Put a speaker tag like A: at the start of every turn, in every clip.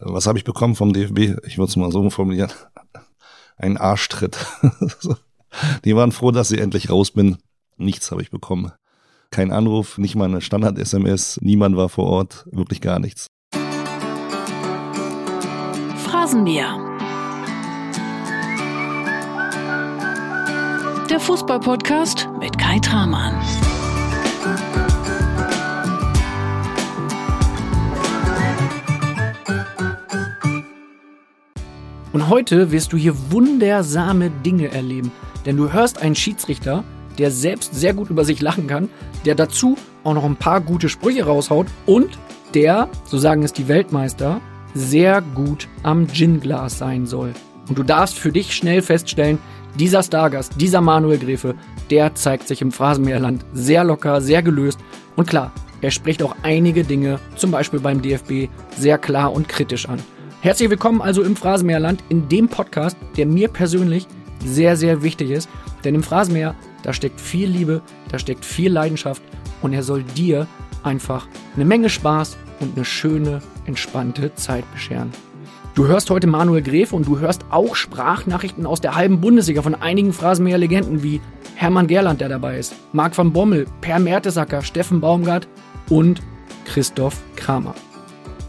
A: Was habe ich bekommen vom DFB? Ich würde es mal so formulieren. Ein Arschtritt. Die waren froh, dass ich endlich raus bin. Nichts habe ich bekommen. Kein Anruf, nicht mal eine Standard-SMS. Niemand war vor Ort. Wirklich gar nichts.
B: Phrasenmäher. Der Fußball-Podcast mit Kai Tramann.
C: Und heute wirst du hier wundersame Dinge erleben. Denn du hörst einen Schiedsrichter, der selbst sehr gut über sich lachen kann, der dazu auch noch ein paar gute Sprüche raushaut und der, so sagen es die Weltmeister, sehr gut am Gin-Glas sein soll. Und du darfst für dich schnell feststellen, dieser Stargast, dieser Manuel Gräfe, der zeigt sich im Phrasenmeerland sehr locker, sehr gelöst und klar, er spricht auch einige Dinge, zum Beispiel beim DFB, sehr klar und kritisch an. Herzlich willkommen also im Phrasenmeerland, in dem Podcast, der mir persönlich sehr, sehr wichtig ist. Denn im Phrasenmeer, da steckt viel Liebe, da steckt viel Leidenschaft und er soll dir einfach eine Menge Spaß und eine schöne, entspannte Zeit bescheren. Du hörst heute Manuel Gräfe und du hörst auch Sprachnachrichten aus der halben Bundesliga von einigen Phrasenmäher-Legenden wie Hermann Gerland, der dabei ist, Marc van Bommel, Per Mertesacker, Steffen Baumgart und Christoph Kramer.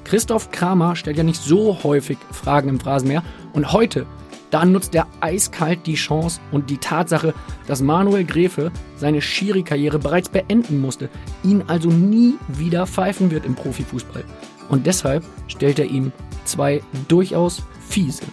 C: Christoph Kramer stellt ja nicht so häufig Fragen im Phrasenmeer und heute, da nutzt er eiskalt die Chance und die Tatsache, dass Manuel Gräfe seine Schiri-Karriere bereits beenden musste, ihn also nie wieder pfeifen wird im Profifußball. Und deshalb stellt er ihm zwei durchaus fiese,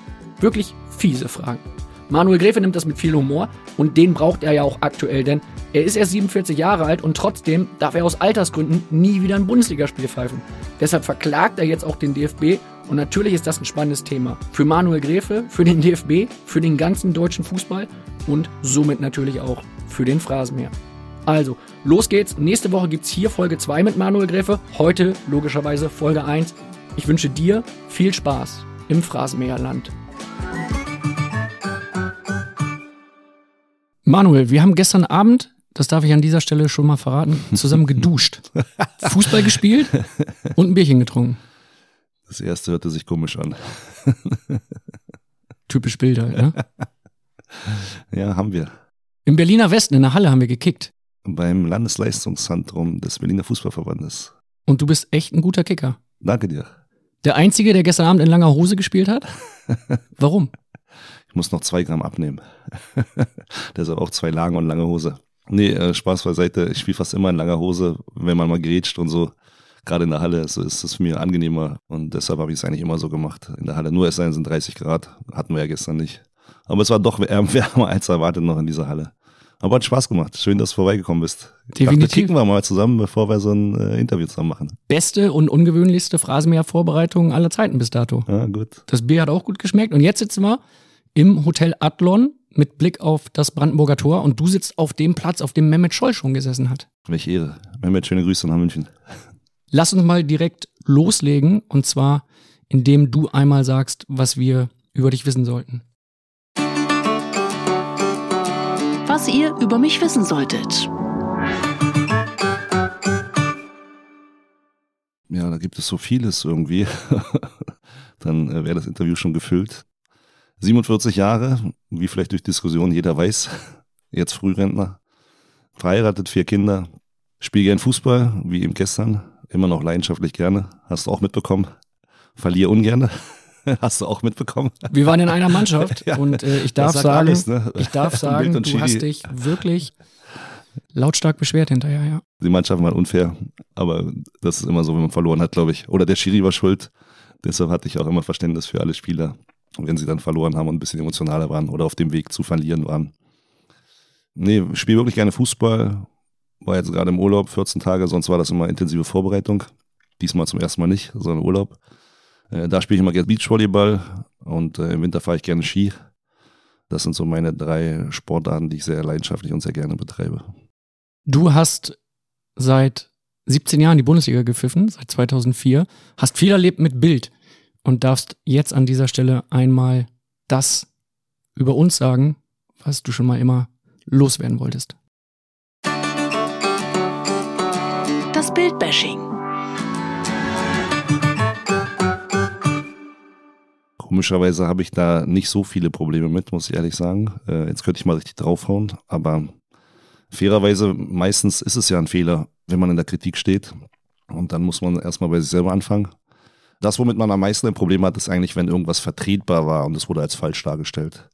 C: wirklich fiese Fragen. Manuel Gräfe nimmt das mit viel Humor und den braucht er ja auch aktuell, denn er ist erst 47 Jahre alt und trotzdem darf er aus Altersgründen nie wieder ein Bundesligaspiel pfeifen. Deshalb verklagt er jetzt auch den DFB und natürlich ist das ein spannendes Thema. Für Manuel Gräfe, für den DFB, für den ganzen deutschen Fußball und somit natürlich auch für den Phrasenmeer. Also, los geht's. Nächste Woche gibt's hier Folge 2 mit Manuel Gräfe. Heute logischerweise Folge 1. Ich wünsche dir viel Spaß im Phrasenmäherland. Manuel, wir haben gestern Abend, das darf ich an dieser Stelle schon mal verraten, zusammen geduscht, Fußball gespielt und ein Bierchen getrunken.
A: Das erste hörte sich komisch an.
C: Typisch Bilder, ne?
A: Ja, haben wir.
C: Im Berliner Westen, in der Halle, haben wir gekickt.
A: Beim Landesleistungszentrum des Berliner Fußballverbandes.
C: Und du bist echt ein guter Kicker.
A: Danke dir.
C: Der Einzige, der gestern Abend in langer Hose gespielt hat? Warum?
A: Ich muss noch zwei Gramm abnehmen. Deshalb auch zwei Lagen und lange Hose. Nee, äh, Spaß beiseite. Ich spiele fast immer in langer Hose, wenn man mal grätscht und so. Gerade in der Halle so ist es mir angenehmer und deshalb habe ich es eigentlich immer so gemacht. In der Halle nur es sind 30 Grad, hatten wir ja gestern nicht. Aber es war doch wärmer als erwartet noch in dieser Halle. Aber hat Spaß gemacht. Schön, dass du vorbeigekommen bist.
C: Definitiv.
A: Dachte, kicken wir mal zusammen, bevor wir so ein äh, Interview zusammen machen.
C: Beste und ungewöhnlichste Phrasenmäher-Vorbereitung aller Zeiten bis dato.
A: Ja, gut.
C: Das Bier hat auch gut geschmeckt. Und jetzt sitzen wir im Hotel Adlon mit Blick auf das Brandenburger Tor und du sitzt auf dem Platz, auf dem Mehmet Scholl schon gesessen hat.
A: Welche Ehre. Mehmet, schöne Grüße nach München.
C: Lass uns mal direkt loslegen und zwar, indem du einmal sagst, was wir über dich wissen sollten.
B: Was ihr über mich wissen solltet.
A: Ja, da gibt es so vieles irgendwie. Dann äh, wäre das Interview schon gefüllt. 47 Jahre, wie vielleicht durch Diskussion jeder weiß, jetzt Frührentner, verheiratet, vier Kinder, spiele gern Fußball, wie eben gestern, immer noch leidenschaftlich gerne, hast du auch mitbekommen, verliere ungern, hast du auch mitbekommen.
C: Wir waren in einer Mannschaft ja, und äh, ich darf sagen, alles, ne? ich darf sagen, du
A: Chili.
C: hast dich wirklich lautstark beschwert hinterher, ja.
A: Die Mannschaft war unfair, aber das ist immer so, wenn man verloren hat, glaube ich. Oder der Schiri war schuld. Deshalb hatte ich auch immer Verständnis für alle Spieler wenn sie dann verloren haben und ein bisschen emotionaler waren oder auf dem Weg zu verlieren waren. Nee, spiele wirklich gerne Fußball. War jetzt gerade im Urlaub, 14 Tage, sonst war das immer intensive Vorbereitung. Diesmal zum ersten Mal nicht, sondern Urlaub. Äh, da spiele ich immer gerne Beachvolleyball und äh, im Winter fahre ich gerne Ski. Das sind so meine drei Sportarten, die ich sehr leidenschaftlich und sehr gerne betreibe.
C: Du hast seit 17 Jahren die Bundesliga gepfiffen, seit 2004, hast viel erlebt mit Bild und darfst jetzt an dieser Stelle einmal das über uns sagen, was du schon mal immer loswerden wolltest.
B: Das Bildbashing.
A: Komischerweise habe ich da nicht so viele Probleme mit, muss ich ehrlich sagen. Äh, jetzt könnte ich mal richtig draufhauen, aber fairerweise, meistens ist es ja ein Fehler, wenn man in der Kritik steht. Und dann muss man erstmal bei sich selber anfangen. Das, womit man am meisten ein Problem hat, ist eigentlich, wenn irgendwas vertretbar war und es wurde als falsch dargestellt.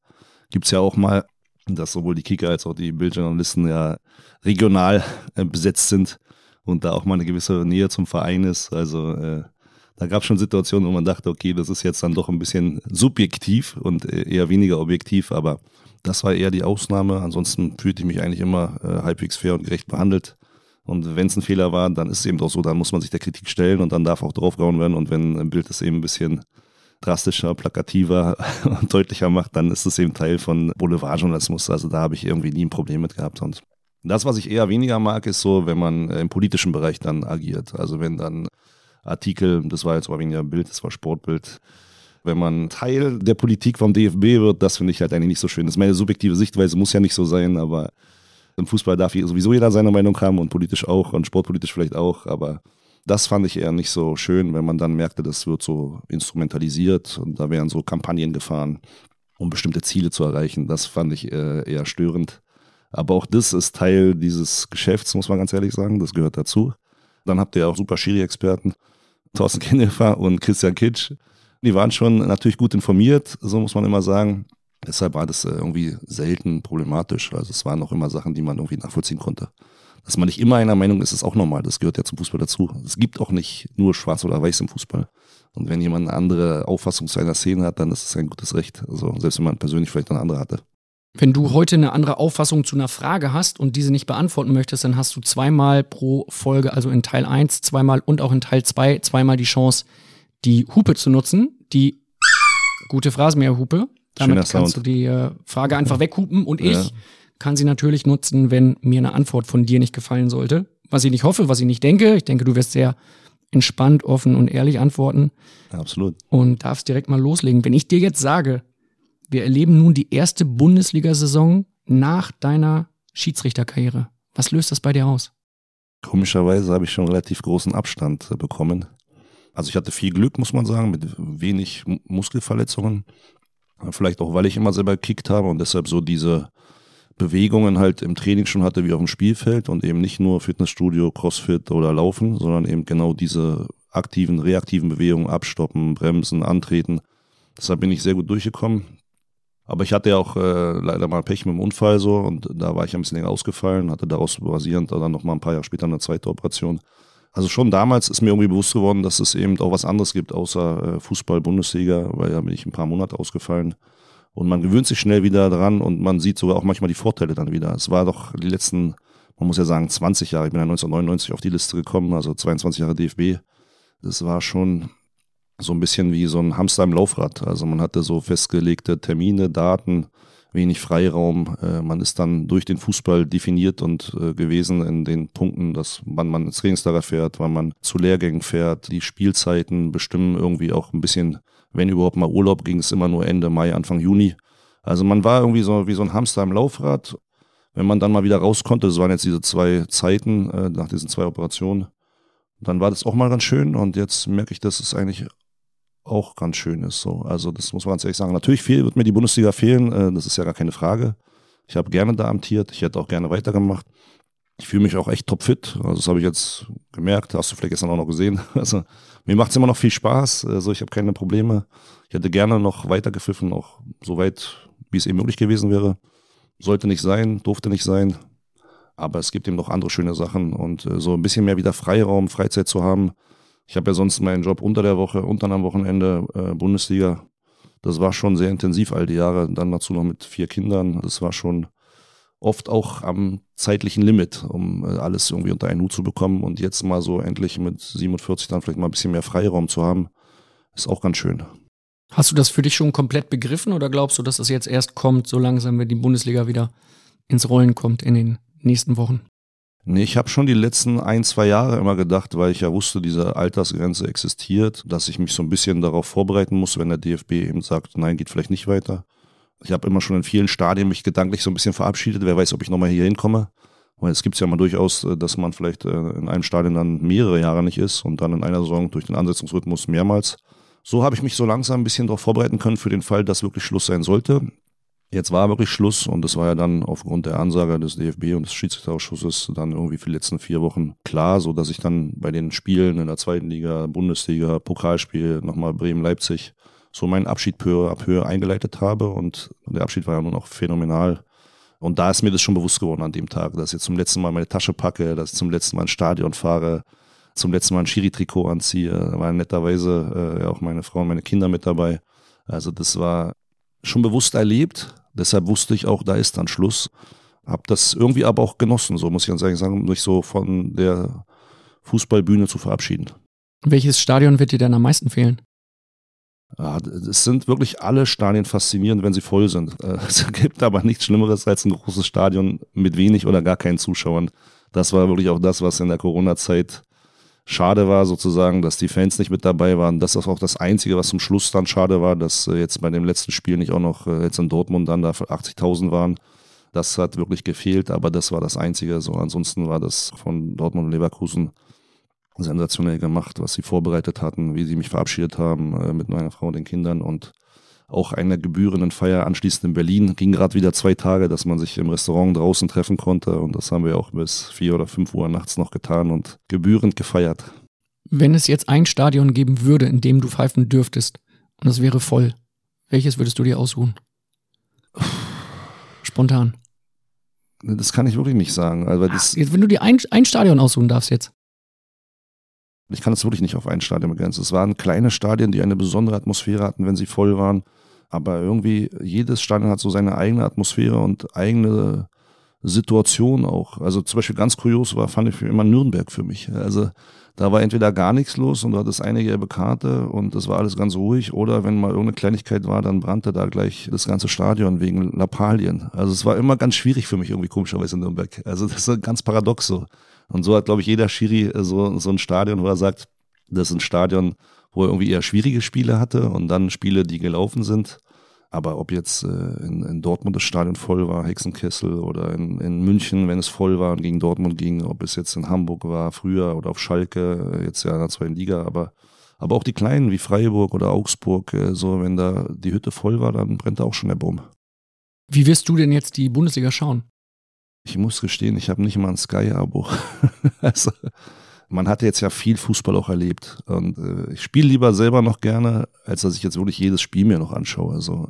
A: Gibt es ja auch mal, dass sowohl die Kicker als auch die Bildjournalisten ja regional äh, besetzt sind und da auch mal eine gewisse Nähe zum Verein ist. Also äh, da gab es schon Situationen, wo man dachte, okay, das ist jetzt dann doch ein bisschen subjektiv und äh, eher weniger objektiv, aber das war eher die Ausnahme. Ansonsten fühlte ich mich eigentlich immer äh, halbwegs fair und gerecht behandelt. Und wenn es ein Fehler war, dann ist es eben doch so, dann muss man sich der Kritik stellen und dann darf auch draufgehauen werden. Und wenn ein Bild es eben ein bisschen drastischer, plakativer und deutlicher macht, dann ist es eben Teil von Boulevardjournalismus. Also da habe ich irgendwie nie ein Problem mit gehabt. Und das, was ich eher weniger mag, ist so, wenn man im politischen Bereich dann agiert. Also wenn dann Artikel, das war jetzt aber weniger Bild, das war Sportbild, wenn man Teil der Politik vom DFB wird, das finde ich halt eigentlich nicht so schön. Das ist meine subjektive Sichtweise, muss ja nicht so sein, aber im Fußball darf sowieso jeder seine Meinung haben und politisch auch und sportpolitisch vielleicht auch, aber das fand ich eher nicht so schön, wenn man dann merkte, das wird so instrumentalisiert und da wären so Kampagnen gefahren, um bestimmte Ziele zu erreichen. Das fand ich äh, eher störend. Aber auch das ist Teil dieses Geschäfts, muss man ganz ehrlich sagen. Das gehört dazu. Dann habt ihr auch super Schiri-Experten, Thorsten Kennefer und Christian Kitsch. Die waren schon natürlich gut informiert, so muss man immer sagen. Deshalb war das äh, irgendwie selten problematisch. Also es waren auch immer Sachen, die man irgendwie nachvollziehen konnte. Dass man nicht immer einer Meinung ist, ist auch normal. Das gehört ja zum Fußball dazu. Es gibt auch nicht nur schwarz oder weiß im Fußball. Und wenn jemand eine andere Auffassung zu einer Szene hat, dann ist es ein gutes Recht. Also selbst wenn man persönlich vielleicht eine andere hatte.
C: Wenn du heute eine andere Auffassung zu einer Frage hast und diese nicht beantworten möchtest, dann hast du zweimal pro Folge, also in Teil 1 zweimal und auch in Teil 2 zweimal die Chance, die Hupe zu nutzen. Die gute Phrasenmäher-Hupe. Damit
A: Schöner
C: kannst
A: Sound.
C: du die äh, Frage einfach weghupen und ich
A: Ja.
C: kann sie natürlich nutzen, wenn mir eine Antwort von dir nicht gefallen sollte. Was ich nicht hoffe, was ich nicht denke. Ich denke, du wirst sehr entspannt, offen und ehrlich antworten
A: absolut.
C: und darfst direkt mal loslegen. Wenn ich dir jetzt sage, wir erleben nun die erste Bundesliga-Saison nach deiner Schiedsrichterkarriere, was löst das bei dir aus?
A: Komischerweise habe ich schon relativ großen Abstand äh, bekommen. Also ich hatte viel Glück, muss man sagen, mit wenig Muskelverletzungen. Vielleicht auch, weil ich immer selber gekickt habe und deshalb so diese Bewegungen halt im Training schon hatte wie auf dem Spielfeld und eben nicht nur Fitnessstudio, Crossfit oder Laufen, sondern eben genau diese aktiven, reaktiven Bewegungen, abstoppen, bremsen, antreten. Deshalb bin ich sehr gut durchgekommen. Aber ich hatte ja auch äh, leider mal Pech mit dem Unfall so und da war ich ein bisschen länger ausgefallen, hatte daraus basierend dann noch mal ein paar Jahre später eine zweite Operation. Also schon damals ist mir irgendwie bewusst geworden, dass es eben auch was anderes gibt außer äh, Fußball, Bundesliga, weil da bin ich ein paar Monate ausgefallen. Und man gewöhnt sich schnell wieder dran und man sieht sogar auch manchmal die Vorteile dann wieder. Es war doch die letzten, man muss ja sagen, 20 Jahre. Ich bin ja 1999 auf die Liste gekommen, also 22 Jahre DFB. Das war schon so ein bisschen wie so ein Hamster im Laufrad. Also man hatte so festgelegte Termine, Daten, wenig Freiraum. Äh, man ist dann durch den Fußball definiert und äh, gewesen in den Punkten, dass wann man ins Trainingslager fährt, wann man zu Lehrgängen fährt. Die Spielzeiten bestimmen irgendwie auch ein bisschen, wenn überhaupt mal Urlaub, ging es immer nur Ende Mai, Anfang Juni. Also man war irgendwie so wie so ein Hamster im Laufrad. Wenn man dann mal wieder raus konnte, das waren jetzt diese zwei Zeiten äh, nach diesen zwei Operationen, dann war das auch mal ganz schön und jetzt merke ich, dass es eigentlich auch ganz schön ist. So. Also das muss man ganz ehrlich sagen. Natürlich fehl, wird mir die Bundesliga fehlen, äh, das ist ja gar keine Frage. Ich habe gerne da amtiert, ich hätte auch gerne weitergemacht. Ich fühle mich auch echt topfit. Also das habe ich jetzt gemerkt, hast du vielleicht gestern auch noch gesehen. Also mir macht es immer noch viel Spaß. Also ich habe keine Probleme. Ich hätte gerne noch weitergepfiffen, auch so weit, wie es eben möglich gewesen wäre. Sollte nicht sein, durfte nicht sein. Aber es gibt eben noch andere schöne Sachen und äh, so ein bisschen mehr wieder Freiraum, Freizeit zu haben. Ich habe ja sonst meinen Job unter der Woche und dann am Wochenende äh, Bundesliga. Das war schon sehr intensiv all die Jahre. Dann dazu noch mit vier Kindern. Das war schon oft auch am zeitlichen Limit, um äh, alles irgendwie unter einen Hut zu bekommen. Und jetzt mal so endlich mit 47 dann vielleicht mal ein bisschen mehr Freiraum zu haben, ist auch ganz schön.
C: Hast du das für dich schon komplett begriffen oder glaubst du, dass es jetzt erst kommt, so langsam, wenn die Bundesliga wieder ins Rollen kommt in den nächsten Wochen?
A: Nee, ich habe schon die letzten ein, zwei Jahre immer gedacht, weil ich ja wusste, diese Altersgrenze existiert, dass ich mich so ein bisschen darauf vorbereiten muss, wenn der DFB eben sagt, nein, geht vielleicht nicht weiter. Ich habe immer schon in vielen Stadien mich gedanklich so ein bisschen verabschiedet. Wer weiß, ob ich nochmal hier hinkomme. Weil es gibt ja mal durchaus, äh, dass man vielleicht äh, in einem Stadion dann mehrere Jahre nicht ist und dann in einer Saison durch den Ansetzungsrhythmus mehrmals. so habe ich mich so langsam ein bisschen darauf vorbereiten können für den Fall, dass wirklich Schluss sein sollte. Jetzt war wirklich Schluss und das war ja dann aufgrund der Ansage des DFB und des Schiedsrichterausschusses dann irgendwie für die letzten vier Wochen klar, so dass ich dann bei den Spielen in der zweiten Liga, Bundesliga, Pokalspiel, nochmal Bremen-Leipzig, so meinen Abschied peu à peu eingeleitet habe und der Abschied war ja nun auch phänomenal. Und da ist mir das schon bewusst geworden an dem Tag, dass ich zum letzten Mal meine Tasche packe, dass ich zum letzten Mal ins Stadion fahre, zum letzten Mal ein Schiri-Trikot anziehe. Da waren netterweise äh, auch meine Frau und meine Kinder mit dabei. Also das war schon bewusst erlebt, Deshalb wusste ich auch, da ist dann Schluss. Hab das irgendwie aber auch genossen, so muss ich ganz ehrlich sagen, mich so von der Fußballbühne zu verabschieden.
C: Welches Stadion wird dir denn am meisten fehlen?
A: Ja, es sind wirklich alle Stadien faszinierend, wenn sie voll sind. Äh, es gibt aber nichts Schlimmeres als ein großes Stadion mit wenig oder gar keinen Zuschauern. Das war wirklich auch das, was in der Corona-Zeit schade war sozusagen, dass die Fans nicht mit dabei waren. Das ist auch das Einzige, was zum Schluss dann schade war, dass äh, jetzt bei dem letzten Spiel nicht auch noch äh, jetzt in Dortmund dann da 80.000 waren. Das hat wirklich gefehlt, aber das war das Einzige. So ansonsten war das von Dortmund und Leverkusen sensationell gemacht, was sie vorbereitet hatten, wie sie mich verabschiedet haben äh, mit meiner Frau und den Kindern und auch einer gebührenden Feier anschließend in Berlin. Ging gerade wieder zwei Tage, dass man sich im Restaurant draußen treffen konnte. Und das haben wir auch bis vier oder fünf Uhr nachts noch getan und gebührend gefeiert.
C: Wenn es jetzt ein Stadion geben würde, in dem du pfeifen dürftest und es wäre voll, welches würdest du dir aussuchen? Spontan.
A: Das kann ich wirklich nicht sagen. Also das
C: jetzt, wenn du dir ein, ein Stadion aussuchen darfst jetzt.
A: Ich kann es wirklich nicht auf ein Stadion begrenzen. Es waren kleine Stadien, die eine besondere Atmosphäre hatten, wenn sie voll waren. Aber irgendwie jedes Stadion hat so seine eigene Atmosphäre und eigene Situation auch. Also zum Beispiel ganz kurios war, fand ich immer Nürnberg für mich. Also da war entweder gar nichts los und du hattest eine gelbe Karte und das war alles ganz ruhig oder wenn mal irgendeine Kleinigkeit war, dann brannte da gleich das ganze Stadion wegen Lappalien. Also es war immer ganz schwierig für mich irgendwie komischerweise in Nürnberg. Also das ist ganz paradox so. Und so hat, glaube ich, jeder Schiri so, so ein Stadion, wo er sagt, das ist ein Stadion, wo er irgendwie eher schwierige Spiele hatte und dann Spiele, die gelaufen sind. Aber ob jetzt äh, in, in Dortmund das Stadion voll war, Hexenkessel, oder in, in München, wenn es voll war und gegen Dortmund ging, ob es jetzt in Hamburg war, früher oder auf Schalke, äh, jetzt ja in der zweiten Liga, aber, aber auch die kleinen wie Freiburg oder Augsburg, äh, so wenn da die Hütte voll war, dann brennt da auch schon der Baum.
C: Wie wirst du denn jetzt die Bundesliga schauen?
A: Ich muss gestehen, ich habe nicht mal ein Sky-Abo. also, man hat jetzt ja viel Fußball auch erlebt. Und äh, ich spiele lieber selber noch gerne, als dass ich jetzt wirklich jedes Spiel mir noch anschaue. Also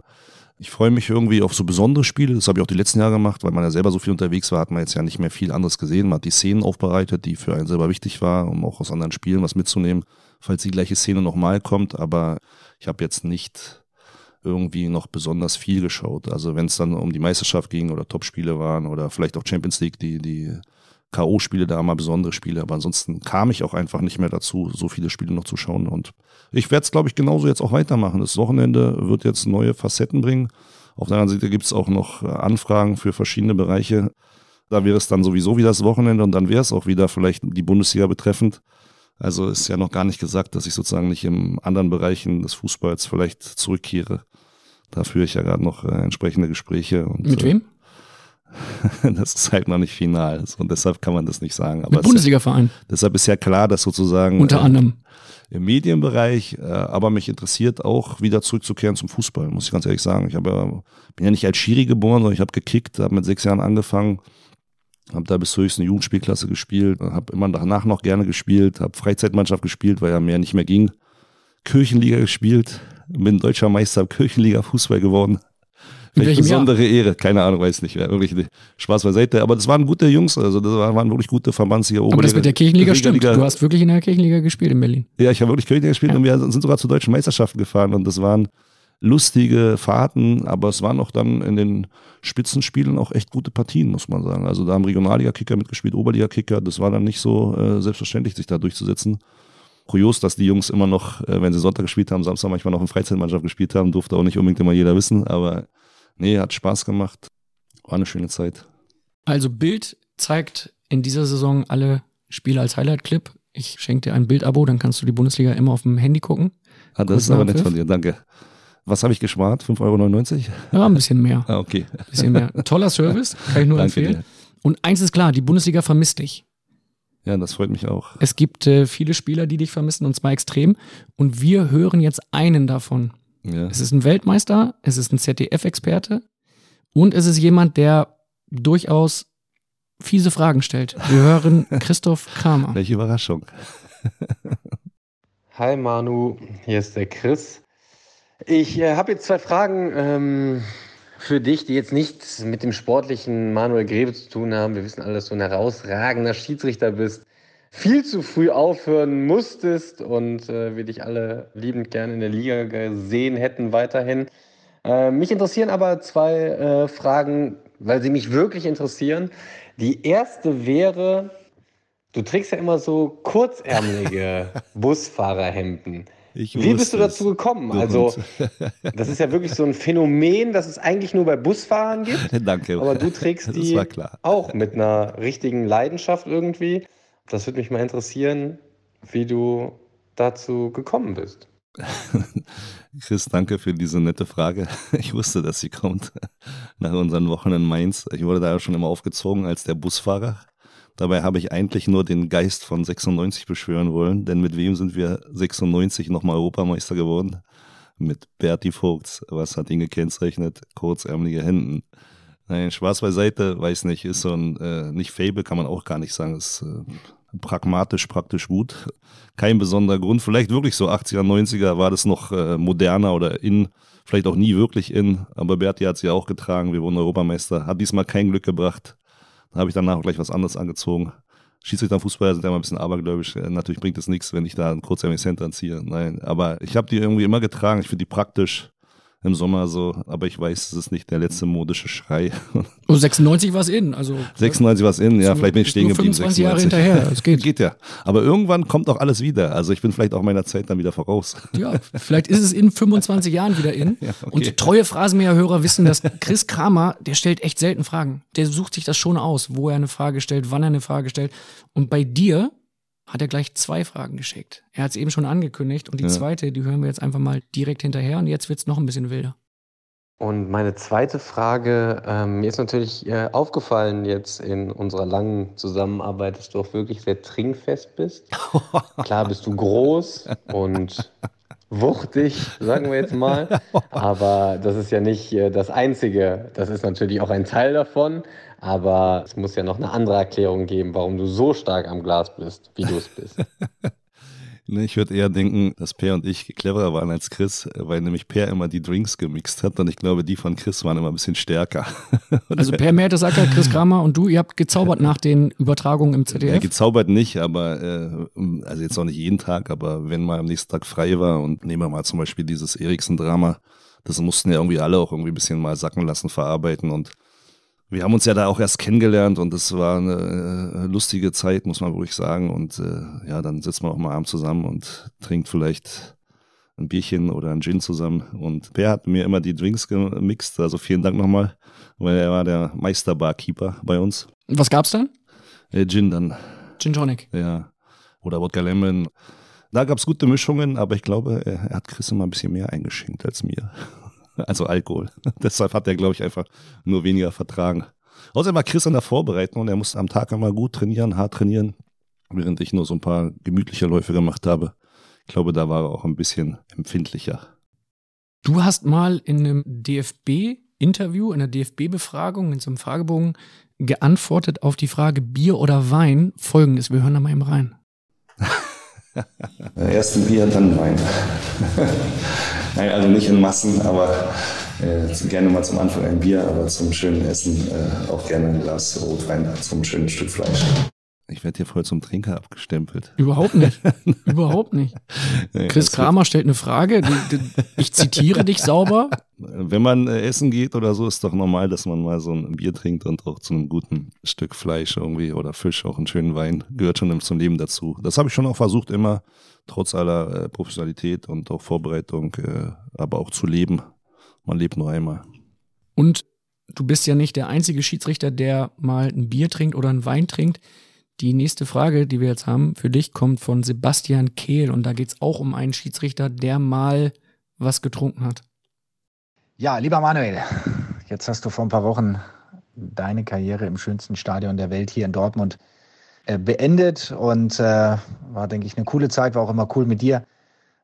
A: ich freue mich irgendwie auf so besondere Spiele. Das habe ich auch die letzten Jahre gemacht, weil man ja selber so viel unterwegs war, hat man jetzt ja nicht mehr viel anderes gesehen. Man hat die Szenen aufbereitet, die für einen selber wichtig war, um auch aus anderen Spielen was mitzunehmen, falls die gleiche Szene nochmal kommt. Aber ich habe jetzt nicht irgendwie noch besonders viel geschaut. Also wenn es dann um die Meisterschaft ging oder Topspiele waren oder vielleicht auch Champions League, die, die K.O.-Spiele da mal besondere Spiele, aber ansonsten kam ich auch einfach nicht mehr dazu, so viele Spiele noch zu schauen. Und ich werde es, glaube ich, genauso jetzt auch weitermachen. Das Wochenende wird jetzt neue Facetten bringen. Auf der anderen Seite gibt es auch noch äh, Anfragen für verschiedene Bereiche. Da wäre es dann sowieso wieder das Wochenende und dann wäre es auch wieder vielleicht die Bundesliga betreffend. Also ist ja noch gar nicht gesagt, dass ich sozusagen nicht in anderen Bereichen des Fußballs vielleicht zurückkehre. Da führe ich ja gerade noch äh, entsprechende Gespräche. Und,
C: Mit wem?
A: das ist halt noch nicht final und deshalb kann man das nicht sagen.
C: Aber Mit Bundesliga-Verein.
A: Deshalb ist ja klar, dass sozusagen
C: unter äh, anderem
A: im Medienbereich, äh, aber mich interessiert auch wieder zurückzukehren zum Fußball, muss ich ganz ehrlich sagen. Ich habe ja, bin ja nicht als Schiri geboren, sondern ich habe gekickt, habe mit sechs Jahren angefangen, habe da bis zur höchsten Jugendspielklasse gespielt, habe immer danach noch gerne gespielt, habe Freizeitmannschaft gespielt, weil ja mehr nicht mehr ging. Kirchenliga gespielt, bin deutscher Meister Kirchenliga Fußball geworden. Welche besondere Jahr? Ehre, keine Ahnung, weiß nicht. Wirklich Spaß beiseite. Aber das waren gute Jungs, also das waren wirklich gute Verbandsliga.
C: Aber das mit der Kirchenliga stimmt. Du hast wirklich in der Kirchenliga gespielt in Berlin.
A: Ja, ich habe wirklich Kirchenliga gespielt ja. und wir sind sogar zu deutschen Meisterschaften gefahren und das waren lustige Fahrten, aber es waren auch dann in den Spitzenspielen auch echt gute Partien, muss man sagen. Also da haben Regionalliga-Kicker mitgespielt, Oberliga-Kicker. Das war dann nicht so äh, selbstverständlich, sich da durchzusetzen kurios, dass die Jungs immer noch, äh, wenn sie Sonntag gespielt haben, Samstag manchmal noch in Freizeitmannschaft gespielt haben, durfte auch nicht unbedingt immer jeder wissen, aber nee, hat Spaß gemacht. War eine schöne Zeit.
C: Also Bild zeigt in dieser Saison alle Spiele als Highlight-Clip. Ich schenke dir ein Bild-Abo, dann kannst du die Bundesliga immer auf dem Handy gucken.
A: Ah, das ist aber nett von dir, danke. Was habe ich gespart? 5,99 Euro?
C: Ja, ein bisschen mehr.
A: Ah, okay.
C: Ein bisschen mehr. Toller Service, kann ich nur empfehlen.
A: dir.
C: Und eins ist klar, die Bundesliga vermisst dich.
A: Ja, das freut mich auch.
C: Es gibt äh, viele Spieler, die dich vermissen und zwar extrem. Und wir hören jetzt einen davon.
A: Ja.
C: Es ist ein Weltmeister, es ist ein ZDF-Experte und es ist jemand, der durchaus fiese Fragen stellt. Wir hören Christoph Kramer.
A: Welche Überraschung.
D: Hi Manu, hier ist der Chris. Ich äh, habe jetzt zwei Fragen ähm, für dich, die jetzt nichts mit dem sportlichen Manuel Grebe zu tun haben. Wir wissen alle, dass du ein herausragender Schiedsrichter bist, viel zu früh aufhören musstest und äh, wir dich alle liebend gerne in der Liga gesehen hätten weiterhin. Äh, mich interessieren aber zwei äh, Fragen, weil sie mich wirklich interessieren. Die erste wäre, du trägst ja immer so kurzärmelige Busfahrerhemden.
A: Ich
D: Wie bist du dazu gekommen? Also, das ist ja wirklich so ein Phänomen, das es eigentlich nur bei Busfahrern gibt.
A: Danke.
D: Aber du trägst die auch mit einer richtigen Leidenschaft irgendwie. Das würde mich mal interessieren, wie du dazu gekommen bist.
A: Chris, danke für diese nette Frage. Ich wusste, dass sie kommt nach unseren Wochen in Mainz. Ich wurde da schon immer aufgezogen als der Busfahrer. Dabei habe ich eigentlich nur den Geist von 96 beschwören wollen, denn mit wem sind wir 96 nochmal Europameister geworden? Mit Berti Vogts. Was hat ihn gekennzeichnet? Kurzärmelige Hemden. Nein, Spaß beiseite, weiß nicht, ist so ein, äh, nicht Fable, kann man auch gar nicht sagen, ist äh, pragmatisch, praktisch gut. Kein besonderer Grund, vielleicht wirklich so 80er, 90er war das noch äh, moderner oder in, vielleicht auch nie wirklich in, aber Berti hat sie auch getragen, wir wurden Europameister, hat diesmal kein Glück gebracht. Dann habe ich danach auch gleich was anderes angezogen. Schiedsrichter und Fußballer sind ja immer ein bisschen abergläubisch. Äh, Natürlich bringt es nichts, wenn ich da ein kurzärmeliges Hemd anziehe. Nein, aber ich habe die irgendwie immer getragen. Ich finde die praktisch im Sommer so, aber ich weiß, es ist nicht der letzte modische Schrei.
C: Oh, 96 war es in. Also
A: 96 war es in, ja,
C: Ist
A: vielleicht bin ich stehen geblieben.
C: 25 Jahre
A: 96.
C: hinterher, das geht.
A: geht ja. Aber irgendwann kommt auch alles wieder. Also ich bin vielleicht auch meiner Zeit dann wieder voraus.
C: Ja, vielleicht ist es in 25 Jahren wieder in.
A: Ja, okay.
C: Und treue Phrasenmäher-Hörer wissen, dass Chris Kramer, der stellt echt selten Fragen. Der sucht sich das schon aus, wo er eine Frage stellt, wann er eine Frage stellt. Und bei dir hat er gleich zwei Fragen geschickt. Er hat es eben schon angekündigt. Und die
A: Ja.
C: zweite, die hören wir jetzt einfach mal direkt hinterher. Und jetzt wird's noch ein bisschen wilder.
D: Und meine zweite Frage, ähm, mir ist natürlich äh, aufgefallen jetzt in unserer langen Zusammenarbeit, dass du auch wirklich sehr trinkfest bist. Klar bist du groß und wuchtig, sagen wir jetzt mal. Aber das ist ja nicht äh, das Einzige. Das ist natürlich auch ein Teil davon. Aber es muss ja noch eine andere Erklärung geben, warum du so stark am Glas bist, wie du es bist.
A: Ne, Ich würde eher denken, dass Per und ich cleverer waren als Chris, weil nämlich Per immer die Drinks gemixt hat und ich glaube, die von Chris waren immer ein bisschen stärker.
C: Also Per Mertesacker, Chris Kramer und du, ihr habt gezaubert nach den Übertragungen im
A: Ja,
C: ZDF.
A: gezaubert nicht, aber äh, also jetzt auch nicht jeden Tag, aber wenn mal am nächsten Tag frei war und nehmen wir mal zum Beispiel dieses Eriksen-Drama, das mussten ja irgendwie alle auch irgendwie ein bisschen mal sacken lassen, verarbeiten und wir haben uns ja da auch erst kennengelernt und es war eine äh, lustige Zeit, muss man ruhig sagen. Und äh, ja, dann sitzt man auch mal abends zusammen und trinkt vielleicht ein Bierchen oder ein Gin zusammen. Und Per hat mir immer die Drinks gemixt, also vielen Dank nochmal, weil er war der Meisterbarkeeper bei uns.
C: Was gab's dann?
A: Äh, Gin dann,
C: Gin Tonic.
A: ja. Oder Wodka Lemon. Da gab's gute Mischungen, aber ich glaube, er, er hat Chris immer ein bisschen mehr eingeschenkt als mir. Also Alkohol. Deshalb hat er, glaube ich, einfach nur weniger vertragen. Außerdem war Chris in der Vorbereitung und er musste am Tag immer gut trainieren, hart trainieren, während ich nur so ein paar gemütliche Läufe gemacht habe. Ich glaube, da war er auch ein bisschen empfindlicher.
C: Du hast mal in einem DFB-Interview, in einer DFB-Befragung, in so einem Fragebogen geantwortet auf die Frage Bier oder Wein. Folgendes, wir hören da mal eben rein.
E: Erst ein Bier, dann Wein. Nein, also nicht in Massen, aber äh, gerne mal zum Anfang ein Bier, aber zum schönen Essen äh, auch gerne ein Glas Rotwein zum schönen Stück Fleisch.
A: Ich werde hier voll zum Trinker abgestempelt.
C: Überhaupt nicht. Überhaupt nicht.
A: Nee,
C: Chris Kramer stellt eine Frage. Die, die, ich zitiere dich sauber.
A: Wenn man äh, essen geht oder so, ist doch normal, dass man mal so ein Bier trinkt und auch zu einem guten Stück Fleisch irgendwie oder Fisch, auch einen schönen Wein, gehört schon zum Leben dazu. Das habe ich schon auch versucht, immer, trotz aller äh, Professionalität und auch Vorbereitung, äh, aber auch zu leben. Man lebt nur einmal.
C: Und du bist ja nicht der einzige Schiedsrichter, der mal ein Bier trinkt oder einen Wein trinkt. Die nächste Frage, die wir jetzt haben für dich, kommt von Sebastian Kehl. Und da geht es auch um einen Schiedsrichter, der mal was getrunken hat.
F: Ja, lieber Manuel, jetzt hast du vor ein paar Wochen deine Karriere im schönsten Stadion der Welt hier in Dortmund äh, beendet und äh, war, denke ich, eine coole Zeit. War auch immer cool mit dir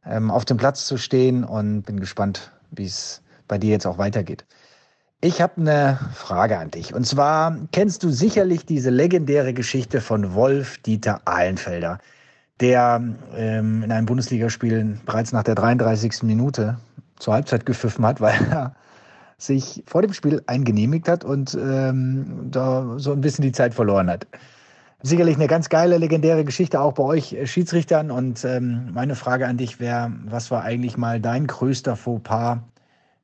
F: ähm, auf dem Platz zu stehen und bin gespannt, wie es bei dir jetzt auch weitergeht. Ich habe eine Frage an dich. Und zwar kennst du sicherlich diese legendäre Geschichte von Wolf Dieter Ahlenfelder, der ähm, in einem Bundesligaspiel bereits nach der 33. Minute zur Halbzeit gepfiffen hat, weil er sich vor dem Spiel eingenehmigt hat und ähm, da so ein bisschen die Zeit verloren hat. Sicherlich eine ganz geile, legendäre Geschichte auch bei euch äh, Schiedsrichtern. Und ähm, meine Frage an dich wäre, was war eigentlich mal dein größter Fauxpas,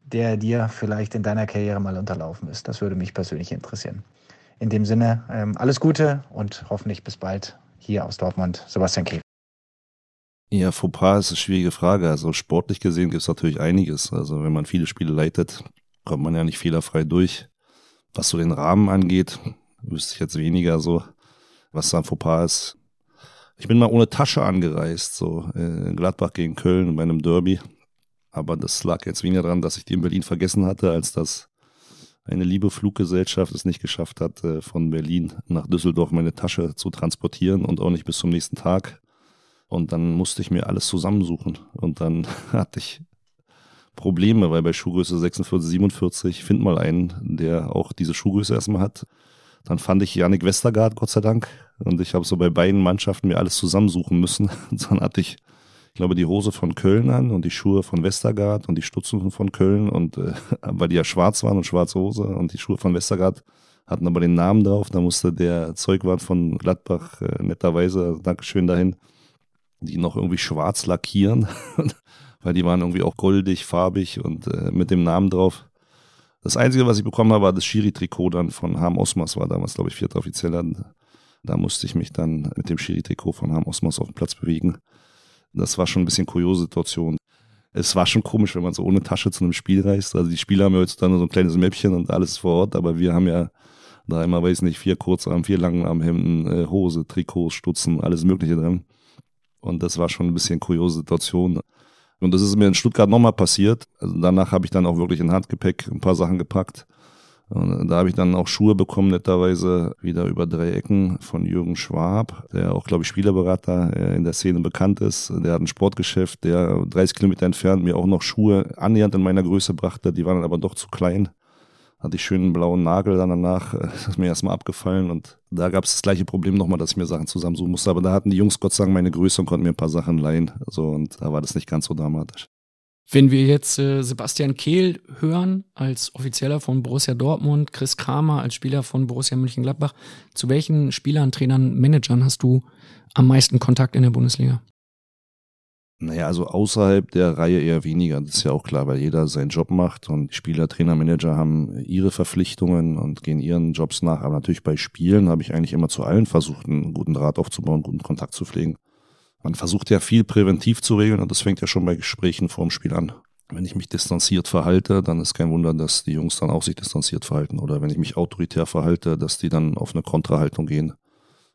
F: der dir vielleicht in deiner Karriere mal unterlaufen ist? Das würde mich persönlich interessieren. In dem Sinne, ähm, alles Gute und hoffentlich bis bald hier aus Dortmund. Sebastian Kehl.
A: Ja, Fauxpas ist eine schwierige Frage. Also sportlich gesehen gibt es natürlich einiges. Also wenn man viele Spiele leitet, kommt man ja nicht fehlerfrei durch. Was so den Rahmen angeht, wüsste ich jetzt weniger so was da ein Fauxpas ist. Ich bin mal ohne Tasche angereist, so in äh, Gladbach gegen Köln bei einem Derby. Aber das lag jetzt weniger daran, dass ich die in Berlin vergessen hatte, als dass eine liebe Fluggesellschaft es nicht geschafft hat, äh, von Berlin nach Düsseldorf meine Tasche zu transportieren und auch nicht bis zum nächsten Tag. Und dann musste ich mir alles zusammensuchen. Und dann hatte ich Probleme, weil bei Schuhgröße 46, 47 find mal einen, der auch diese Schuhgröße erstmal hat. Dann fand ich Janik Westergaard, Gott sei Dank. Und ich habe so bei beiden Mannschaften mir alles zusammensuchen müssen. dann hatte ich, ich glaube, die Hose von Köln an und die Schuhe von Westergaard und die Stutzen von Köln. Und äh, weil die ja schwarz waren und schwarze Hose und die Schuhe von Westergaard hatten aber den Namen drauf. Da musste der Zeugwart von Gladbach äh, netterweise, Dankeschön dahin, die noch irgendwie schwarz lackieren. weil die waren irgendwie auch goldig, farbig und äh, mit dem Namen drauf. Das Einzige, was ich bekommen habe, war das Schiri-Trikot dann von Harm Osmas, war damals, glaube ich, vierter Offizieller. Da musste ich mich dann mit dem Schiri-Trikot von Harm Osmas auf dem Platz bewegen. Das war schon ein bisschen kuriose Situation. Es war schon komisch, wenn man so ohne Tasche zu einem Spiel reist. Also die Spieler haben ja heutzutage so ein kleines Mäppchen und alles vor Ort, aber wir haben ja da immer, weiß nicht, vier Kurzarm, vier Langarmhemden, äh, Hose, Trikots, Stutzen, alles Mögliche drin. Und das war schon ein bisschen kuriose Situation. Und das ist mir in Stuttgart nochmal passiert. Also danach habe ich dann auch wirklich in Handgepäck ein paar Sachen gepackt. Und da habe ich dann auch Schuhe bekommen, netterweise wieder über drei Ecken von Jürgen Schwab, der auch, glaube ich, Spielerberater äh, in der Szene bekannt ist. Der hat ein Sportgeschäft, der 30 Kilometer entfernt mir auch noch Schuhe annähernd in meiner Größe brachte. Die waren dann aber doch zu klein hatte ich schön einen blauen Nagel dann danach, äh, das ist mir erstmal abgefallen und da gab es das gleiche Problem nochmal, dass ich mir Sachen zusammensuchen musste, aber da hatten die Jungs Gott sei Dank meine Größe und konnten mir ein paar Sachen leihen, so und da war das nicht ganz so dramatisch.
C: Wenn wir jetzt äh, Sebastian Kehl hören als Offizieller von Borussia Dortmund, Chris Kramer als Spieler von Borussia Mönchengladbach, zu welchen Spielern, Trainern, Managern hast du am meisten Kontakt in der Bundesliga?
A: Naja, also außerhalb der Reihe eher weniger. Das ist ja auch klar, weil jeder seinen Job macht und Spieler, Trainer, Manager haben ihre Verpflichtungen und gehen ihren Jobs nach. Aber natürlich bei Spielen habe ich eigentlich immer zu allen versucht, einen guten Draht aufzubauen, guten Kontakt zu pflegen. Man versucht ja viel präventiv zu regeln und das fängt ja schon bei Gesprächen vorm Spiel an. Wenn ich mich distanziert verhalte, dann ist kein Wunder, dass die Jungs dann auch sich distanziert verhalten. Oder wenn ich mich autoritär verhalte, dass die dann auf eine Kontrahaltung gehen.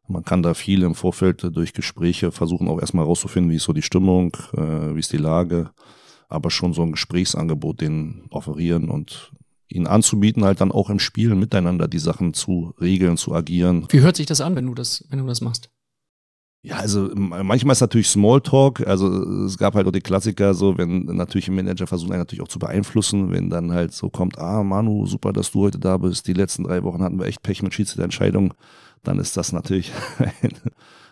A: Man kann da viel im Vorfeld durch Gespräche versuchen, auch erstmal rauszufinden, wie ist so die Stimmung, äh, wie ist die Lage, aber schon so ein Gesprächsangebot denen offerieren und ihnen anzubieten, halt dann auch im Spiel miteinander die Sachen zu regeln, zu agieren.
C: Wie hört sich das an, wenn du das, wenn du das machst?
A: Ja, also manchmal ist natürlich Smalltalk, also es gab halt auch die Klassiker, so wenn natürlich ein Manager versucht, einen natürlich auch zu beeinflussen, wenn dann halt so kommt, ah Manu, super, dass du heute da bist, die letzten drei Wochen hatten wir echt Pech mit Schiedsrichterentscheidungen, dann ist das natürlich ein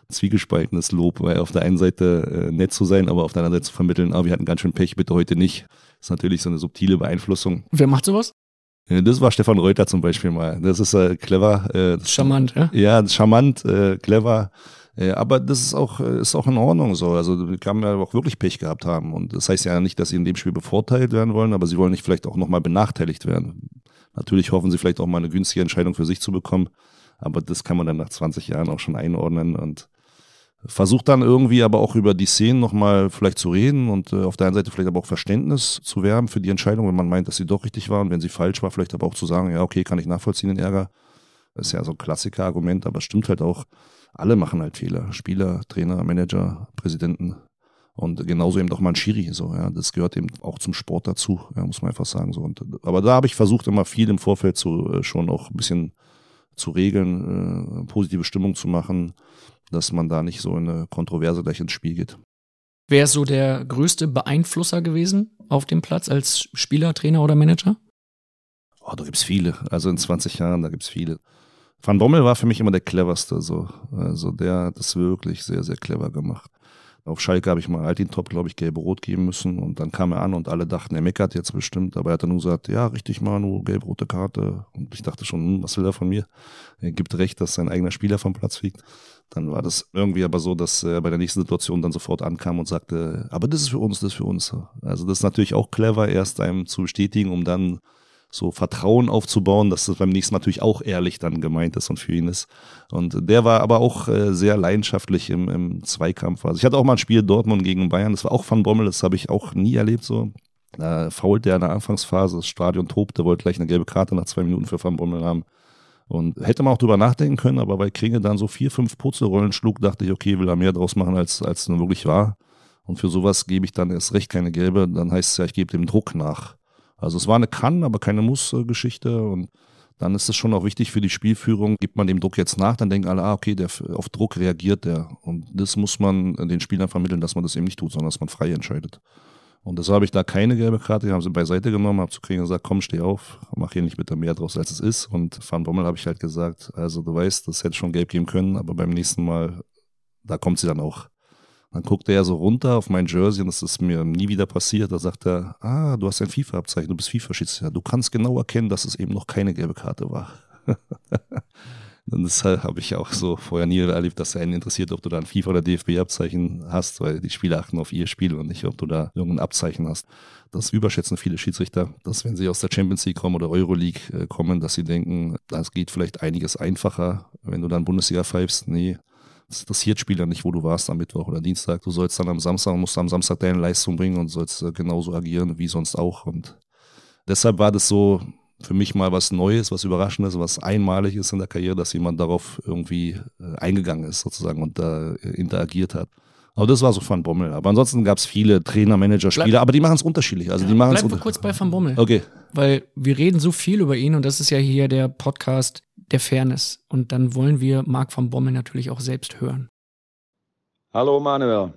A: zwiegespaltenes Lob, weil auf der einen Seite äh, nett zu sein, aber auf der anderen Seite zu vermitteln, ah, wir hatten ganz schön Pech, bitte heute nicht. Das ist natürlich so eine subtile Beeinflussung.
C: Wer macht sowas?
A: Das war Stefan Reuter zum Beispiel mal. Das ist äh, clever. Äh,
C: charmant, ja?
A: Ja, charmant, äh, clever. Äh, aber das ist auch, äh, ist auch in Ordnung so. Also wir kann ja auch wirklich Pech gehabt haben. Und das heißt ja nicht, dass sie in dem Spiel bevorteilt werden wollen, aber sie wollen nicht vielleicht auch nochmal benachteiligt werden. Natürlich hoffen sie vielleicht auch mal eine günstige Entscheidung für sich zu bekommen. Aber das kann man dann nach 20 Jahren auch schon einordnen und versucht dann irgendwie aber auch über die Szenen nochmal vielleicht zu reden und äh, auf der einen Seite vielleicht aber auch Verständnis zu werben für die Entscheidung, wenn man meint, dass sie doch richtig war und wenn sie falsch war, vielleicht aber auch zu sagen, ja, okay, kann ich nachvollziehen den Ärger. Das ist ja so ein Klassiker-Argument, aber es stimmt halt auch, alle machen halt Fehler. Spieler, Trainer, Manager, Präsidenten. Und genauso eben doch mal ein Schiri, so, ja. Das gehört eben auch zum Sport dazu, ja, muss man einfach sagen, so. Und, aber da habe ich versucht, immer viel im Vorfeld zu, äh, schon auch ein bisschen zu regeln, äh, positive Stimmung zu machen, dass man da nicht so in eine Kontroverse gleich ins Spiel geht.
C: Wer ist so der größte Beeinflusser gewesen auf dem Platz als Spieler, Trainer oder Manager?
A: Oh, da gibt's viele. Also in 20 Jahren, da gibt's viele. Van Bommel war für mich immer der cleverste. So. Also der hat das wirklich sehr, sehr clever gemacht. Auf Schalke habe ich mal Altintop, glaube ich, gelb-rot geben müssen. Und dann kam er an und alle dachten, er meckert jetzt bestimmt. Aber er hat dann nur gesagt, ja, richtig, Manu, gelb-rote Karte. Und ich dachte schon, hm, was will er von mir? Er gibt recht, dass sein eigener Spieler vom Platz fliegt. Dann war das irgendwie aber so, dass er bei der nächsten Situation dann sofort ankam und sagte, aber das ist für uns, das ist für uns. Also das ist natürlich auch clever, erst einem zu bestätigen, um dann so Vertrauen aufzubauen, dass das beim nächsten Mal natürlich auch ehrlich dann gemeint ist und für ihn ist. Und der war aber auch äh, sehr leidenschaftlich im, im Zweikampf. Also ich hatte auch mal ein Spiel Dortmund gegen Bayern, das war auch Van Bommel, das habe ich auch nie erlebt so. Da fault der in der Anfangsphase, das Stadion tobte, wollte gleich eine gelbe Karte nach zwei Minuten für Van Bommel haben. Und hätte man auch drüber nachdenken können, aber weil Kringe dann so vier, fünf Putzelrollen schlug, dachte ich, okay, will er mehr draus machen, als, als nur wirklich war. Und für sowas gebe ich dann erst recht keine gelbe, dann heißt es ja, ich gebe dem Druck nach. Also es war eine Kann, aber keine Muss-Geschichte und dann ist es schon auch wichtig für die Spielführung. Gibt man dem Druck jetzt nach, dann denken alle, ah, okay, der, auf Druck reagiert der. Und das muss man den Spielern vermitteln, dass man das eben nicht tut, sondern dass man frei entscheidet. Und deshalb habe ich da keine gelbe Karte, haben sie beiseite genommen, habe zu kriegen gesagt, komm, steh auf, mach hier nicht bitte mehr draus, als es ist. Und Van Bommel habe ich halt gesagt, also du weißt, das hätte schon gelb geben können, aber beim nächsten Mal, da kommt sie dann auch. Dann guckte er so runter auf mein Jersey und das ist mir nie wieder passiert. Da sagt er, ah, du hast ein FIFA-Abzeichen, du bist FIFA-Schiedsrichter. Du kannst genau erkennen, dass es eben noch keine gelbe Karte war. und deshalb habe ich auch so vorher nie erlebt, dass er einen interessiert, ob du da ein FIFA- oder DFB-Abzeichen hast, weil die Spieler achten auf ihr Spiel und nicht, ob du da irgendein Abzeichen hast. Das überschätzen viele Schiedsrichter, dass wenn sie aus der Champions League kommen oder Euroleague äh, kommen, dass sie denken, das geht vielleicht einiges einfacher, wenn du dann Bundesliga pfeifst. Nee, es interessiert Spieler nicht, wo du warst am Mittwoch oder Dienstag. Du sollst dann am Samstag, musst am Samstag deine Leistung bringen und sollst äh, genauso agieren wie sonst auch. Und deshalb war das so für mich mal was Neues, was Überraschendes, was einmalig ist in der Karriere, dass jemand darauf irgendwie äh, eingegangen ist sozusagen und da äh, interagiert hat. Aber das war so Van Bommel. Aber ansonsten gab es viele Trainer, Manager, Spieler, bleib, aber die machen es unterschiedlich. Also die machen
C: Bleib mal kurz bei Van Bommel.
A: Okay.
C: Weil wir reden so viel über ihn und das ist ja hier der Podcast der Fairness. Und dann wollen wir Marc van Bommel natürlich auch selbst hören.
G: Hallo Manuel.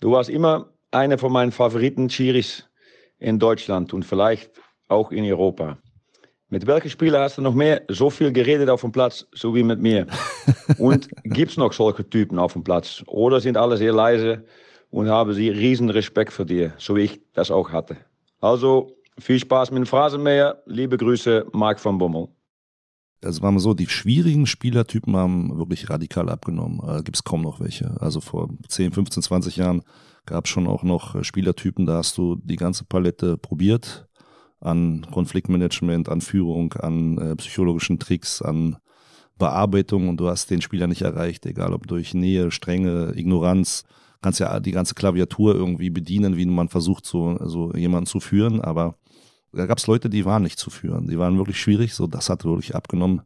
G: Du warst immer einer von meinen Favoriten Chiris in Deutschland und vielleicht auch in Europa. Mit welchen Spieler hast du noch mehr so viel geredet auf dem Platz, so wie mit mir? Und gibt es noch solche Typen auf dem Platz? Oder sind alle sehr leise und haben sie riesen Respekt für dir, so wie ich das auch hatte? Also viel Spaß mit dem Phrasenmäher. Liebe Grüße, Marc van Bommel
A: also war mal so, die schwierigen Spielertypen haben wirklich radikal abgenommen. Äh, Gibt es kaum noch welche. Also vor 10, 15, 20 Jahren gab es schon auch noch äh, Spielertypen, da hast du die ganze Palette probiert an Konfliktmanagement, an Führung, an äh, psychologischen Tricks, an Bearbeitung und du hast den Spieler nicht erreicht, egal ob durch Nähe, Strenge, Ignoranz. Kannst ja die ganze Klaviatur irgendwie bedienen, wie man versucht, so, so jemanden zu führen, aber da gab es Leute, die waren nicht zu führen. Die waren wirklich schwierig. So, das hat wirklich abgenommen.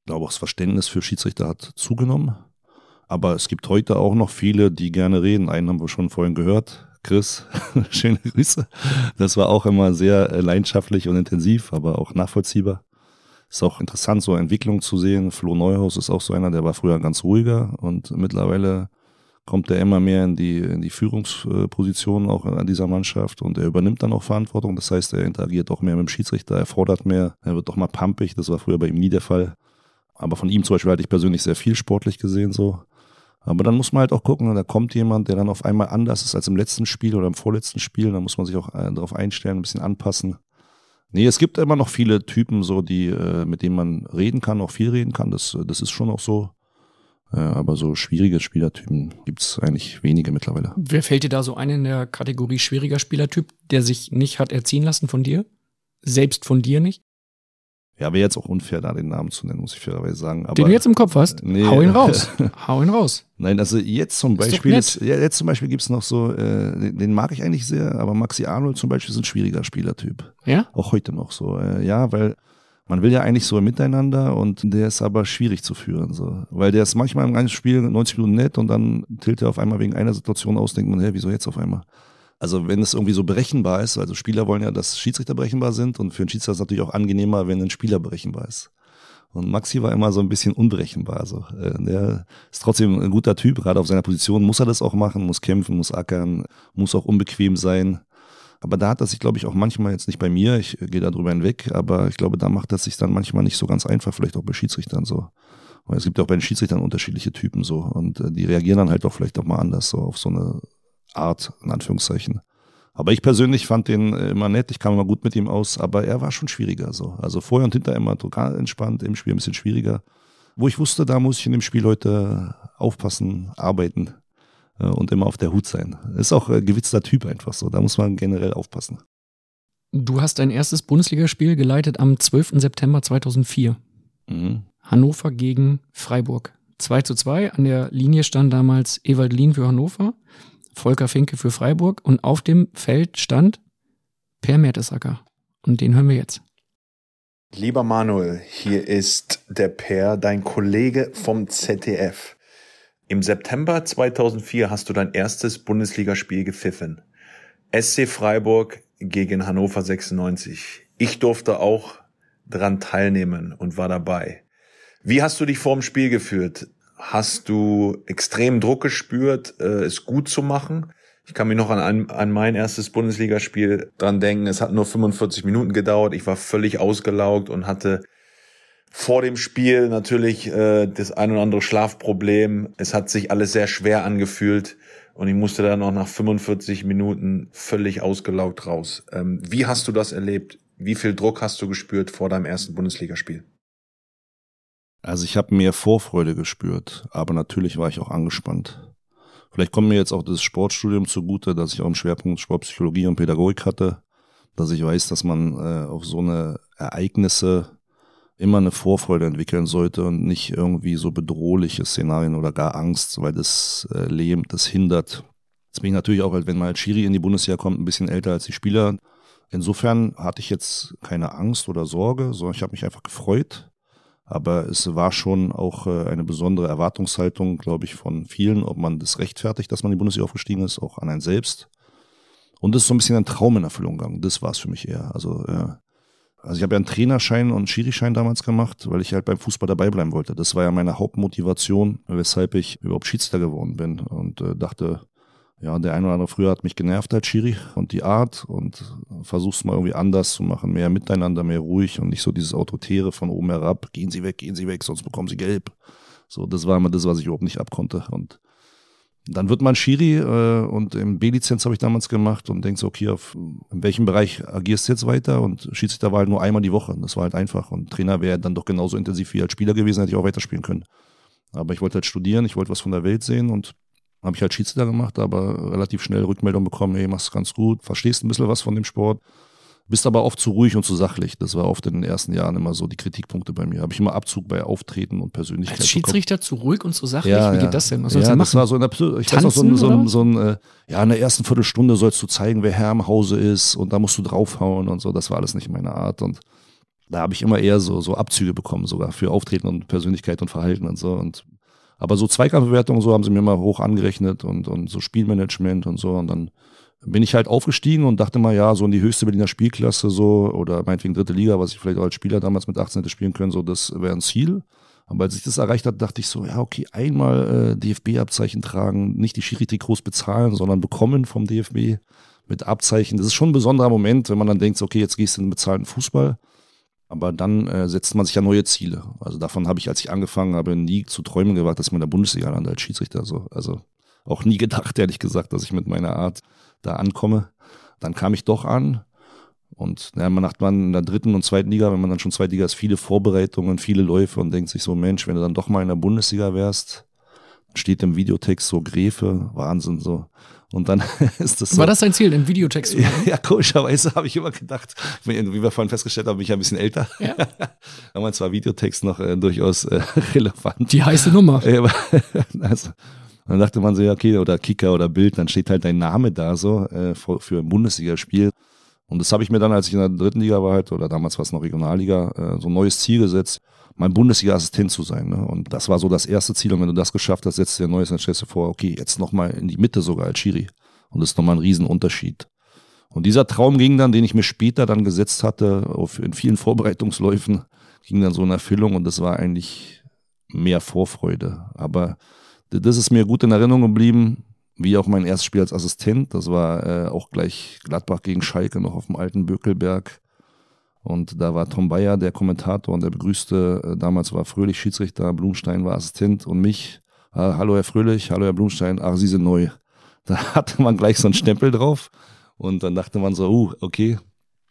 A: Ich glaube, auch das Verständnis für Schiedsrichter hat zugenommen. Aber es gibt heute auch noch viele, die gerne reden. Einen haben wir schon vorhin gehört. Chris, schöne Grüße. Das war auch immer sehr äh, leidenschaftlich und intensiv, aber auch nachvollziehbar. Ist auch interessant, so Entwicklung zu sehen. Flo Neuhaus ist auch so einer, der war früher ganz ruhiger und mittlerweile kommt er immer mehr in die, in die Führungsposition auch an dieser Mannschaft und er übernimmt dann auch Verantwortung. Das heißt, er interagiert auch mehr mit dem Schiedsrichter, er fordert mehr, er wird doch mal pumpig. Das war früher bei ihm nie der Fall. Aber von ihm zum Beispiel hatte ich persönlich sehr viel sportlich gesehen so. Aber dann muss man halt auch gucken, da kommt jemand, der dann auf einmal anders ist als im letzten Spiel oder im vorletzten Spiel. Da muss man sich auch äh, darauf einstellen, ein bisschen anpassen. Nee, es gibt immer noch viele Typen, so die, äh, mit denen man reden kann, auch viel reden kann. Das, das ist schon auch so. Aber so schwierige Spielertypen gibt's eigentlich wenige mittlerweile.
C: Wer fällt dir da so ein in der Kategorie schwieriger Spielertyp, der sich nicht hat erziehen lassen von dir? Selbst von dir nicht?
A: Ja, wäre jetzt auch unfair, da den Namen zu nennen, muss ich fairerweise sagen. Aber,
C: den du jetzt im Kopf hast? Nee. Hau ihn raus. Hau ihn raus.
A: Nein, also jetzt zum Beispiel, ja, jetzt zum Beispiel gibt's noch so, äh, den, den, mag ich eigentlich sehr, aber Maxi Arnold zum Beispiel ist ein schwieriger Spielertyp.
C: Ja?
A: Auch heute noch so. Äh, ja, weil man will ja eigentlich so miteinander und der ist aber schwierig zu führen, so. Weil der ist manchmal im ganzen Spiel 90 Minuten nett und dann tilt er auf einmal wegen einer Situation aus, denkt man, hä, wieso jetzt auf einmal? Also wenn es irgendwie so berechenbar ist, also Spieler wollen ja, dass Schiedsrichter berechenbar sind und für einen Schiedsrichter ist es natürlich auch angenehmer, wenn ein Spieler berechenbar ist. Und Maxi war immer so ein bisschen unberechenbar. So. Äh, der ist trotzdem ein guter Typ, gerade auf seiner Position muss er das auch machen, muss kämpfen, muss ackern, muss auch unbequem sein. Aber da hat er sich, glaube ich, auch manchmal jetzt nicht bei mir, ich gehe da drüber hinweg, aber ich glaube, da macht er sich dann manchmal nicht so ganz einfach, vielleicht auch bei Schiedsrichtern so. Weil es gibt ja auch bei den Schiedsrichtern unterschiedliche Typen so und äh, die reagieren dann halt auch vielleicht auch mal anders, so auf so eine Art, in Anführungszeichen. Aber ich persönlich fand den äh, immer nett, ich kam immer gut mit ihm aus, aber er war schon schwieriger so. Also vorher und hinter immer total entspannt, im Spiel ein bisschen schwieriger. Wo ich wusste, da muss ich in dem Spiel heute aufpassen, arbeiten äh, und immer auf der Hut sein. Ist auch ein gewitzter Typ einfach so, da muss man generell aufpassen.
C: Du hast dein erstes Bundesligaspiel geleitet am 12. September 2004. Mhm. Hannover gegen Freiburg. 2 zu 2. An der Linie stand damals Ewald Lien für Hannover, Volker Finke für Freiburg und auf dem Feld stand Per Mertesacker. Und den hören wir jetzt.
H: Lieber Manuel, hier ist der Per, dein Kollege vom ZDF. Im September 2004 hast du dein erstes Bundesligaspiel gepfiffen. SC Freiburg gegen Hannover 96. Ich durfte auch dran teilnehmen und war dabei. Wie hast du dich vor dem Spiel gefühlt? Hast du extrem Druck gespürt, äh, es gut zu machen? Ich kann mich noch an, an mein erstes Bundesligaspiel dran denken. Es hat nur 45 Minuten gedauert. Ich war völlig ausgelaugt und hatte vor dem Spiel natürlich äh, das ein oder andere Schlafproblem. Es hat sich alles sehr schwer angefühlt und ich musste dann auch nach 45 Minuten völlig ausgelaugt raus. Ähm, wie hast du das erlebt? Wie viel Druck hast du gespürt vor deinem ersten Bundesligaspiel?
A: Also ich habe mehr Vorfreude gespürt, aber natürlich war ich auch angespannt. Vielleicht kommt mir jetzt auch das Sportstudium zugute, dass ich auch einen Schwerpunkt Sportpsychologie und Pädagogik hatte, dass ich weiß, dass man äh, auf so eine Ereignisse immer eine Vorfreude entwickeln sollte und nicht irgendwie so bedrohliche Szenarien oder gar Angst, weil das äh, lähmt, das hindert. Jetzt bin ich natürlich auch, wenn mal Schiri in die Bundesliga kommt, ein bisschen älter als die Spieler. Insofern hatte ich jetzt keine Angst oder Sorge, sondern ich habe mich einfach gefreut. Aber es war schon auch äh, eine besondere Erwartungshaltung, glaube ich, von vielen, ob man das rechtfertigt, dass man in die Bundesliga aufgestiegen ist, auch an einen selbst. Und es ist so ein bisschen ein Traum in Erfüllung gegangen. Das war es für mich eher. Also äh, also ich habe ja einen Trainerschein und einen Schirischein damals gemacht, weil ich halt beim Fußball dabei bleiben wollte. Das war ja meine Hauptmotivation, weshalb ich überhaupt Schiedsrichter geworden bin und äh, dachte, ja, der eine oder andere früher hat mich genervt als Schiri und die Art und versuch's mal irgendwie anders zu machen, mehr miteinander, mehr ruhig und nicht so dieses Autoritäre von oben herab, gehen Sie weg, gehen Sie weg, sonst bekommen Sie gelb. So, das war immer das, was ich überhaupt nicht abkonnte und dann wird man Schiri äh, und im B-Lizenz habe ich damals gemacht und denkst, okay, auf in welchem Bereich agierst du jetzt weiter? Und Schiedsrichter war halt nur einmal die Woche. Das war halt einfach. Und Trainer wäre dann doch genauso intensiv wie als Spieler gewesen, hätte ich auch weiterspielen können. Aber ich wollte halt studieren, ich wollte was von der Welt sehen und habe ich halt Schiedsrichter gemacht, aber relativ schnell Rückmeldung bekommen, hey, machst ganz gut, verstehst ein bisschen was von dem Sport bist aber oft zu ruhig und zu sachlich. Das war oft in den ersten Jahren immer so die Kritikpunkte bei mir. Habe ich immer Abzug bei Auftreten und Persönlichkeit.
C: Als Schiedsrichter bekommen. zu ruhig und zu sachlich?
A: Ja,
C: Wie
A: ja.
C: geht das denn?
A: Was sollst ja, du machen? das war so in der, ich Tanzen, weiß noch, so, ein, so, ein, so ein, äh, ja, in der ersten Viertelstunde sollst du zeigen, wer Herr im Hause ist und da musst du draufhauen und so. Das war alles nicht meine Art und da habe ich immer eher so, so Abzüge bekommen, sogar für Auftreten und Persönlichkeit und Verhalten und so. Und aber so Zweikampfbewertungen, so haben sie mir mal hoch angerechnet und, und so Spielmanagement und so. Und dann bin ich halt aufgestiegen und dachte mal, ja, so in die höchste Berliner Spielklasse so oder meinetwegen dritte Liga, was ich vielleicht auch als Spieler damals mit 18 hätte spielen können, so das wäre ein Ziel. Aber als ich das erreicht hat, dachte ich so, ja, okay, einmal äh, DFB-Abzeichen tragen, nicht die Schiri-Trikots bezahlen, sondern bekommen vom DFB mit Abzeichen. Das ist schon ein besonderer Moment, wenn man dann denkt, okay, jetzt gehst du in den bezahlten Fußball. Aber dann äh, setzt man sich ja neue Ziele. Also davon habe ich, als ich angefangen habe, nie zu träumen gewagt, dass ich in der Bundesliga lande als Schiedsrichter. So. Also auch nie gedacht, ehrlich gesagt, dass ich mit meiner Art da ankomme. Dann kam ich doch an. Und ja, man macht man in der dritten und zweiten Liga, wenn man dann schon zweite Liga ist, viele Vorbereitungen, viele Läufe und denkt sich so, Mensch, wenn du dann doch mal in der Bundesliga wärst, steht im Videotext so Gräfe, Wahnsinn so. Und dann ist das so.
C: War das dein Ziel, im Videotext
A: Ja, ja komischerweise habe ich immer gedacht, wie wir vorhin festgestellt haben, bin ich ja ein bisschen älter. Ja. Damals war Videotext noch äh, durchaus äh, relevant.
C: Die heiße Nummer.
A: also, dann dachte man so, ja, okay, oder Kicker oder Bild, dann steht halt dein Name da so äh, für, für ein Bundesligaspiel. Und das habe ich mir dann, als ich in der dritten Liga war, halt, oder damals war es noch Regionalliga, äh, so ein neues Ziel gesetzt, mein Bundesliga-Assistent zu sein. Ne? Und das war so das erste Ziel. Und wenn du das geschafft hast, setzt du dir ein neues, dann stellst du vor, okay, jetzt nochmal in die Mitte sogar als Schiri. Und das ist nochmal ein Riesenunterschied. Und dieser Traum ging dann, den ich mir später dann gesetzt hatte, auf, in vielen Vorbereitungsläufen, ging dann so in Erfüllung und das war eigentlich mehr Vorfreude. Aber das ist mir gut in Erinnerung geblieben, wie auch mein erstes Spiel als Assistent. Das war äh, auch gleich Gladbach gegen Schalke noch auf dem alten Bökelberg. Und da war Tom Bayer der Kommentator und der begrüßte, äh, damals war Fröhlich Schiedsrichter, Blumstein war Assistent und mich. Äh, hallo Herr Fröhlich, hallo Herr Blumstein, ach, Sie sind neu. Da hatte man gleich so einen Stempel drauf und dann dachte man so, uh, okay.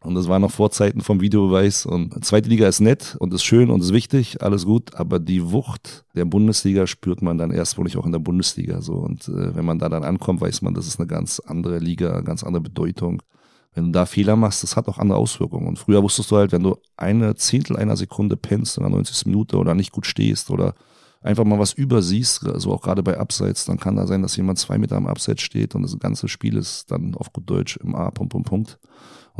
A: Und das war noch vor Zeiten vom Videobeweis. Und zweite Liga ist nett und ist schön und ist wichtig, alles gut. Aber die Wucht der Bundesliga spürt man dann erst wohl auch in der Bundesliga. So. Und äh, wenn man da dann ankommt, weiß man, das ist eine ganz andere Liga, ganz andere Bedeutung. Wenn du da Fehler machst, das hat auch andere Auswirkungen. Und früher wusstest du halt, wenn du eine Zehntel einer Sekunde pennst in der 90. Minute oder nicht gut stehst oder einfach mal was übersiehst, also auch gerade bei Abseits, dann kann da sein, dass jemand zwei Meter am Abseits steht und das ganze Spiel ist dann auf gut Deutsch im A, Punkt, Punkt, Punkt.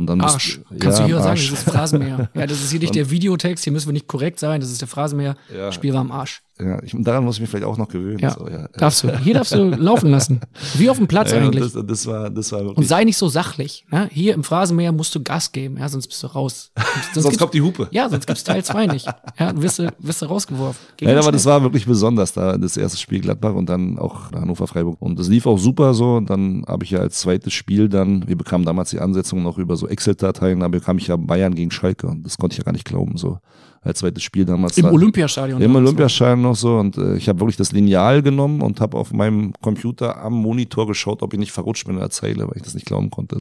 A: Und dann
C: Arsch.
A: Musst,
C: Kannst
A: ja,
C: du hier sagen, das ist Phrasenmäher. ja, das ist hier nicht der Videotext, hier müssen wir nicht korrekt sein, das ist der Phrasenmäher.
A: Ja.
C: Spiel war am Arsch.
A: Ja, ich, daran muss ich mich vielleicht auch noch gewöhnen.
C: Ja.
A: So, ja.
C: Darfst du. Hier darfst du laufen lassen. Wie auf dem Platz
A: ja,
C: eigentlich.
A: Das, das, war, das war
C: Und
A: wirklich.
C: sei nicht so sachlich. Ne? Hier im Phrasenmäher musst du Gas geben, ja, sonst bist du raus. Sonst,
A: Sonst kommt die Hupe.
C: Ja, sonst gibt's Teil 2 nicht. Ja, dann wirst du, wirst du rausgeworfen. Geht
A: Nein, aber das
C: schnell.
A: war wirklich besonders, da das erste Spiel Gladbach und dann auch Hannover Freiburg. Und das lief auch super so. Und dann habe ich ja als zweites Spiel dann, wir bekamen damals die Ansetzung noch über so Excel-Dateien, da bekam ich ja Bayern gegen Schalke. Und das konnte ich ja gar nicht glauben. So als zweites Spiel damals.
C: Im
A: da-
C: Olympiastadion.
A: Im Olympiaschein noch so und äh, ich habe wirklich das Lineal genommen und habe auf meinem Computer am Monitor geschaut, ob ich nicht verrutscht bin in der Zeile, weil ich das nicht glauben konnte.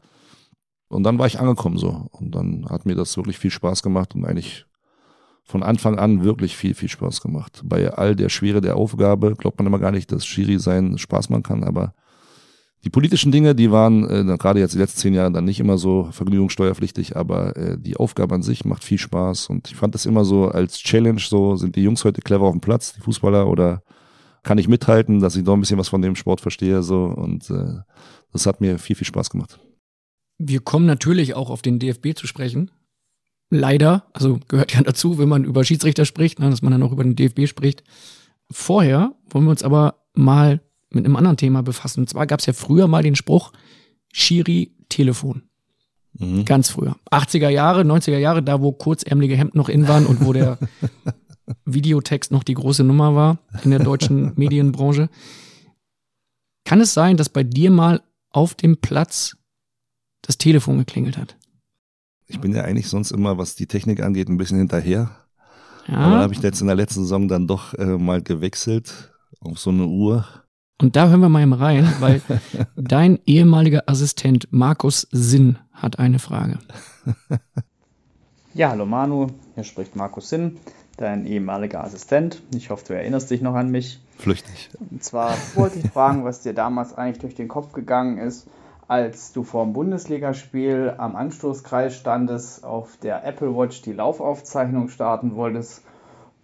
A: Und dann war ich angekommen so und dann hat mir das wirklich viel Spaß gemacht und eigentlich von Anfang an wirklich viel, viel Spaß gemacht. Bei all der Schwere der Aufgabe glaubt man immer gar nicht, dass Schiri sein Spaß machen kann, aber die politischen Dinge, die waren äh, gerade jetzt die letzten zehn Jahre dann nicht immer so vergnügungssteuerpflichtig, aber äh, die Aufgabe an sich macht viel Spaß und ich fand das immer so als Challenge, so sind die Jungs heute clever auf dem Platz, die Fußballer, oder kann ich mithalten, dass ich doch ein bisschen was von dem Sport verstehe, so und äh, das hat mir viel, viel Spaß gemacht.
C: Wir kommen natürlich auch auf den DFB zu sprechen. Leider, also gehört ja dazu, wenn man über Schiedsrichter spricht, ne, dass man dann auch über den DFB spricht. Vorher wollen wir uns aber mal mit einem anderen Thema befassen. Und zwar gab es ja früher mal den Spruch Schiri Telefon.
A: Mhm.
C: Ganz früher. 80er Jahre, 90er Jahre, da wo kurzärmelige Hemden noch in waren und wo der Videotext noch die große Nummer war in der deutschen Medienbranche. Kann es sein, dass bei dir mal auf dem Platz das Telefon geklingelt hat?
A: Ich bin ja eigentlich sonst immer, was die Technik angeht, ein bisschen hinterher. Aber
C: Ja.
A: habe ich jetzt in der letzten Saison dann doch äh, mal gewechselt auf so eine Uhr.
C: Und da hören wir mal rein, weil dein ehemaliger Assistent Markus Sinn hat eine Frage.
I: Ja, hallo Manu, hier spricht Markus Sinn, dein ehemaliger Assistent. Ich hoffe, du erinnerst dich noch an mich.
A: Flüchtig.
I: Und zwar wollte ich fragen, was dir damals eigentlich durch den Kopf gegangen ist, als du vor dem Bundesligaspiel am Anstoßkreis standest, auf der Apple Watch die Laufaufzeichnung starten wolltest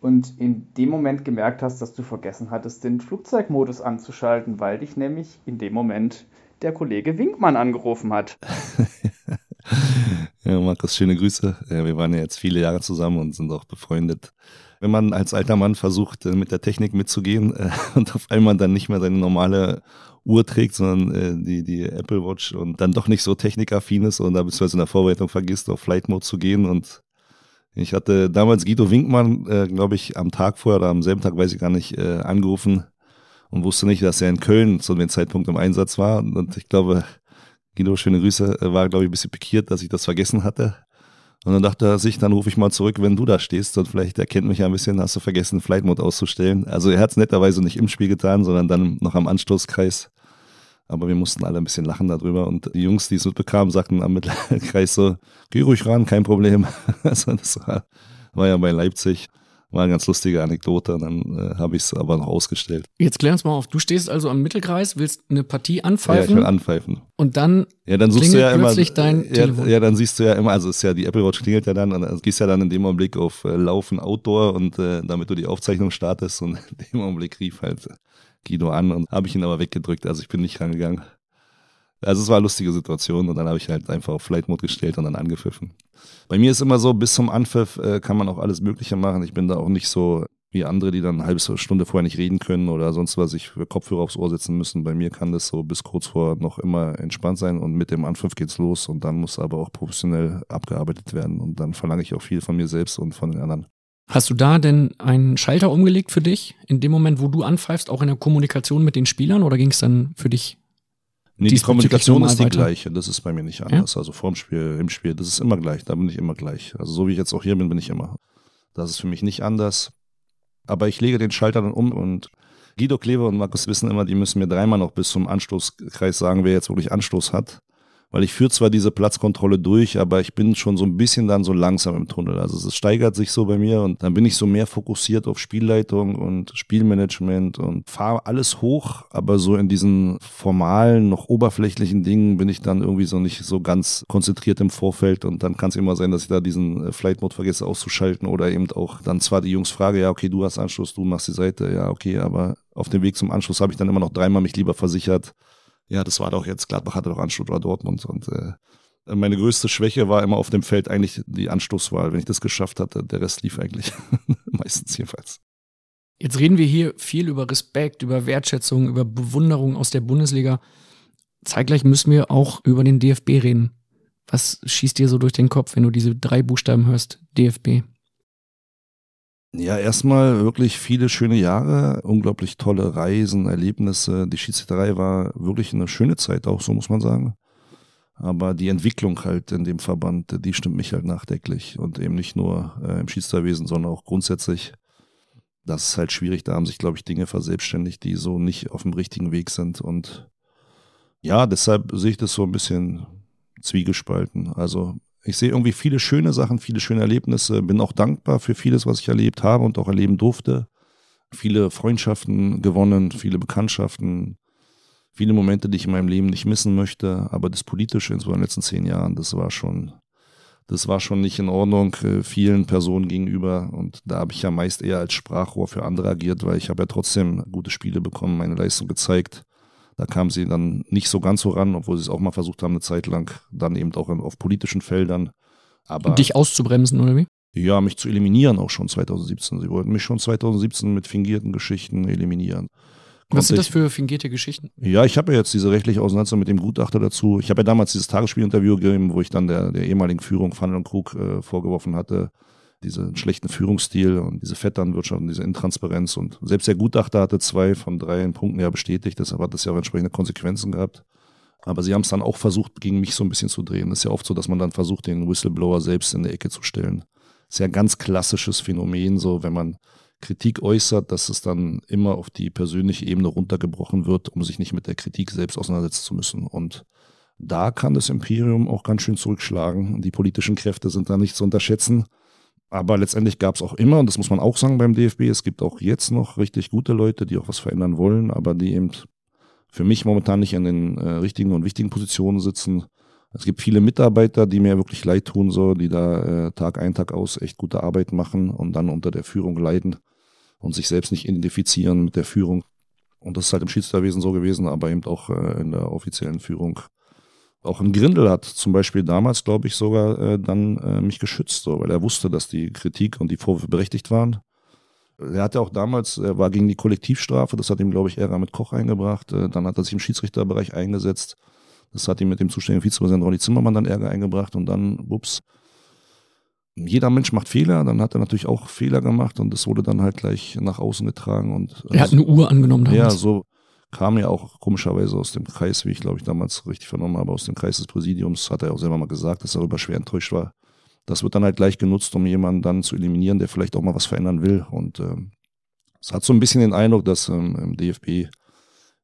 I: und in dem Moment gemerkt hast, dass du vergessen hattest, den Flugzeugmodus anzuschalten, weil dich nämlich in dem Moment der Kollege Winkmann angerufen hat.
A: Ja, Markus, schöne Grüße. Ja, wir waren ja jetzt viele Jahre zusammen und sind auch befreundet. Wenn man als alter Mann versucht, äh, mit der Technik mitzugehen äh, und auf einmal dann nicht mehr seine normale Uhr trägt, sondern äh, die, die Apple Watch und dann doch nicht so technikaffin ist und da beziehungsweise in der Vorbereitung vergisst, auf Flight Mode zu gehen und ich hatte damals Guido Winkmann, äh, glaube ich, am Tag vorher oder am selben Tag, weiß ich gar nicht, äh, angerufen und wusste nicht, dass er in Köln zu dem Zeitpunkt im Einsatz war. Und ich glaube, Guido, schöne Grüße, äh, war, glaube ich, ein bisschen pikiert, dass ich das vergessen hatte. Und dann dachte er sich, dann rufe ich mal zurück, wenn du da stehst. Und vielleicht erkennt mich ja ein bisschen, hast du vergessen, Flight Mode auszustellen. Also er hat es netterweise nicht im Spiel getan, sondern dann noch am Anstoßkreis. Aber wir mussten alle ein bisschen lachen darüber. Und die Jungs, die es mitbekamen, sagten am Mittelkreis so, geh ruhig ran, kein Problem. Also das war, war ja bei Leipzig. War eine ganz lustige Anekdote. Und dann äh, habe ich es aber noch ausgestellt.
C: Jetzt klär uns mal auf. Du stehst also am Mittelkreis, willst eine Partie
A: Ja, ich
C: anpfeifen
A: will anpfeifen.
C: und dann
A: Ja, dann suchst
C: klingelt
A: du ja immer.
C: plötzlich dein
A: ja,
C: Telefon.
A: ja, dann siehst du ja immer, also ist ja die Apple Watch klingelt ja dann und dann gehst ja dann in dem Augenblick auf äh, Laufen Outdoor und äh, damit du die Aufzeichnung startest und in dem Augenblick rief halt Guido an und habe ich ihn aber weggedrückt, also ich bin nicht rangegangen. Also es war eine lustige Situation und dann habe ich halt einfach auf Flight Mode gestellt und dann angepfiffen. Bei mir ist immer so, bis zum Anpfiff äh, kann man auch alles Mögliche machen. Ich bin da auch nicht so wie andere, die dann eine halbe Stunde vorher nicht reden können oder sonst was sich Kopfhörer aufs Ohr setzen müssen. Bei mir kann das so bis kurz vor noch immer entspannt sein und mit dem Anpfiff geht's los und dann muss aber auch professionell abgearbeitet werden und dann verlange ich auch viel von mir selbst und von den anderen.
C: Hast du da denn einen Schalter umgelegt für dich, in dem Moment, wo du anpfeifst, auch in der Kommunikation mit den Spielern, oder ging es dann für dich?
A: Nee, die Kommunikation ist die
C: weiter?
A: gleiche. Das ist bei mir nicht anders. Ja? Also vorm Spiel, im Spiel, das ist immer gleich. Da bin ich immer gleich. Also so wie ich jetzt auch hier bin, bin ich immer. Das ist für mich nicht anders. Aber ich lege den Schalter dann um und Guido Kleber und Markus wissen immer, die müssen mir dreimal noch bis zum Anstoßkreis sagen, wer jetzt wirklich Anstoß hat weil ich führe zwar diese Platzkontrolle durch, aber ich bin schon so ein bisschen dann so langsam im Tunnel. Also es steigert sich so bei mir und dann bin ich so mehr fokussiert auf Spielleitung und Spielmanagement und fahre alles hoch, aber so in diesen formalen, noch oberflächlichen Dingen bin ich dann irgendwie so nicht so ganz konzentriert im Vorfeld und dann kann es immer sein, dass ich da diesen äh, Flight Mode vergesse auszuschalten oder eben auch dann zwar die Jungs frage, ja okay, du hast Anschluss, du machst die Seite, ja okay, aber auf dem Weg zum Anschluss habe ich dann immer noch dreimal mich lieber versichert, ja, das war doch jetzt, Gladbach hatte doch Anstoß oder Dortmund und äh, meine größte Schwäche war immer auf dem Feld eigentlich die Anstoßwahl. Wenn ich das geschafft hatte, der Rest lief eigentlich. Meistens jedenfalls.
C: Jetzt reden wir hier viel über Respekt, über Wertschätzung, über Bewunderung aus der Bundesliga. Zeitgleich müssen wir auch über den DFB reden. Was schießt dir so durch den Kopf, wenn du diese drei Buchstaben hörst? DFB.
A: Ja, erstmal wirklich viele schöne Jahre, unglaublich tolle Reisen, Erlebnisse. Die Schiedsrichterei war wirklich eine schöne Zeit auch, so muss man sagen. Aber die Entwicklung halt in dem Verband, die stimmt mich halt nachdenklich und eben nicht nur äh, im Schiedsrichterwesen, sondern auch grundsätzlich. Das ist halt schwierig. Da haben sich, glaube ich, Dinge verselbstständigt, die so nicht auf dem richtigen Weg sind. Und ja, deshalb sehe ich das so ein bisschen zwiegespalten. Also ich sehe irgendwie viele schöne Sachen, viele schöne Erlebnisse, bin auch dankbar für vieles, was ich erlebt habe und auch erleben durfte. Viele Freundschaften gewonnen, viele Bekanntschaften, viele Momente, die ich in meinem Leben nicht missen möchte. Aber das Politische, in den letzten zehn Jahren, das war schon, das war schon nicht in Ordnung äh, vielen Personen gegenüber. Und da habe ich ja meist eher als Sprachrohr für andere agiert, weil ich habe ja trotzdem gute Spiele bekommen, meine Leistung gezeigt. Da kam sie dann nicht so ganz so ran, obwohl sie es auch mal versucht haben, eine Zeit lang, dann eben auch auf politischen Feldern. Aber
C: Dich auszubremsen, oder wie?
A: Ja, mich zu eliminieren auch schon 2017. Sie wollten mich schon 2017 mit fingierten Geschichten eliminieren.
C: Was sind das für fingierte Geschichten?
A: Ja, ich habe ja jetzt diese rechtliche Auseinandersetzung mit dem Gutachter dazu. Ich habe ja damals dieses Tagesspielinterview gegeben, wo ich dann der, der ehemaligen Führung Van und Krug äh, vorgeworfen hatte, diesen schlechten Führungsstil und diese Vetternwirtschaft und diese Intransparenz. Und selbst der Gutachter hatte zwei von drei Punkten ja bestätigt, deshalb hat das ja auch entsprechende Konsequenzen gehabt. Aber sie haben es dann auch versucht, gegen mich so ein bisschen zu drehen. Das ist ja oft so, dass man dann versucht, den Whistleblower selbst in der Ecke zu stellen. Das ist ja ein ganz klassisches Phänomen, so wenn man Kritik äußert, dass es dann immer auf die persönliche Ebene runtergebrochen wird, um sich nicht mit der Kritik selbst auseinandersetzen zu müssen. Und da kann das Imperium auch ganz schön zurückschlagen. Die politischen Kräfte sind da nicht zu unterschätzen. Aber letztendlich gab es auch immer, und das muss man auch sagen beim DFB, es gibt auch jetzt noch richtig gute Leute, die auch was verändern wollen, aber die eben für mich momentan nicht an den äh, richtigen und wichtigen Positionen sitzen. Es gibt viele Mitarbeiter, die mir wirklich leid tun, so, die da äh, Tag ein, Tag aus echt gute Arbeit machen und dann unter der Führung leiden und sich selbst nicht identifizieren mit der Führung. Und das ist halt im Schiedsrichterwesen so gewesen, aber eben auch äh, in der offiziellen Führung auch ein Grindel hat zum Beispiel damals, glaube ich, sogar äh, dann äh, mich geschützt, so, weil er wusste, dass die Kritik und die Vorwürfe berechtigt waren. Er hatte auch damals, er war gegen die Kollektivstrafe, das hat ihm, glaube ich, Ära mit Koch eingebracht. Äh, dann hat er sich im Schiedsrichterbereich eingesetzt. Das hat ihm mit dem zuständigen Vizepräsidenten Ronny Zimmermann dann Ärger eingebracht und dann, wups. Jeder Mensch macht Fehler, dann hat er natürlich auch Fehler gemacht und das wurde dann halt gleich nach außen getragen. Und,
C: er hat eine Uhr angenommen
A: damals. Ja, so, kam ja auch komischerweise aus dem Kreis, wie ich glaube ich damals richtig vernommen habe, aus dem Kreis des Präsidiums, hat er auch selber mal gesagt, dass er darüber schwer enttäuscht war. Das wird dann halt gleich genutzt, um jemanden dann zu eliminieren, der vielleicht auch mal was verändern will. Und ähm, es hat so ein bisschen den Eindruck, dass ähm, im DFB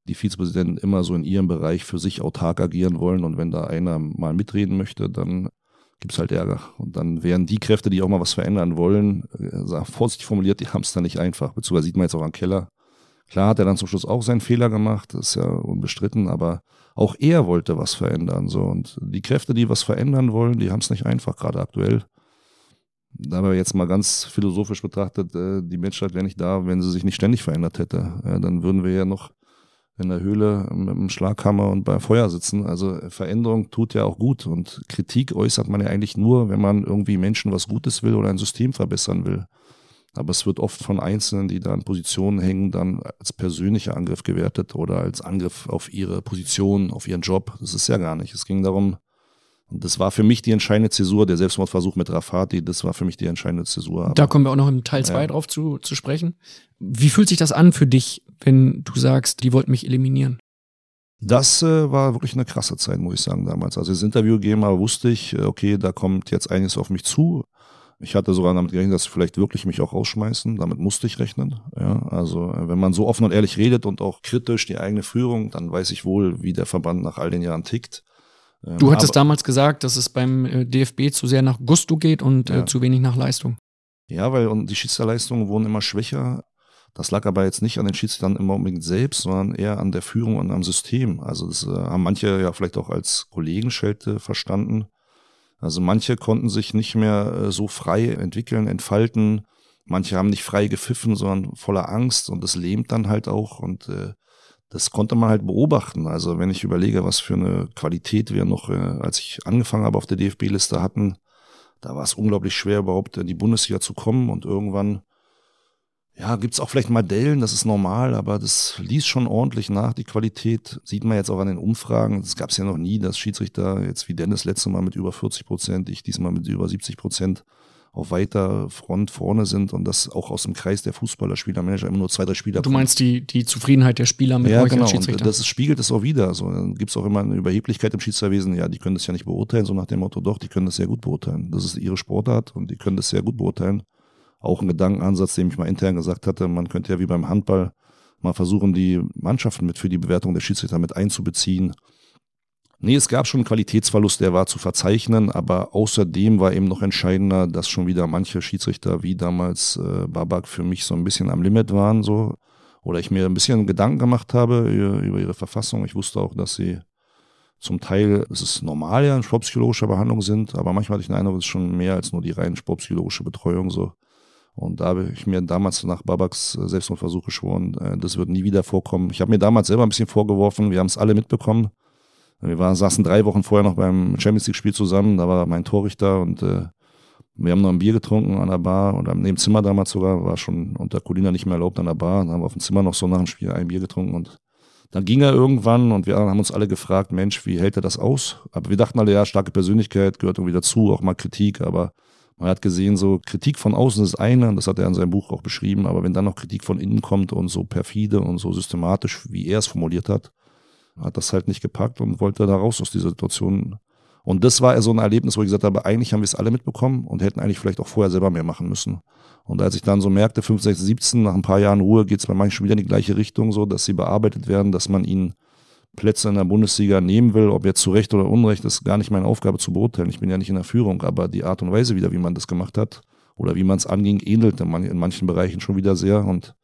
A: die Vizepräsidenten immer so in ihrem Bereich für sich autark agieren wollen. Und wenn da einer mal mitreden möchte, dann gibt es halt Ärger. Und dann wären die Kräfte, die auch mal was verändern wollen, äh, vorsichtig formuliert, die haben es dann nicht einfach. Beziehungsweise sieht man jetzt auch an Keller, Klar hat er dann zum Schluss auch seinen Fehler gemacht, ist ja unbestritten, aber auch er wollte was verändern. So. Und die Kräfte, die was verändern wollen, die haben es nicht einfach, gerade aktuell. Da wir jetzt mal ganz philosophisch betrachtet, äh, die Menschheit wäre nicht da, wenn sie sich nicht ständig verändert hätte. Ja, dann würden wir ja noch in der Höhle mit dem Schlaghammer und bei Feuer sitzen. Also Veränderung tut ja auch gut und Kritik äußert man ja eigentlich nur, wenn man irgendwie Menschen was Gutes will oder ein System verbessern will. Aber es wird oft von Einzelnen, die da in Positionen hängen, dann als persönlicher Angriff gewertet oder als Angriff auf ihre Position, auf ihren Job. Das ist ja gar nicht. Es ging darum, Und das war für mich die entscheidende Zäsur, der Selbstmordversuch mit Rafati, das war für mich die entscheidende Zäsur.
C: Aber, da kommen wir auch noch im Teil 2 ja. drauf zu, zu sprechen. Wie fühlt sich das an für dich, wenn du sagst, die wollten mich eliminieren?
A: Das äh, war wirklich eine krasse Zeit, muss ich sagen, damals. Als ich das Interview gegeben habe, wusste ich, äh, okay, da kommt jetzt einiges auf mich zu. Ich hatte sogar damit gerechnet, dass sie vielleicht wirklich mich auch rausschmeißen. Damit musste ich rechnen. Ja, also äh, wenn man so offen und ehrlich redet und auch kritisch die eigene Führung, dann weiß ich wohl, wie der Verband nach all den Jahren tickt.
C: Ähm, du hattest Aber, damals gesagt, dass es beim äh, DFB zu sehr nach Gusto geht und äh, ja. äh, zu wenig nach Leistung.
A: Ja, weil und die Schiedsrichterleistungen wurden immer schwächer. Das lag aber jetzt nicht an den Schiedsrichtern immer unbedingt selbst, sondern eher an der Führung und am System. Also das äh, haben manche ja vielleicht auch als Kollegenschelte verstanden. Also manche konnten sich nicht mehr äh, so frei entwickeln, entfalten. Manche haben nicht frei gepfiffen, sondern voller Angst und das lähmt dann halt auch und äh, das konnte man halt beobachten. Also wenn ich überlege, was für eine Qualität wir noch, äh, als ich angefangen habe auf der DFB-Liste hatten, da war es unglaublich schwer, überhaupt in die Bundesliga zu kommen und irgendwann, ja, gibt's auch vielleicht mal Dellen, das ist normal, aber das ließ schon ordentlich nach, die Qualität. Sieht man jetzt auch an den Umfragen. Das gab's ja noch nie, dass Schiedsrichter jetzt wie Dennis letzte Mal mit über 40 Prozent, ich diesmal mit über 70 Prozent auf weiter Front vorne sind und das auch aus dem Kreis der Fußballer, Spieler, Manager immer nur zwei, drei Spieler.
C: Du meinst die, die Zufriedenheit der Spieler mit
A: ja,
C: euch
A: genau.
C: als Schiedsrichter?
A: Und das spiegelt es auch wieder. So, dann gibt es auch immer eine Überheblichkeit im Schiedsrichterwesen. Ja, die können das ja nicht beurteilen, so nach dem Motto, doch, die können das sehr gut beurteilen. Das ist ihre Sportart und die können das sehr gut beurteilen. Auch ein Gedankenansatz, den ich mal intern gesagt hatte, man könnte ja wie beim Handball mal versuchen, die Mannschaften mit für die Bewertung der Schiedsrichter mit einzubeziehen Nee, es gab schon einen Qualitätsverlust, der war zu verzeichnen, aber außerdem war eben noch entscheidender, dass schon wieder manche Schiedsrichter wie damals äh, Babak für mich so ein bisschen am Limit waren, so. Oder ich mir ein bisschen Gedanken gemacht habe über, über ihre Verfassung. Ich wusste auch, dass sie zum Teil, es ist normal ja, in sportpsychologischer Behandlung sind, aber manchmal hatte ich den Eindruck, es ist schon mehr als nur die rein sportpsychologische Betreuung, so. Und da habe ich mir damals nach Babaks äh, Selbstmordversuch geschworen, äh, das wird nie wieder vorkommen. Ich habe mir damals selber ein bisschen vorgeworfen, wir haben es alle mitbekommen, wir waren, saßen drei Wochen vorher noch beim Champions League-Spiel zusammen, da war mein Torrichter und äh, wir haben noch ein Bier getrunken an der Bar oder neben Zimmer damals sogar, war schon unter Colina nicht mehr erlaubt an der Bar. Dann haben wir auf dem Zimmer noch so nach dem Spiel ein Bier getrunken und dann ging er irgendwann und wir haben uns alle gefragt, Mensch, wie hält er das aus? Aber wir dachten alle, ja, starke Persönlichkeit gehört irgendwie dazu, auch mal Kritik, aber man hat gesehen, so Kritik von außen ist eine, das hat er in seinem Buch auch beschrieben, aber wenn dann noch Kritik von innen kommt und so perfide und so systematisch, wie er es formuliert hat, hat das halt nicht gepackt und wollte da raus aus dieser Situation. Und das war so ein Erlebnis, wo ich gesagt habe, eigentlich haben wir es alle mitbekommen und hätten eigentlich vielleicht auch vorher selber mehr machen müssen. Und als ich dann so merkte, 5, 6, 17, nach ein paar Jahren Ruhe geht es bei manchen schon wieder in die gleiche Richtung, so dass sie bearbeitet werden, dass man ihnen Plätze in der Bundesliga nehmen will, ob jetzt zu Recht oder Unrecht, ist gar nicht meine Aufgabe zu beurteilen. Ich bin ja nicht in der Führung, aber die Art und Weise wieder, wie man das gemacht hat oder wie man es anging, ähnelte in manchen Bereichen schon wieder sehr. Und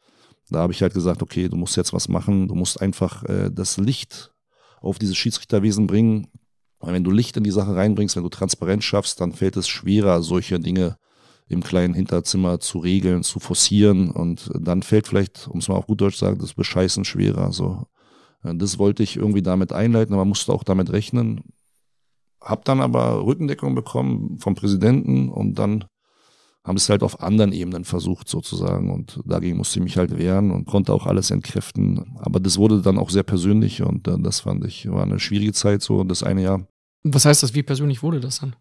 A: da habe ich halt gesagt, okay, du musst jetzt was machen, du musst einfach äh, das Licht auf dieses Schiedsrichterwesen bringen. Weil wenn du Licht in die Sache reinbringst, wenn du Transparenz schaffst, dann fällt es schwerer, solche Dinge im kleinen Hinterzimmer zu regeln, zu forcieren und dann fällt vielleicht, um es mal auf gut Deutsch zu sagen, das Bescheißen schwerer. So, das wollte ich irgendwie damit einleiten, aber musste auch damit rechnen. Hab dann aber Rückendeckung bekommen vom Präsidenten und dann haben es halt auf anderen Ebenen versucht sozusagen und dagegen musste ich mich halt wehren und konnte auch alles entkräften. Aber das wurde dann auch sehr persönlich und äh, das fand ich, war eine schwierige Zeit so, das eine Jahr.
C: Was heißt das, wie persönlich wurde das dann?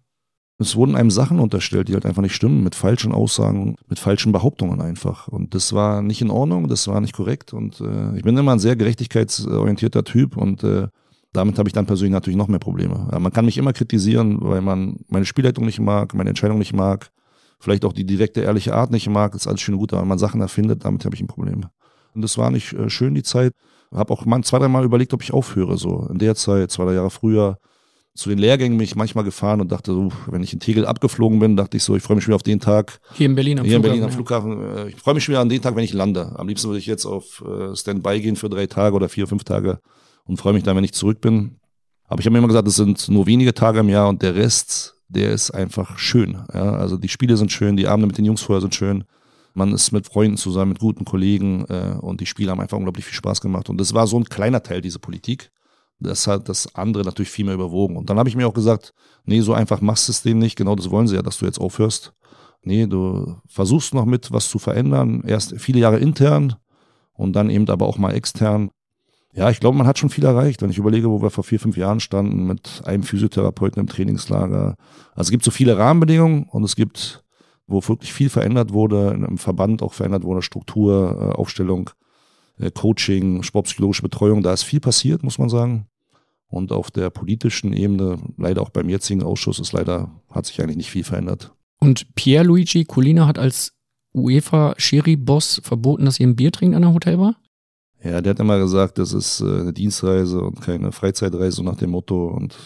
A: Es wurden einem Sachen unterstellt, die halt einfach nicht stimmen, mit falschen Aussagen, mit falschen Behauptungen einfach. Und das war nicht in Ordnung, das war nicht korrekt. Und äh, ich bin immer ein sehr gerechtigkeitsorientierter Typ und äh, damit habe ich dann persönlich natürlich noch mehr Probleme. Ja, man kann mich immer kritisieren, weil man meine Spielleitung nicht mag, meine Entscheidung nicht mag vielleicht auch die direkte, ehrliche Art nicht mag, ist alles schön und gut, aber wenn man Sachen erfindet, damit habe ich ein Problem. Und das war nicht äh, schön, die Zeit. Habe auch mal zwei, drei Mal überlegt, ob ich aufhöre, so in der Zeit, zwei, drei Jahre früher. Zu den Lehrgängen bin ich manchmal gefahren und dachte, so, wenn ich in Tegel abgeflogen bin, dachte ich so, ich freue mich schon wieder auf den Tag.
C: Hier in Berlin
A: am Hier Flughafen. Hier in Berlin am Flughafen. Ja. Ich freue mich schon wieder an den Tag, wenn ich lande. Am liebsten würde ich jetzt auf äh, Standby gehen für drei Tage oder vier, fünf Tage und freue mich dann, wenn ich zurück bin. Aber ich habe mir immer gesagt, es sind nur wenige Tage im Jahr und der Rest der ist einfach schön. Ja? Also die Spiele sind schön, die Abende mit den Jungs vorher sind schön. Man ist mit Freunden zusammen, mit guten Kollegen äh, und die Spiele haben einfach unglaublich viel Spaß gemacht. Und das war so ein kleiner Teil dieser Politik. Das hat das andere natürlich viel mehr überwogen. Und dann habe ich mir auch gesagt, nee, so einfach machst du es denen nicht. Genau das wollen sie ja, dass du jetzt aufhörst. Nee, du versuchst noch mit was zu verändern. Erst viele Jahre intern und dann eben aber auch mal extern. Ja, ich glaube, man hat schon viel erreicht. Wenn ich überlege, wo wir vor vier, fünf Jahren standen mit einem Physiotherapeuten im Trainingslager. Also es gibt so viele Rahmenbedingungen und es gibt, wo wirklich viel verändert wurde, im Verband auch verändert wurde, Struktur, äh, Aufstellung, Coaching, sportpsychologische Betreuung. Da ist viel passiert, muss man sagen. Und auf der politischen Ebene, leider auch beim jetzigen Ausschuss, ist leider, hat sich eigentlich nicht viel verändert.
C: Und Pierluigi Colina hat als UEFA-Schiri-Boss verboten, dass ihr ein Bier trinkt an der Hotelbar?
A: Ja, der hat immer gesagt, das ist äh, eine Dienstreise und keine Freizeitreise nach dem Motto. Und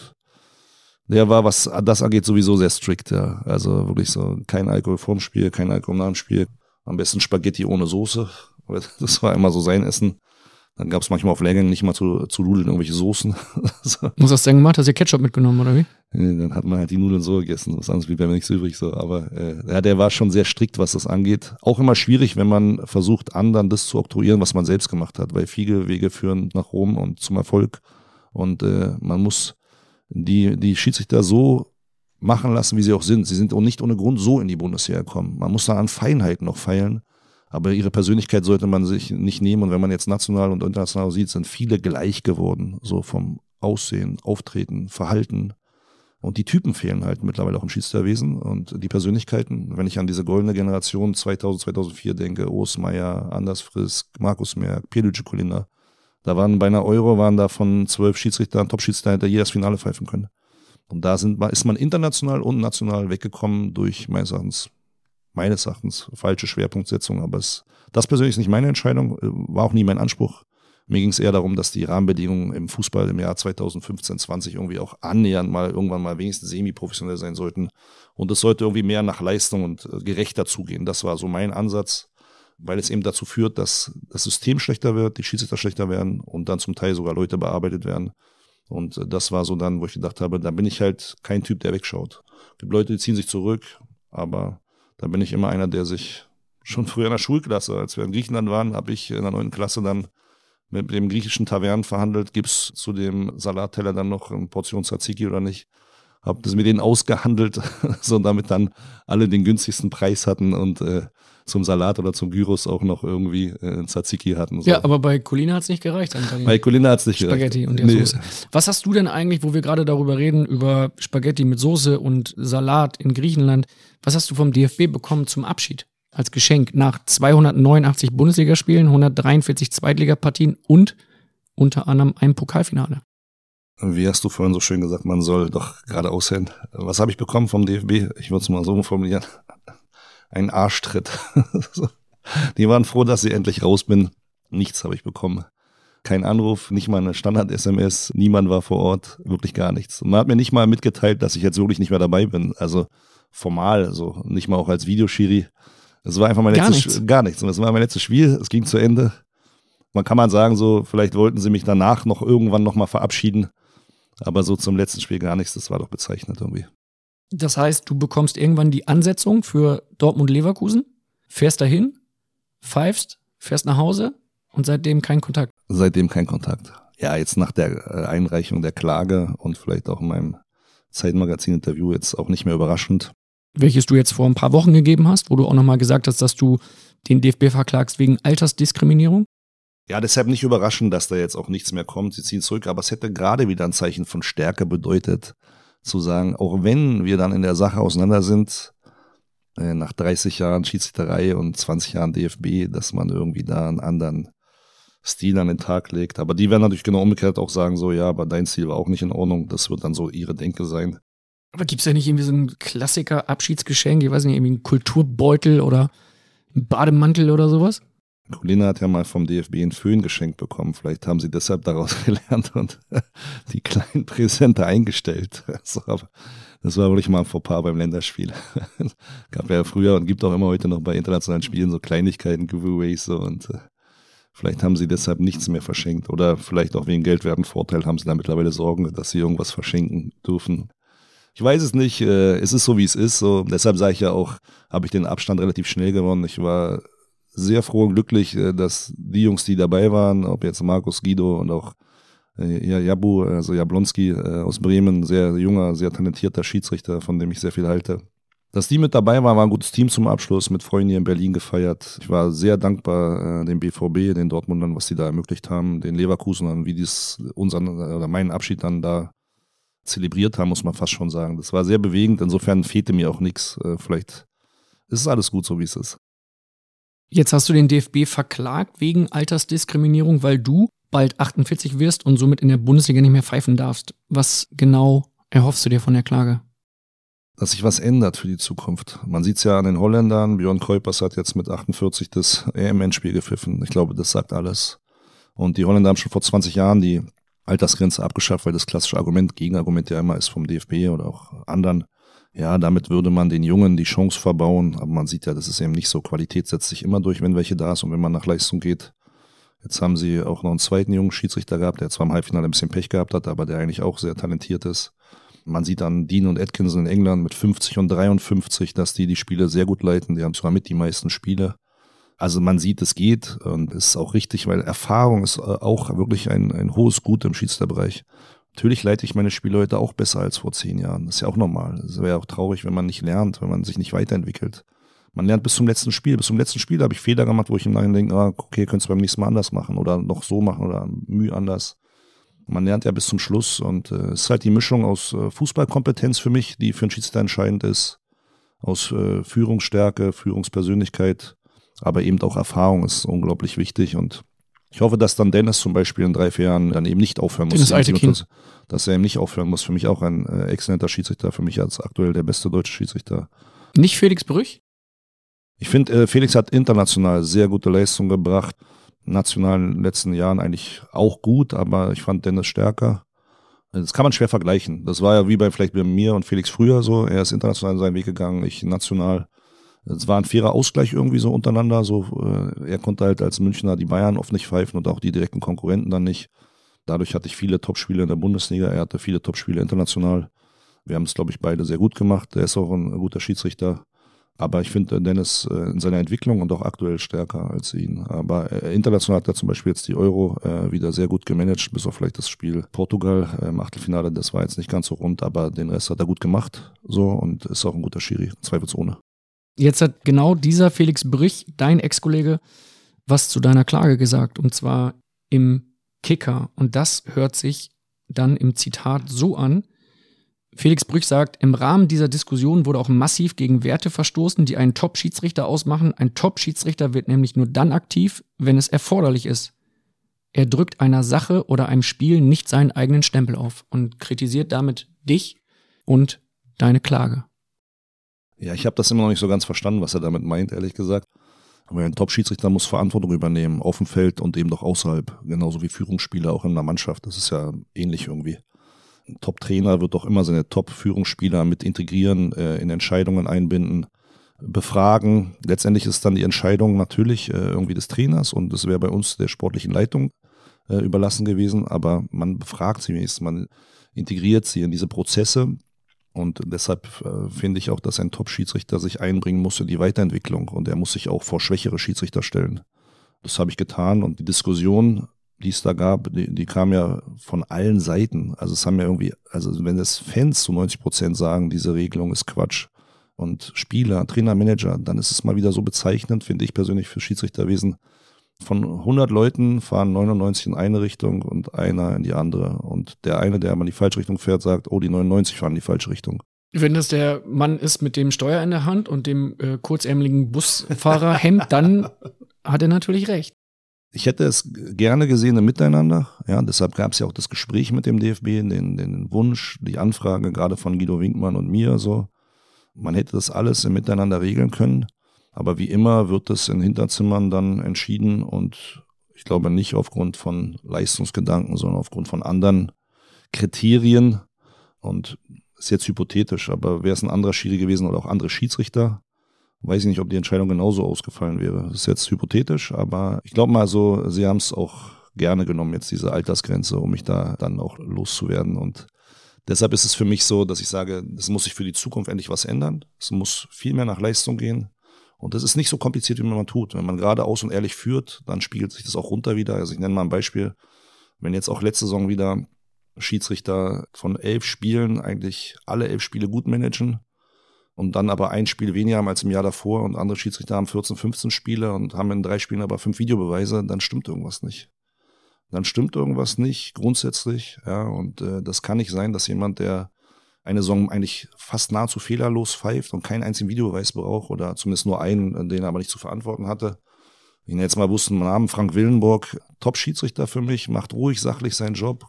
A: der war, was das angeht, sowieso sehr strikt, ja. Also wirklich so kein Alkohol vorm Spiel, kein Alkohol nach dem Spiel. Am besten Spaghetti ohne Soße. Das war immer so sein Essen. Dann gab es manchmal auf Lehrgängen nicht mal zu, zu Nudeln irgendwelche Soßen.
C: hast du denn gemacht? Hast du Ketchup mitgenommen oder wie?
A: Dann hat man halt die Nudeln so gegessen. Was anderes blieb ja nichts übrig so. Aber äh, ja, der war schon sehr strikt, was das angeht. Auch immer schwierig, wenn man versucht, anderen das zu oktroyieren, was man selbst gemacht hat. Weil viele Wege führen nach Rom und zum Erfolg. Und äh, man muss die, die Schiedsrichter so machen lassen, wie sie auch sind. Sie sind auch nicht ohne Grund so in die Bundeswehr gekommen. Man muss da an Feinheiten noch feilen aber ihre Persönlichkeit sollte man sich nicht nehmen. Und wenn man jetzt national und international sieht, sind viele gleich geworden. So vom Aussehen, Auftreten, Verhalten. Und die Typen fehlen halt mittlerweile auch im Schiedsrichterwesen und die Persönlichkeiten. Wenn ich an diese goldene Generation 2000, 2004 denke, Urs Meier, Anders Frisk, Markus Merck, Pierluigi Colina, da waren bei einer Euro, waren da von zwölf Schiedsrichtern, Top-Schiedsrichter, hätte jedes Finale pfeifen können. Und da sind, ist man international und national weggekommen durch meines Erachtens meines Erachtens falsche Schwerpunktsetzung, aber es, das persönlich ist nicht meine Entscheidung, äh, war auch nie mein Anspruch. Mir ging es eher darum, dass die Rahmenbedingungen im Fußball im Jahr 2015, 20 irgendwie auch annähernd mal irgendwann mal wenigstens semi-professionell sein sollten. Und es sollte irgendwie mehr nach Leistung und äh, gerechter zugehen. Das war so mein Ansatz, weil es eben dazu führt, dass das System schlechter wird, die Schiedsrichter schlechter werden und dann zum Teil sogar Leute bearbeitet werden. Und äh, das war so dann, wo ich gedacht habe, da bin ich halt kein Typ, der wegschaut. Es gibt Leute, die ziehen sich zurück, aber da bin ich immer einer, der sich schon früher in der Schulklasse, als wir in Griechenland waren, habe ich in der neunten Klasse dann mit dem griechischen Tavernen verhandelt, gibt's zu dem Salatteller dann noch eine Portion Tzatziki oder nicht. Hab das mit denen ausgehandelt, so damit dann alle den günstigsten Preis hatten und äh, zum Salat oder zum Gyros auch noch irgendwie äh, Tzatziki hatten.
C: So. Ja, aber bei Colina hat's nicht gereicht.
A: Bei Colina hat's nicht
C: Spaghetti gereicht. und der nee. Soße. Was hast du denn eigentlich, wo wir gerade darüber reden, über Spaghetti mit Soße und Salat in Griechenland, was hast du vom DFB bekommen zum Abschied? Als Geschenk nach 289 Bundesligaspielen, 143 Zweitligapartien und unter anderem einem Pokalfinale.
A: Wie hast du vorhin so schön gesagt, man soll doch gerade aussehen. Was habe ich bekommen vom DFB? Ich würde es mal so formulieren ein Arschtritt. Die waren froh, dass ich endlich raus bin. Nichts habe ich bekommen. Kein Anruf, nicht mal eine Standard-SMS, niemand war vor Ort, wirklich gar nichts. Und man hat mir nicht mal mitgeteilt, dass ich jetzt wirklich nicht mehr dabei bin. Also formal, so nicht mal auch als Videoschiri. Es war einfach mein gar letztes nichts. gar nichts. Es war mein letztes Spiel, es ging zu Ende. Man kann man sagen, so, vielleicht wollten sie mich danach noch irgendwann nochmal verabschieden. Aber so zum letzten Spiel gar nichts, das war doch bezeichnet irgendwie.
C: Das heißt, du bekommst irgendwann die Ansetzung für Dortmund-Leverkusen, fährst dahin, pfeifst, fährst nach Hause und seitdem kein Kontakt.
A: Seitdem kein Kontakt. Ja, jetzt nach der äh, Einreichung der Klage und vielleicht auch in meinem Zeitmagazin-Interview jetzt auch nicht mehr überraschend.
C: Welches du jetzt vor ein paar Wochen gegeben hast, wo du auch nochmal gesagt hast, dass du den DFB verklagst wegen Altersdiskriminierung?
A: Ja, deshalb nicht überraschend, dass da jetzt auch nichts mehr kommt. Sie ziehen zurück, aber es hätte gerade wieder ein Zeichen von Stärke bedeutet, zu sagen, auch wenn wir dann in der Sache auseinander sind, äh, nach 30 Jahren Schiedsrichterei und 20 Jahren DFB, dass man irgendwie da einen anderen Stil an den Tag legt. Aber die werden natürlich genau umgekehrt auch sagen, so, ja, aber dein Stil war auch nicht in Ordnung. Das wird dann so ihre Denke sein.
C: Aber gibt's ja nicht irgendwie so ein Klassiker-Abschiedsgeschenk, ich weiß nicht, irgendwie ein Kulturbeutel oder ein Bademantel oder sowas?
A: Colina hat ja mal vom DFB einen Föhn geschenkt bekommen. Vielleicht haben sie deshalb daraus gelernt und die kleinen Präsente eingestellt. Das war, das war wirklich mal ein Fauxpas beim Länderspiel. Gab ja früher und gibt auch immer heute noch bei internationalen Spielen so Kleinigkeiten, Giveaways so und äh, vielleicht haben sie deshalb nichts mehr verschenkt oder vielleicht auch wegen geldwerten Vorteil haben sie da mittlerweile Sorgen, dass sie irgendwas verschenken dürfen. Ich weiß es nicht. Äh, es ist so, wie es ist. So, deshalb sage ich ja auch, habe ich den Abstand relativ schnell gewonnen. Ich war sehr froh und glücklich, äh, dass die Jungs, die dabei waren, ob jetzt Markus Guido und auch äh, ja, Jabu, also Jablonski äh, aus Bremen, sehr junger, sehr talentierter Schiedsrichter, von dem ich sehr viel halte. Dass die mit dabei waren, war ein gutes Team zum Abschluss, mit Freunden hier in Berlin gefeiert. Ich war sehr dankbar äh, dem BVB, den Dortmundern, was die da ermöglicht haben, den Leverkusenern, wie die unseren oder meinen Abschied dann da zelebriert haben, muss man fast schon sagen. Das war sehr bewegend. Insofern fehlte mir auch nichts. Äh, vielleicht ist es alles gut so, wie es ist.
C: Jetzt hast du den DFB verklagt wegen Altersdiskriminierung, weil du bald 48 wirst und somit in der Bundesliga nicht mehr pfeifen darfst. Was genau erhoffst du dir von der Klage?
A: dass sich was ändert für die Zukunft. Man sieht es ja an den Holländern. Björn Kuipers hat jetzt mit 48 das EM-Endspiel gepfiffen. Ich glaube, das sagt alles. Und die Holländer haben schon vor 20 Jahren die Altersgrenze abgeschafft, weil das klassische Argument, Gegenargument ja immer ist vom DFB oder auch anderen. Ja, damit würde man den Jungen die Chance verbauen. Aber man sieht ja, das ist eben nicht so. Qualität setzt sich immer durch, wenn welche da ist und wenn man nach Leistung geht. Jetzt haben sie auch noch einen zweiten jungen Schiedsrichter gehabt, der zwar im Halbfinale ein bisschen Pech gehabt hat, aber der eigentlich auch sehr talentiert ist. Man sieht dann Dean und Atkinson in England mit 50 und 53, dass die die Spiele sehr gut leiten. Die haben sogar mit die meisten Spiele. Also man sieht, es geht und ist auch richtig, weil Erfahrung ist äh, auch wirklich ein, ein hohes Gut im Schiedsrichterbereich. Natürlich leite ich meine Spiele heute auch besser als vor zehn Jahren. Das ist ja auch normal. Es wäre auch traurig, wenn man nicht lernt, wenn man sich nicht weiterentwickelt. Man lernt bis zum letzten Spiel. Bis zum letzten Spiel habe ich Fehler gemacht, wo ich im Nachhinein denke, ah, okay, könntest du beim nächsten Mal anders machen oder noch so machen oder Mühe anders. Man lernt ja bis zum Schluss und äh, es äh, ist halt die Mischung aus äh, Fußballkompetenz für mich, die für einen Schiedsrichter entscheidend ist, aus äh, Führungsstärke, Führungspersönlichkeit, aber eben auch Erfahrung ist unglaublich wichtig und ich hoffe, dass dann Dennis zum Beispiel in drei, vier Jahren dann eben nicht aufhören muss.
C: Dennis Altekin.
A: Dass er eben nicht aufhören muss. Für mich auch ein äh, exzellenter Schiedsrichter, für mich als aktuell der beste deutsche Schiedsrichter.
C: Nicht Felix Brüch?
A: Ich finde, äh, Felix hat international sehr gute Leistung gebracht national in den letzten Jahren eigentlich auch gut, aber ich fand Dennis stärker. Das kann man schwer vergleichen. Das war ja wie bei vielleicht bei mir und Felix früher so. Er ist international seinen Weg gegangen, ich national. Es war ein fairer Ausgleich irgendwie so untereinander. So, äh, er konnte halt als Münchner die Bayern oft nicht pfeifen und auch die direkten Konkurrenten dann nicht. Dadurch hatte ich viele Topspiele in der Bundesliga. Er hatte viele Topspiele international. Wir haben es, glaube ich, beide sehr gut gemacht. Er ist auch ein guter Schiedsrichter. Aber ich finde Dennis äh, in seiner Entwicklung und auch aktuell stärker als ihn. Aber äh, international hat er zum Beispiel jetzt die Euro äh, wieder sehr gut gemanagt, bis auf vielleicht das Spiel Portugal im Achtelfinale. Das war jetzt nicht ganz so rund, aber den Rest hat er gut gemacht. So und ist auch ein guter Schiri, zweifelsohne.
C: Jetzt hat genau dieser Felix Brich, dein Ex-Kollege, was zu deiner Klage gesagt. Und zwar im Kicker. Und das hört sich dann im Zitat so an, Felix Brüch sagt, im Rahmen dieser Diskussion wurde auch massiv gegen Werte verstoßen, die einen Top-Schiedsrichter ausmachen. Ein Top-Schiedsrichter wird nämlich nur dann aktiv, wenn es erforderlich ist. Er drückt einer Sache oder einem Spiel nicht seinen eigenen Stempel auf und kritisiert damit dich und deine Klage.
A: Ja, ich habe das immer noch nicht so ganz verstanden, was er damit meint, ehrlich gesagt. Aber ein Top-Schiedsrichter muss Verantwortung übernehmen, auf dem Feld und eben doch außerhalb, genauso wie Führungsspieler auch in der Mannschaft. Das ist ja ähnlich irgendwie. Top-Trainer wird doch immer seine Top-Führungsspieler mit integrieren, äh, in Entscheidungen einbinden, befragen. Letztendlich ist dann die Entscheidung natürlich äh, irgendwie des Trainers und das wäre bei uns der sportlichen Leitung äh, überlassen gewesen, aber man befragt sie wenigstens, man integriert sie in diese Prozesse und deshalb äh, finde ich auch, dass ein Top-Schiedsrichter sich einbringen muss in die Weiterentwicklung und er muss sich auch vor schwächere Schiedsrichter stellen. Das habe ich getan und die Diskussion die es da gab, die, die kam ja von allen Seiten. Also es haben ja irgendwie, also wenn es Fans zu 90 Prozent sagen, diese Regelung ist Quatsch und Spieler, Trainer, Manager, dann ist es mal wieder so bezeichnend, finde ich persönlich für Schiedsrichterwesen. Von 100 Leuten fahren 99 in eine Richtung und einer in die andere. Und der eine, der mal in die falsche Richtung fährt, sagt, oh, die 99 fahren in die falsche Richtung.
C: Wenn das der Mann ist mit dem Steuer in der Hand und dem äh, kurzärmeligen Busfahrerhemd, dann hat er natürlich recht.
A: Ich hätte es gerne gesehen im Miteinander. Ja, deshalb gab es ja auch das Gespräch mit dem DFB, den, den Wunsch, die Anfrage gerade von Guido Winkmann und mir so. Man hätte das alles im Miteinander regeln können. Aber wie immer wird es in Hinterzimmern dann entschieden und ich glaube nicht aufgrund von Leistungsgedanken, sondern aufgrund von anderen Kriterien. Und ist jetzt hypothetisch, aber wäre es ein anderer Schiri gewesen oder auch andere Schiedsrichter, Weiß ich nicht, ob die Entscheidung genauso ausgefallen wäre. Ist jetzt hypothetisch, aber ich glaube mal so, sie haben es auch gerne genommen, jetzt diese Altersgrenze, um mich da dann auch loszuwerden. Und deshalb ist es für mich so, dass ich sage, es muss sich für die Zukunft endlich was ändern. Es muss viel mehr nach Leistung gehen. Und das ist nicht so kompliziert, wie man tut. Wenn man geradeaus und ehrlich führt, dann spiegelt sich das auch runter wieder. Also ich nenne mal ein Beispiel. Wenn jetzt auch letzte Saison wieder Schiedsrichter von elf Spielen eigentlich alle elf Spiele gut managen, und dann aber ein Spiel weniger haben als im Jahr davor und andere Schiedsrichter haben 14, 15 Spiele und haben in drei Spielen aber fünf Videobeweise, dann stimmt irgendwas nicht. Dann stimmt irgendwas nicht grundsätzlich, ja, und äh, das kann nicht sein, dass jemand, der eine Saison eigentlich fast nahezu fehlerlos pfeift und keinen einzigen Videobeweis braucht oder zumindest nur einen, den er aber nicht zu verantworten hatte. Ich jetzt mal wussten, Namen Frank Willenburg, Top-Schiedsrichter für mich, macht ruhig, sachlich seinen Job,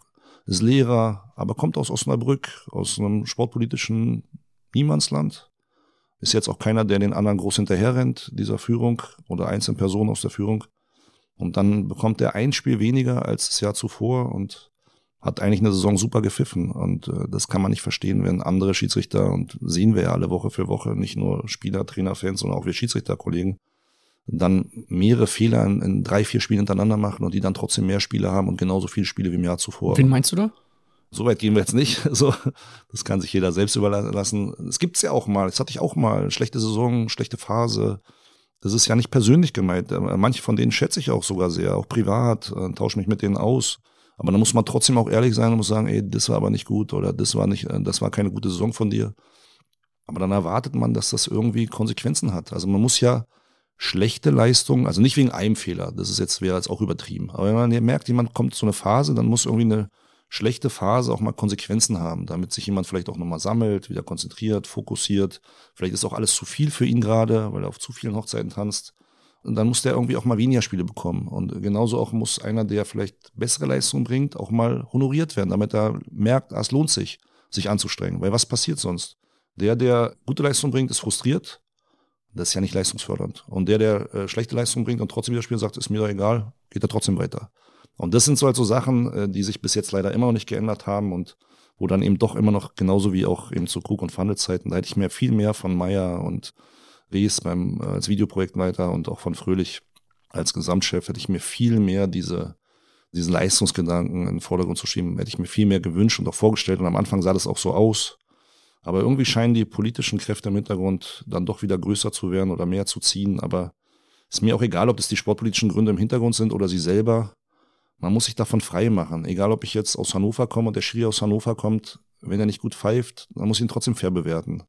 A: ist Lehrer, aber kommt aus Osnabrück, aus einem sportpolitischen Niemandsland. Ist jetzt auch keiner, der den anderen groß hinterherrennt, dieser Führung oder einzelnen Personen aus der Führung. Und dann bekommt er ein Spiel weniger als das Jahr zuvor und hat eigentlich eine Saison super gepfiffen. Und äh, das kann man nicht verstehen, wenn andere Schiedsrichter, und sehen wir ja alle Woche für Woche, nicht nur Spieler, Trainer, Fans, sondern auch wir Schiedsrichterkollegen, dann mehrere Fehler in, in, drei, vier Spielen hintereinander machen und die dann trotzdem mehr Spiele haben und genauso viele Spiele wie im Jahr zuvor.
C: Wen meinst du da?
A: So weit gehen wir jetzt nicht. So, das kann sich jeder selbst überlassen. Es gibt's ja auch mal. Das hatte ich auch mal. Schlechte Saison, schlechte Phase. Das ist ja nicht persönlich gemeint. Äh, manche von denen schätze ich auch sogar sehr, auch privat, äh, tausche mich mit denen aus. Aber dann muss man trotzdem auch ehrlich sein und muss sagen, ey, das war aber nicht gut oder das war nicht, äh, das war keine gute Saison von dir. Aber dann erwartet man, dass das irgendwie Konsequenzen hat. Also man muss ja schlechte Leistungen, also nicht wegen einem Fehler, das ist jetzt wäre jetzt auch übertrieben. Aber wenn man merkt, jemand kommt zu einer Phase, dann muss irgendwie eine schlechte Phase auch mal Konsequenzen haben, damit sich jemand vielleicht auch nochmal sammelt, wieder konzentriert, fokussiert. Vielleicht ist auch alles zu viel für ihn gerade, weil er auf zu vielen Hochzeiten tanzt. Und dann muss der irgendwie auch mal weniger Spiele bekommen. Und genauso auch muss einer, der vielleicht bessere Leistungen bringt, auch mal honoriert werden, damit er merkt, ah, es lohnt sich, sich anzustrengen. Weil was passiert sonst? Der, der gute Leistung bringt, ist frustriert. Das ist ja nicht leistungsfördernd. Und der, der äh, schlechte Leistung bringt und trotzdem wieder spielt, sagt, ist mir doch egal, geht er trotzdem weiter. Und das sind so halt so Sachen, äh, die sich bis jetzt leider immer noch nicht geändert haben und wo dann eben doch immer noch, genauso wie auch eben zu Krug- und Fandelzeiten, da hätte ich mir viel mehr von Meyer und Rees beim, äh, als Videoprojektleiter und auch von Fröhlich als Gesamtchef, hätte ich mir viel mehr diese, diesen Leistungsgedanken in den Vordergrund zu schieben, hätte ich mir viel mehr gewünscht und auch vorgestellt. Und am Anfang sah das auch so aus. Aber irgendwie scheinen die politischen Kräfte im Hintergrund dann doch wieder größer zu werden oder mehr zu ziehen. Aber ist mir auch egal, ob das die sportpolitischen Gründe im Hintergrund sind oder sie selber. Man muss sich davon frei machen. Egal, ob ich jetzt aus Hannover komme und der Schiri aus Hannover kommt, wenn er nicht gut pfeift, dann muss ich ihn trotzdem fair bewerten.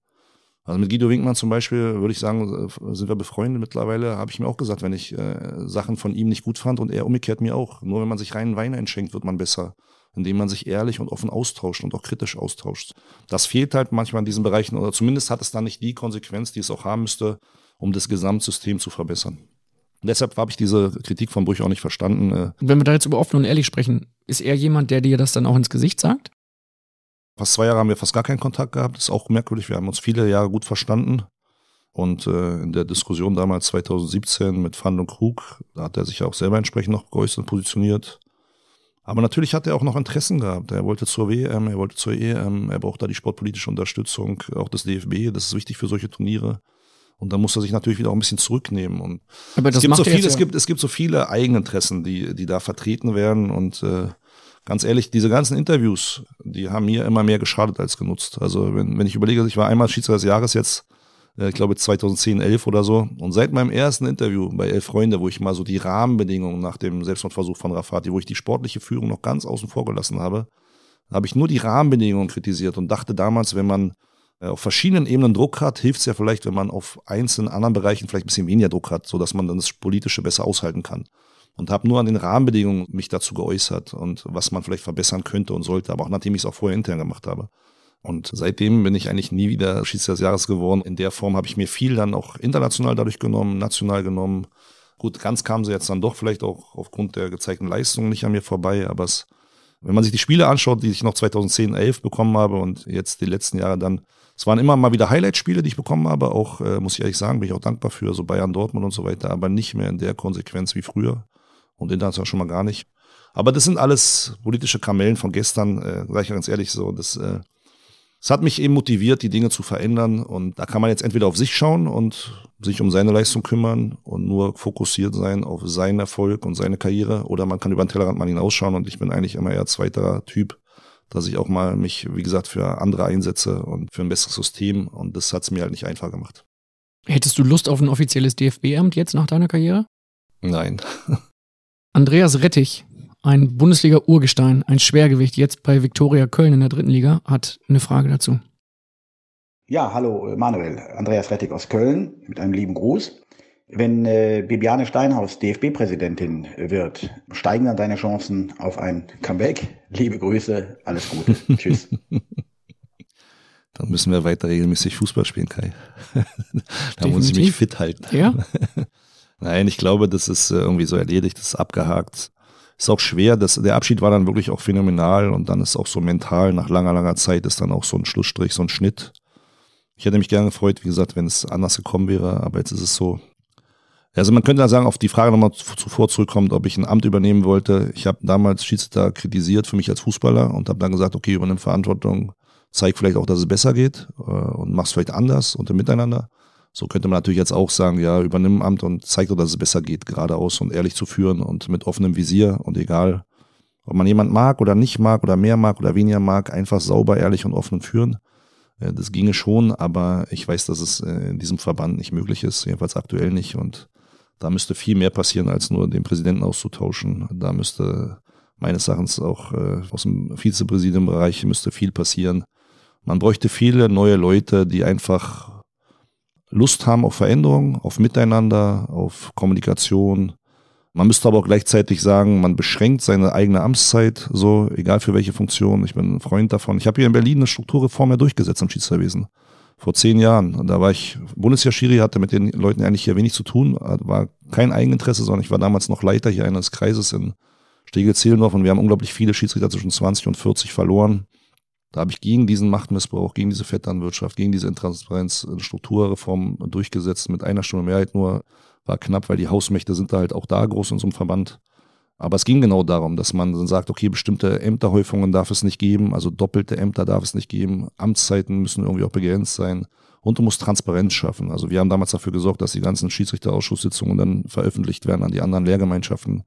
A: Also mit Guido Winkmann zum Beispiel würde ich sagen, äh, sind wir befreundet mittlerweile, habe ich mir auch gesagt, wenn ich äh, Sachen von ihm nicht gut fand und er umgekehrt mir auch. Nur wenn man sich reinen Wein einschenkt, wird man besser, indem man sich ehrlich und offen austauscht und auch kritisch austauscht. Das fehlt halt manchmal in diesen Bereichen oder zumindest hat es dann nicht die Konsequenz, die es auch haben müsste, um das Gesamtsystem zu verbessern. Und deshalb habe ich diese Kritik von Brüch auch nicht verstanden. Äh.
C: Wenn wir da jetzt über offen und ehrlich sprechen, ist er jemand, der dir das dann auch ins Gesicht sagt?
A: Fast zwei Jahre haben wir fast gar keinen Kontakt gehabt. Das ist auch merkwürdig. Wir haben uns viele Jahre gut verstanden. Und äh, in der Diskussion damals 2017 mit Fand und Krug, da hat er sich auch selber entsprechend noch geäußert und positioniert. Aber natürlich hat er auch noch Interessen gehabt. Er wollte zur WM, er wollte zur EM, er braucht da die sportpolitische Unterstützung, auch des DFB. Das ist wichtig für solche Turniere. Und da muss er sich natürlich wieder auch ein bisschen zurücknehmen. Und
C: Aber das
A: es gibt so
C: viele,
A: es gibt, es gibt so viele Eigeninteressen, die, die da vertreten werden. Und äh, ganz ehrlich, diese ganzen Interviews, die haben mir immer mehr geschadet als genutzt. Also wenn, wenn ich überlege, ich war einmal Schiedsrichter des Jahres jetzt, äh, ich glaube 2010, 11 oder so. Und seit meinem ersten Interview bei Elf Freunde, wo ich mal so die Rahmenbedingungen nach dem Selbstmordversuch von Rafati, wo ich die sportliche Führung noch ganz außen vor gelassen habe, habe ich nur die Rahmenbedingungen kritisiert und dachte damals, wenn man äh, auf verschiedenen Ebenen Druck hat, hilft es ja vielleicht, wenn man auf einzelnen anderen Bereichen vielleicht ein bisschen weniger Druck hat, so dass man dann das Politische besser aushalten kann. Und habe nur an den Rahmenbedingungen mich dazu geäußert und was man vielleicht verbessern könnte und sollte, aber auch nachdem ich es auch vorher intern gemacht habe. Und seitdem bin ich eigentlich nie wieder Schiedsrichter des Jahres geworden. In der Form habe ich mir viel dann auch international dadurch genommen, national genommen. Gut, ganz kamen sie jetzt dann doch vielleicht auch aufgrund der gezeigten Leistungen nicht an mir vorbei, aber es, wenn man sich die Spiele anschaut, die ich noch 2010, 11 bekommen habe und jetzt die letzten Jahre dann es waren immer mal wieder Highlight-Spiele, die ich bekommen habe. Auch, äh, muss ich ehrlich sagen, bin ich auch dankbar für, so Bayern, Dortmund und so weiter, aber nicht mehr in der Konsequenz wie früher. Und international schon mal gar nicht. Aber das sind alles politische Kamellen von gestern, äh, sag ich ganz ehrlich so. Das, äh, es hat mich eben motiviert, die Dinge zu verändern. Und da kann man jetzt entweder auf sich schauen und sich um seine Leistung kümmern und nur fokussiert sein auf seinen Erfolg und seine Karriere. Oder man kann über den Tellerrand mal hinausschauen. Und ich bin eigentlich immer eher zweiter Typ dass ich auch mal mich, wie gesagt, für andere einsetze und für ein besseres System. Und das hat es mir halt nicht einfach gemacht.
C: Hättest du Lust auf ein offizielles DFB-Amt jetzt nach deiner Karriere?
A: Nein.
C: Andreas Rettich, ein Bundesliga-Urgestein, ein Schwergewicht, jetzt bei Viktoria Köln in der dritten Liga, hat eine Frage dazu.
J: Ja, hallo Manuel, Andreas Rettig aus Köln mit einem lieben Gruß. Wenn äh, Bibiane Steinhaus DFB-Präsidentin wird, steigen dann deine Chancen auf ein Comeback? Liebe Grüße, alles Gute. Tschüss.
A: Dann müssen wir weiter regelmäßig Fußball spielen, Kai. da muss ich mich fit halten.
C: Ja.
A: Nein, ich glaube, das ist äh, irgendwie so erledigt, das ist abgehakt. Ist auch schwer, das, der Abschied war dann wirklich auch phänomenal und dann ist auch so mental, nach langer, langer Zeit ist dann auch so ein Schlussstrich, so ein Schnitt. Ich hätte mich gerne gefreut, wie gesagt, wenn es anders gekommen wäre, aber jetzt ist es so. Also man könnte ja sagen, auf die Frage nochmal zuvor zurückkommt, ob ich ein Amt übernehmen wollte. Ich habe damals Schiedsrichter kritisiert für mich als Fußballer und habe dann gesagt, okay, übernimm Verantwortung, zeig vielleicht auch, dass es besser geht äh, und mach's vielleicht anders und im Miteinander. So könnte man natürlich jetzt auch sagen, ja, übernimm Amt und zeig doch, dass es besser geht, geradeaus und ehrlich zu führen und mit offenem Visier und egal, ob man jemand mag oder nicht mag oder mehr mag oder weniger mag, einfach sauber, ehrlich und offen führen. Äh, das ginge schon, aber ich weiß, dass es äh, in diesem Verband nicht möglich ist, jedenfalls aktuell nicht und da müsste viel mehr passieren, als nur den Präsidenten auszutauschen. Da müsste meines Erachtens auch äh, aus dem Vizepräsidiumbereich müsste viel passieren man bräuchte viele neue Leute, die einfach Lust haben auf Veränderung, auf Miteinander, auf Kommunikation. Man müsste aber auch gleichzeitig sagen, man beschränkt seine eigene Amtszeit, so egal für welche Funktion. Ich bin ein Freund davon. Ich habe hier in Berlin eine Strukturreform ja durchgesetzt am Schiedsrichterwesen. Vor zehn Jahren. Da war ich Bundesjahr-Schiri, hatte mit den Leuten eigentlich hier wenig zu tun, war kein Eigeninteresse, sondern ich war damals noch Leiter hier eines Kreises in Stegel-Zehlendorf und wir haben unglaublich viele Schiedsrichter zwischen 20 und 40 verloren. Da habe ich gegen diesen Machtmissbrauch, gegen diese Vetternwirtschaft, gegen diese Intransparenz eine Strukturreform durchgesetzt mit einer Stimme Mehrheit nur. War knapp, weil die Hausmächte sind da halt auch da groß in einem Verband. Aber es ging genau darum, dass man dann sagt, okay, bestimmte Ämterhäufungen darf es nicht geben, also doppelte Ämter darf es nicht geben, Amtszeiten müssen irgendwie auch begrenzt sein und du musst Transparenz schaffen. Also wir haben damals dafür gesorgt, dass die ganzen Schiedsrichterausschusssitzungen dann veröffentlicht werden an die anderen Lehrgemeinschaften,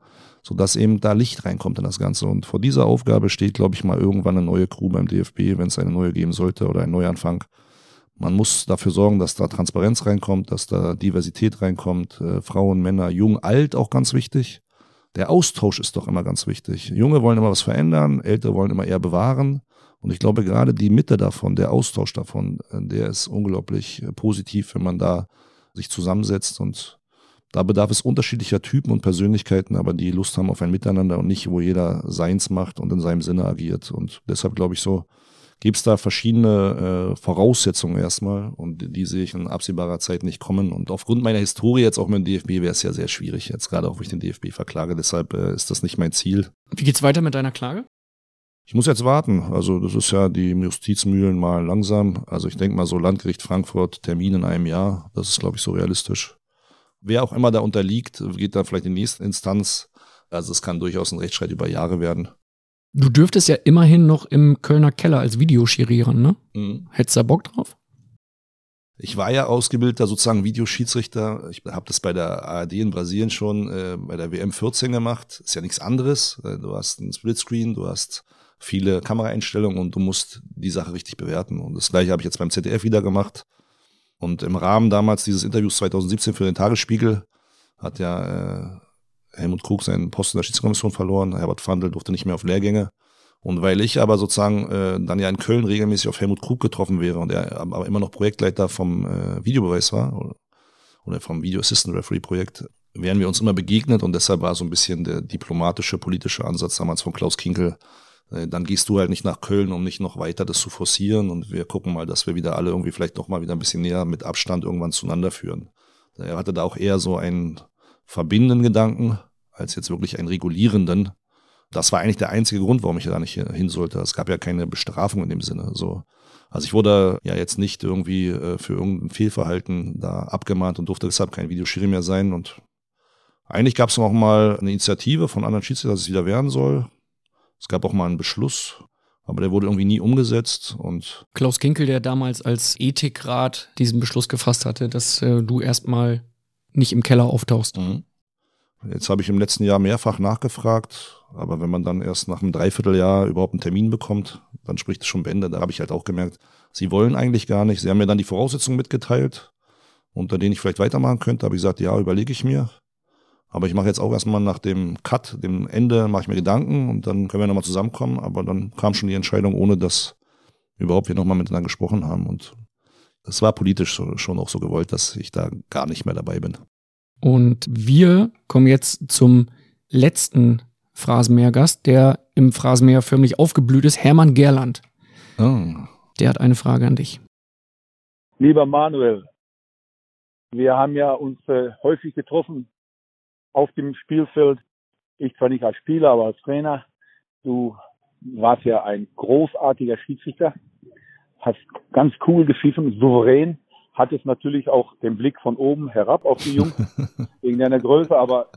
A: sodass eben da Licht reinkommt in das Ganze. Und vor dieser Aufgabe steht, glaube ich, mal irgendwann eine neue Crew beim DFB, wenn es eine neue geben sollte oder ein Neuanfang. Man muss dafür sorgen, dass da Transparenz reinkommt, dass da Diversität reinkommt, äh, Frauen, Männer, jung, alt auch ganz wichtig. Der Austausch ist doch immer ganz wichtig. Junge wollen immer was verändern, Ältere wollen immer eher bewahren. Und ich glaube, gerade die Mitte davon, der Austausch davon, äh, der ist unglaublich äh, positiv, wenn man da sich zusammensetzt und da bedarf es unterschiedlicher Typen und Persönlichkeiten, aber die Lust haben auf ein Miteinander und nicht, wo jeder seins macht und in seinem Sinne agiert. Und deshalb glaube ich so, gibt es da verschiedene äh, Voraussetzungen erstmal und die sehe ich in absehbarer Zeit nicht kommen. Und aufgrund meiner Historie jetzt auch mit dem DFB wäre es ja sehr schwierig, jetzt gerade auch, wo ich den DFB verklage. Deshalb äh, ist das nicht mein Ziel.
C: Wie geht's weiter mit deiner Klage?
A: Ich muss jetzt warten. Also das ist ja die Justizmühlen mal langsam. Also ich denke mal so Landgericht Frankfurt, Termin in einem Jahr. Das ist, glaube ich, so realistisch. Wer auch immer da unterliegt, geht dann vielleicht in die nächste Instanz. Also es kann durchaus ein Rechtsstreit über Jahre werden.
C: Du dürftest ja immerhin noch im Kölner Keller als Videoschirieren, ne? Mhm. Hättest du da Bock drauf?
A: Ich war ja ausgebildeter sozusagen Videoschiedsrichter. Ich habe das bei der ARD in Brasilien schon äh, bei der WM 14 gemacht. Ist ja nichts anderes. Äh, du hast einen Splitscreen, du hast viele Kameraeinstellungen und du musst die Sache richtig bewerten. Und das gleiche habe ich jetzt beim ZDF wieder gemacht. Und im Rahmen damals dieses Interviews 2017 für den Tagesspiegel hat ja äh, Helmut Krug seinen Posten der Schiedskommission verloren. Herbert Fandl durfte nicht mehr auf Lehrgänge. Und weil ich aber sozusagen äh, dann ja in Köln regelmäßig auf Helmut Krug getroffen wäre und er aber immer noch Projektleiter vom äh, Videobeweis war oder, vom Video Assistant Referee Projekt, wären wir uns immer begegnet und deshalb war so ein bisschen der diplomatische, politische Ansatz damals von Klaus Kinkel, dann gehst du halt nicht nach Köln, um nicht noch weiter das zu forcieren und wir gucken mal, dass wir wieder alle irgendwie vielleicht noch mal wieder ein bisschen näher mit Abstand irgendwann zueinander führen. Er hatte da auch eher so einen verbindenden Gedanken als jetzt wirklich einen regulierenden. Das war eigentlich der einzige Grund, warum ich da nicht hin sollte. Es gab ja keine Bestrafung in dem Sinne. So. Also ich wurde ja jetzt nicht irgendwie äh, für irgendein Fehlverhalten da abgemahnt und durfte deshalb kein Videoschiri mehr sein. Und eigentlich gab es auch mal eine Initiative von anderen Schiedsrichtern, dass es wieder werden soll. Es gab auch mal einen Beschluss, aber der wurde irgendwie nie umgesetzt und
C: Klaus Kinkel, der damals als Ethikrat diesen Beschluss gefasst hatte, dass äh, du erstmal nicht im Keller auftauchst. Mhm.
A: Jetzt habe ich im letzten Jahr mehrfach nachgefragt, aber wenn man dann erst nach einem Dreivierteljahr überhaupt einen Termin bekommt, dann spricht es schon beendet. Da habe ich halt auch gemerkt, sie wollen eigentlich gar nicht. Sie haben mir dann die Voraussetzungen mitgeteilt, unter denen ich vielleicht weitermachen könnte. Habe ich gesagt, ja, überlege ich mir. Aber ich mache jetzt auch erstmal nach dem Cut, dem Ende, mache ich mir Gedanken und dann können wir nochmal zusammenkommen. Aber dann kam schon die Entscheidung, ohne dass überhaupt wir nochmal miteinander gesprochen haben. Und es war politisch schon auch so gewollt, dass ich da gar nicht mehr dabei bin.
C: Und wir kommen jetzt zum letzten Phrasenmäher-Gast, der im Phrasenmäher förmlich aufgeblüht ist, Hermann Gerland. Oh. Der hat eine Frage an dich.
K: Lieber Manuel, wir haben ja uns äh, häufig getroffen auf dem Spielfeld. Ich zwar nicht als Spieler, aber als Trainer. Du warst ja ein großartiger Schiedsrichter, hast ganz cool gepfiffen, souverän, hattest natürlich auch den Blick von oben herab auf die Jungs wegen deiner Größe, aber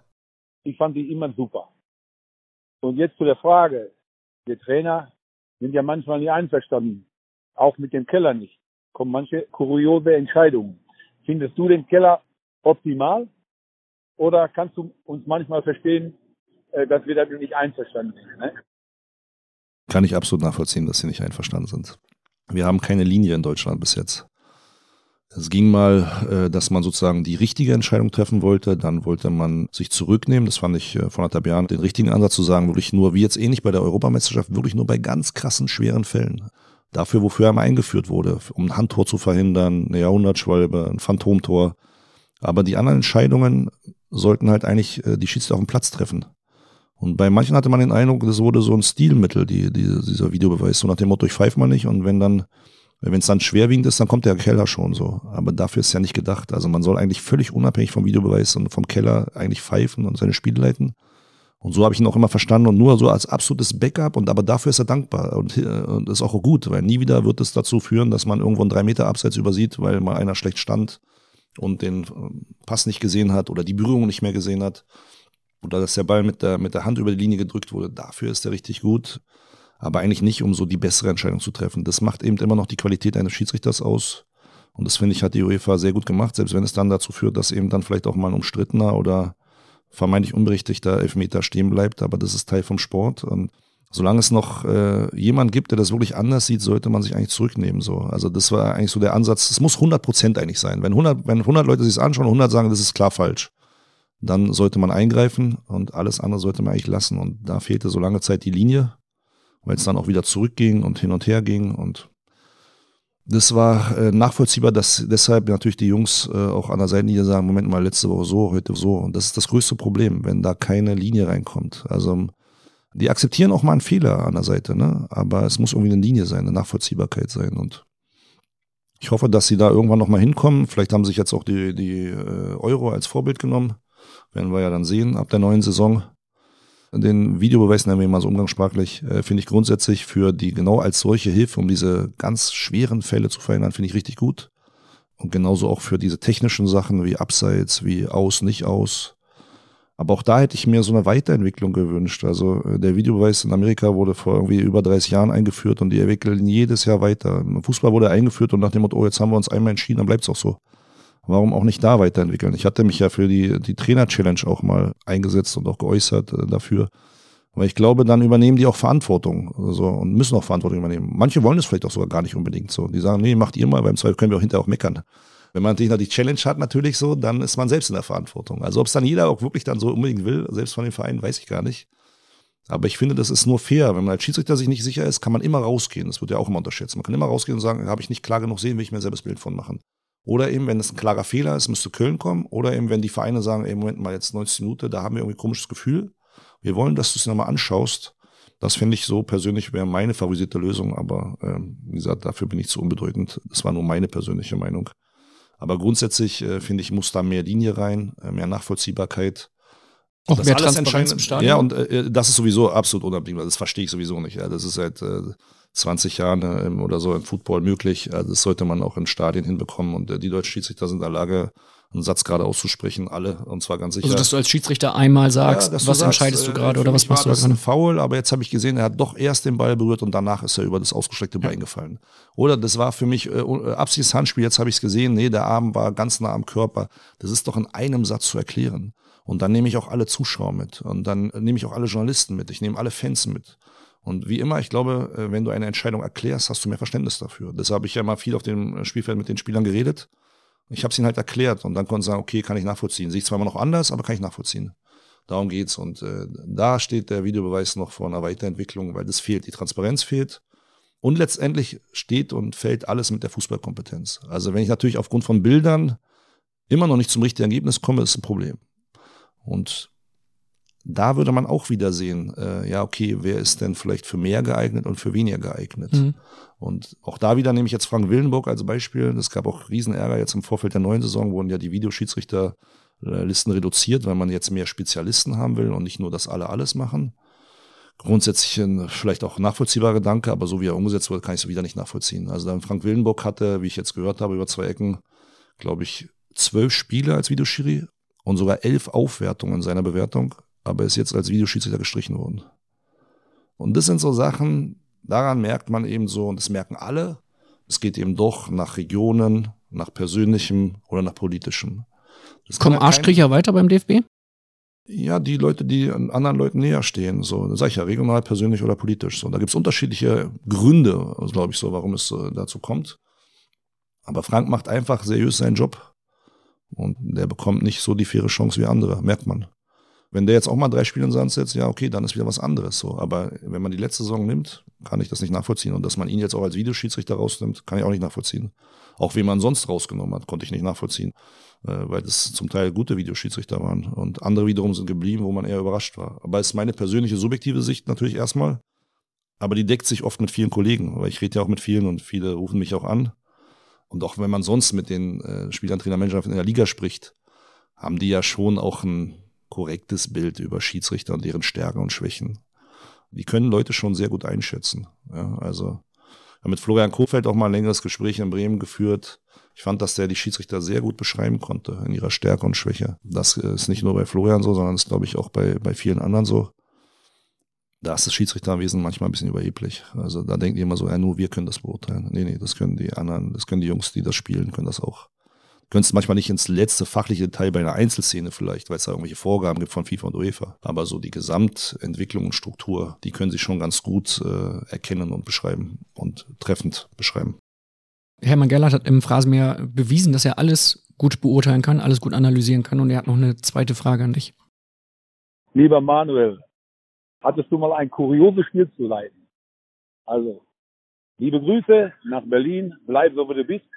K: ich fand die immer super. Und jetzt zu der Frage, wir Trainer sind ja manchmal nicht einverstanden, auch mit dem Keller nicht. Kommen manche kuriose Entscheidungen. Findest du den Keller optimal? Oder kannst du uns manchmal verstehen, äh, dass wir damit nicht einverstanden sind? Ne?
A: Kann ich absolut nachvollziehen, dass sie nicht einverstanden sind. Wir haben keine Linie in Deutschland bis jetzt. Es ging mal, äh, dass man sozusagen die richtige Entscheidung treffen wollte, dann wollte man sich zurücknehmen. Das fand ich äh, von anderthalb Jahren den richtigen Ansatz zu sagen, wirklich nur, wie jetzt ähnlich bei der Europameisterschaft, wirklich nur bei ganz krassen, schweren Fällen. Dafür, wofür er mal eingeführt wurde, um ein Handtor zu verhindern, eine Jahrhundertschwalbe, ein Phantomtor. Aber die anderen Entscheidungen sollten halt eigentlich äh, die Schiedsrichter auf dem Platz treffen. Und bei manchen hatte man den Eindruck, das wurde so ein Stilmittel, die, die, dieser Videobeweis, so nach dem Motto, ich pfeife mal nicht und wenn dann, wenn es dann schwerwiegend ist, dann kommt der Keller schon so. Aber dafür ist ja nicht gedacht. Also man soll eigentlich völlig unabhängig vom Videobeweis und vom Keller eigentlich pfeifen und seine Spiele leiten. Und so habe ich ihn auch immer verstanden und nur so als absolutes Backup und aber dafür ist er dankbar und, äh, und ist auch gut, weil nie wieder wird es dazu führen, dass man irgendwo einen drei Meter Abseits übersieht, weil mal einer schlecht stand und den äh, Pass nicht gesehen hat oder die Berührung nicht mehr gesehen hat oder dass der Ball mit der, mit der Hand über die Linie gedrückt wurde, dafür ist er richtig gut. Aber eigentlich nicht, um so die bessere Entscheidung zu treffen. Das macht eben immer noch die Qualität eines Schiedsrichters aus. Und das finde ich, hat die UEFA sehr gut gemacht, selbst wenn es dann dazu führt, dass eben dann vielleicht auch mal ein umstrittener oder vermeintlich unberichtigter Elfmeter stehen bleibt. Aber das ist Teil vom Sport. Und solange es noch äh, jemand gibt, der das wirklich anders sieht, sollte man sich eigentlich zurücknehmen. So. Also das war eigentlich so der Ansatz. Es muss 100 Prozent eigentlich sein. Wenn 100, wenn 100 Leute sich anschauen und 100 sagen, das ist klar falsch, dann sollte man eingreifen und alles andere sollte man eigentlich lassen. Und da fehlte so lange Zeit die Linie, weil es dann auch wieder zurückging und hin und her ging. Und das war äh, nachvollziehbar, dass deshalb natürlich die Jungs äh, auch an der Seitenlinie sagen, Moment mal, letzte Woche so, heute so. Und das ist das größte Problem, wenn da keine Linie reinkommt. Also die akzeptieren auch mal einen Fehler an der Seite, ne? aber es muss irgendwie eine Linie sein, eine Nachvollziehbarkeit sein. Und ich hoffe, dass sie da irgendwann nochmal hinkommen. Vielleicht haben sich jetzt auch die, die äh, Euro als Vorbild genommen werden wir ja dann sehen ab der neuen Saison. Den Videobeweis nennen wir mal so umgangssprachlich, äh, finde ich grundsätzlich für die genau als solche Hilfe, um diese ganz schweren Fälle zu verhindern, finde ich richtig gut. Und genauso auch für diese technischen Sachen wie Abseits, wie Aus, nicht aus. Aber auch da hätte ich mir so eine Weiterentwicklung gewünscht. Also äh, der Videobeweis in Amerika wurde vor irgendwie über 30 Jahren eingeführt und die entwickeln jedes Jahr weiter. Fußball wurde eingeführt und nach dem Motto, oh, jetzt haben wir uns einmal entschieden, dann bleibt es auch so warum auch nicht da weiterentwickeln? Ich hatte mich ja für die, die Trainer-Challenge auch mal eingesetzt und auch geäußert äh, dafür. Weil ich glaube, dann übernehmen die auch Verantwortung also, und müssen auch Verantwortung übernehmen. Manche wollen es vielleicht auch sogar gar nicht unbedingt so. Die sagen, nee, macht ihr mal, beim Zweifel können wir auch hinterher auch meckern. Wenn man natürlich noch die Challenge hat, natürlich so, dann ist man selbst in der Verantwortung. Also ob es dann jeder auch wirklich dann so unbedingt will, selbst von den Vereinen, weiß ich gar nicht. Aber ich finde, das ist nur fair. Wenn man als Schiedsrichter sich nicht sicher ist, kann man immer rausgehen. Das wird ja auch immer unterschätzt. Man kann immer rausgehen und sagen, habe ich nicht klar genug sehen, will ich mir selbst Bild von machen. Oder eben, wenn es ein klarer Fehler ist, müsste Köln kommen. Oder eben, wenn die Vereine sagen, ey, Moment mal, jetzt 90 Minuten, da haben wir irgendwie ein komisches Gefühl. Wir wollen, dass du es nochmal anschaust. Das finde ich so persönlich wäre meine favorisierte Lösung, aber ähm, wie gesagt, dafür bin ich zu unbedeutend. Das war nur meine persönliche Meinung. Aber grundsätzlich äh, finde ich, muss da mehr Linie rein, äh, mehr Nachvollziehbarkeit.
C: Auch das mehr Transparenz im Stadion.
A: Ja, und äh, das ist sowieso absolut unabdingbar. Das verstehe ich sowieso nicht. Ja. Das ist halt äh, 20 Jahren äh, oder so im Football möglich. Also das sollte man auch in Stadien hinbekommen. Und äh, die deutschen Schiedsrichter sind in der Lage, einen Satz gerade auszusprechen, alle, und zwar ganz sicher.
C: Also, dass du als Schiedsrichter einmal sagst, ja, was sagst, entscheidest du äh, gerade oder was machst du da gerade?
A: Foul, aber jetzt habe ich gesehen, er hat doch erst den Ball berührt und danach ist er über das ausgestreckte Bein ja. gefallen. Oder das war für mich äh, absichtliches Handspiel, jetzt habe ich es gesehen, nee, der Arm war ganz nah am Körper. Das ist doch in einem Satz zu erklären. Und dann nehme ich auch alle Zuschauer mit und dann nehme ich auch alle Journalisten mit, ich nehme alle Fans mit. Und wie immer, ich glaube, äh, wenn du eine Entscheidung erklärst, hast du mehr Verständnis dafür. Deshalb habe ich ja mal viel auf dem äh, Spielfeld mit den Spielern geredet. Ich habe es ihnen halt erklärt und dann konnten sie sagen, okay, kann ich nachvollziehen. Sehe ich zwar immer noch anders, aber kann ich nachvollziehen. Darum geht's. Und äh, da steht der Videobeweis noch vor einer Weiterentwicklung, weil das fehlt. Die Transparenz fehlt. Und letztendlich steht und fällt alles mit der Fußballkompetenz. Also wenn ich natürlich aufgrund von Bildern immer noch nicht zum richtigen Ergebnis komme, ist ein Problem. Und da würde man auch wieder sehen, äh, ja, okay, wer ist denn vielleicht für mehr geeignet und für weniger geeignet? Mhm. Und auch da wieder nehme ich jetzt Frank Willenburg als Beispiel. Es gab auch Riesenärger jetzt im Vorfeld der neuen Saison, wurden ja die Videoschiedsrichterlisten reduziert, weil man jetzt mehr Spezialisten haben will und nicht nur, dass alle alles machen. Grundsätzlich ein vielleicht auch nachvollziehbarer Gedanke, aber so wie er umgesetzt wurde, kann ich es wieder nicht nachvollziehen. Also dann Frank Willenburg hatte, wie ich jetzt gehört habe, über zwei Ecken, glaube ich, zwölf Spiele als Videoschiri und sogar elf Aufwertungen in seiner Bewertung aber ist jetzt als Videoschiedsrichter gestrichen worden. Und das sind so Sachen, daran merkt man eben so, und das merken alle, es geht eben doch nach Regionen, nach persönlichem oder nach politischem.
C: Das Kommen Arschkriecher weiter beim DFB?
A: Ja, die Leute, die anderen Leuten näher stehen, so, sag ich ja, regional, persönlich oder politisch. So, da gibt's unterschiedliche Gründe, also, glaube ich, so, warum es äh, dazu kommt. Aber Frank macht einfach seriös seinen Job. Und der bekommt nicht so die faire Chance wie andere, merkt man. Wenn der jetzt auch mal drei Spiele in Sand setzt, ja, okay, dann ist wieder was anderes so. Aber wenn man die letzte Saison nimmt, kann ich das nicht nachvollziehen. Und dass man ihn jetzt auch als Videoschiedsrichter rausnimmt, kann ich auch nicht nachvollziehen. Auch wie man sonst rausgenommen hat, konnte ich nicht nachvollziehen. Äh, weil das zum Teil gute Videoschiedsrichter waren. Und andere wiederum sind geblieben, wo man eher überrascht war. Aber es ist meine persönliche subjektive Sicht natürlich erstmal. Aber die deckt sich oft mit vielen Kollegen, weil ich rede ja auch mit vielen und viele rufen mich auch an. Und auch wenn man sonst mit den äh, Spielern, Trainer, Mannschaften in der Liga spricht, haben die ja schon auch ein korrektes Bild über Schiedsrichter und deren Stärken und Schwächen. Die können Leute schon sehr gut einschätzen. Ja, also habe mit Florian Kofeld auch mal ein längeres Gespräch in Bremen geführt. Ich fand, dass der die Schiedsrichter sehr gut beschreiben konnte in ihrer Stärke und Schwäche. Das ist nicht nur bei Florian so, sondern ist, glaube ich, auch bei, bei vielen anderen so. Da ist das Schiedsrichterwesen manchmal ein bisschen überheblich. Also da denken die immer so, ja, nur wir können das beurteilen. Nee, nee, das können die anderen, das können die Jungs, die das spielen, können das auch könntest manchmal nicht ins letzte fachliche Detail bei einer Einzelszene vielleicht, weil es da irgendwelche Vorgaben gibt von FIFA und UEFA. Aber so die Gesamtentwicklung und Struktur, die können sie schon ganz gut äh, erkennen und beschreiben und treffend beschreiben.
C: Hermann Gerlach hat im Phrasenmeer bewiesen, dass er alles gut beurteilen kann, alles gut analysieren kann. Und er hat noch eine zweite Frage an dich.
K: Lieber Manuel, hattest du mal ein kurioses Spiel zu leiten? Also, liebe Grüße nach Berlin, bleib so wie du bist.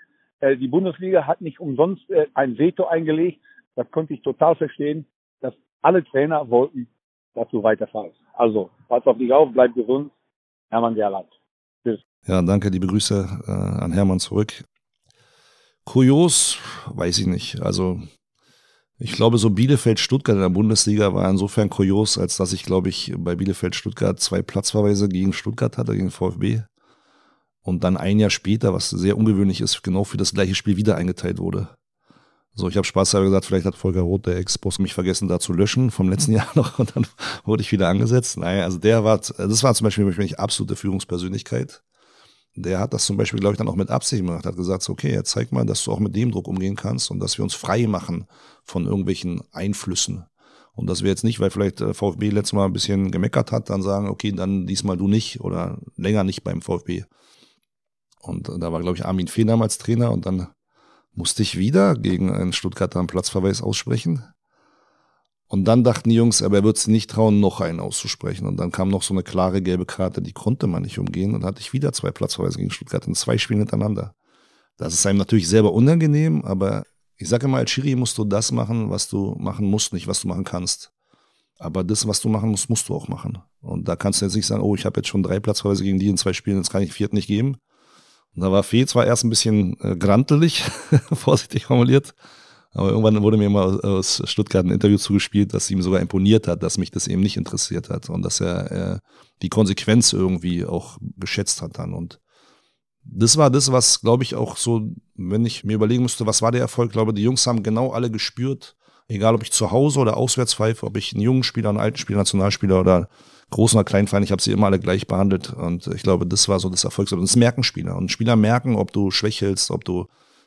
K: Äh, die Bundesliga hat nicht umsonst äh, ein Veto eingelegt. Das konnte ich total verstehen, dass alle Trainer wollten, dass du weiterfahren. Also, pass auf dich auf, bleib gesund. Hermann Gerland.
A: Tschüss. Ja, danke, liebe Grüße äh, an Hermann zurück. Kurios, weiß ich nicht. Also, ich glaube, so Bielefeld-Stuttgart in der Bundesliga war insofern kurios, als dass ich, glaube ich, bei Bielefeld-Stuttgart zwei Platzverweise gegen Stuttgart hatte, gegen VfB und dann ein Jahr später, was sehr ungewöhnlich ist, genau für das gleiche Spiel wieder eingeteilt wurde. So, ich habe Spaß gesagt, vielleicht hat Volker Roth, der Ex-Boss, mich vergessen, da zu löschen vom letzten Jahr noch und dann wurde ich wieder angesetzt. Naja, also der war, das war zum Beispiel für mich absolute Führungspersönlichkeit. Der hat das zum Beispiel, glaube ich, dann auch mit Absicht gemacht, hat gesagt, okay, jetzt zeig mal, dass du auch mit dem Druck umgehen kannst und dass wir uns frei machen von irgendwelchen Einflüssen. Und dass wir jetzt nicht, weil vielleicht äh, VfB letztes Mal ein bisschen gemeckert hat, dann sagen, okay, dann diesmal du nicht oder länger nicht beim VfB. Und da war, glaube ich, Armin Fee damals Trainer und dann musste ich wieder gegen einen Stuttgarter einen Platzverweis aussprechen. Und dann dachten die Jungs, aber er wird sich nicht trauen, noch einen auszusprechen. Und dann kam noch so eine klare gelbe Karte, die konnte man nicht umgehen. Und hatte ich wieder zwei Platzverweise gegen Stuttgart in zwei Spielen hintereinander. Das ist einem natürlich selber unangenehm, aber ich sage immer, als Schiri musst du das machen, was du machen musst, nicht was du machen kannst. Aber das, was du machen musst, musst du auch machen. Und da kannst du jetzt nicht sagen, oh, ich habe jetzt schon drei Platzverweise gegen die in zwei Spielen, jetzt kann ich viert nicht geben. Da war Fee zwar erst ein bisschen äh, grantelig, vorsichtig formuliert, aber irgendwann wurde mir mal aus Stuttgart ein Interview zugespielt, das ihm sogar imponiert hat, dass mich das eben nicht interessiert hat und dass er äh, die Konsequenz irgendwie auch geschätzt hat dann. Und das war das, was, glaube ich, auch so, wenn ich mir überlegen müsste, was war der Erfolg, glaube die Jungs haben genau alle gespürt, egal ob ich zu Hause oder auswärts pfeife, ob ich einen jungen Spieler, einen alten Spieler, Nationalspieler oder großen oder kleinen Verein, ich habe sie immer alle gleich behandelt und ich glaube, das war so das Erfolgs. Und das merken Spieler. Und Spieler merken, ob du schwächelst, ob du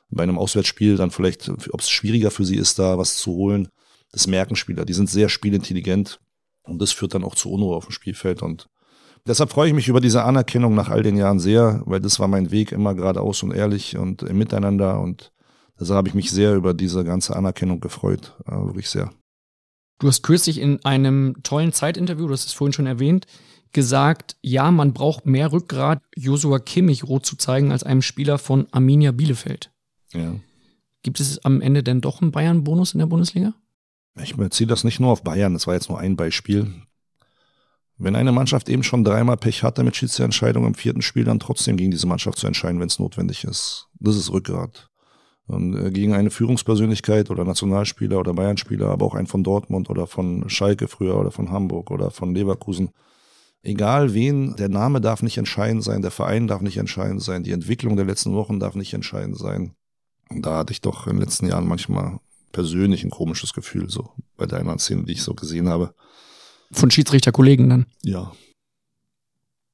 A: bei einem Auswärtsspiel dann vielleicht, ob es schwieriger für sie ist, da was zu holen. Das merken Spieler. Die sind sehr spielintelligent und das führt dann auch zu Unruhe auf dem Spielfeld und Deshalb freue ich mich über diese Anerkennung nach all den Jahren sehr, weil das war mein Weg immer geradeaus und ehrlich und im Miteinander und deshalb habe ich mich sehr über diese ganze Anerkennung gefreut, wirklich sehr.
C: Du hast kürzlich in einem tollen Zeitinterview, du hast es vorhin schon erwähnt, gesagt, ja, man braucht mehr Rückgrat, Josua Kimmich rot zu zeigen, als einem Spieler von Arminia Bielefeld.
A: Ja.
C: Gibt es am Ende denn doch einen Bayern-Bonus in der Bundesliga?
A: Ich beziehe das nicht nur auf Bayern, das war jetzt nur ein Beispiel. Wenn eine Mannschaft eben schon dreimal Pech hatte mit Schiedsrichterentscheidungen im vierten Spiel, dann trotzdem gegen diese Mannschaft zu entscheiden, wenn es notwendig ist. Das ist Rückgrat. Und äh, gegen eine Führungspersönlichkeit oder Nationalspieler oder Bayern-Spieler, aber auch einen von Dortmund oder von Schalke früher oder von Hamburg oder von Leverkusen. Egal wen, der Name darf nicht entscheidend sein, der Verein darf nicht entscheidend sein, die Entwicklung der letzten Wochen darf nicht entscheidend sein. Und da hatte ich doch in den letzten Jahren manchmal persönlich ein komisches Gefühl, so bei deiner Szene, die ich so gesehen habe.
C: Von Schiedsrichterkollegen dann?
A: Ja.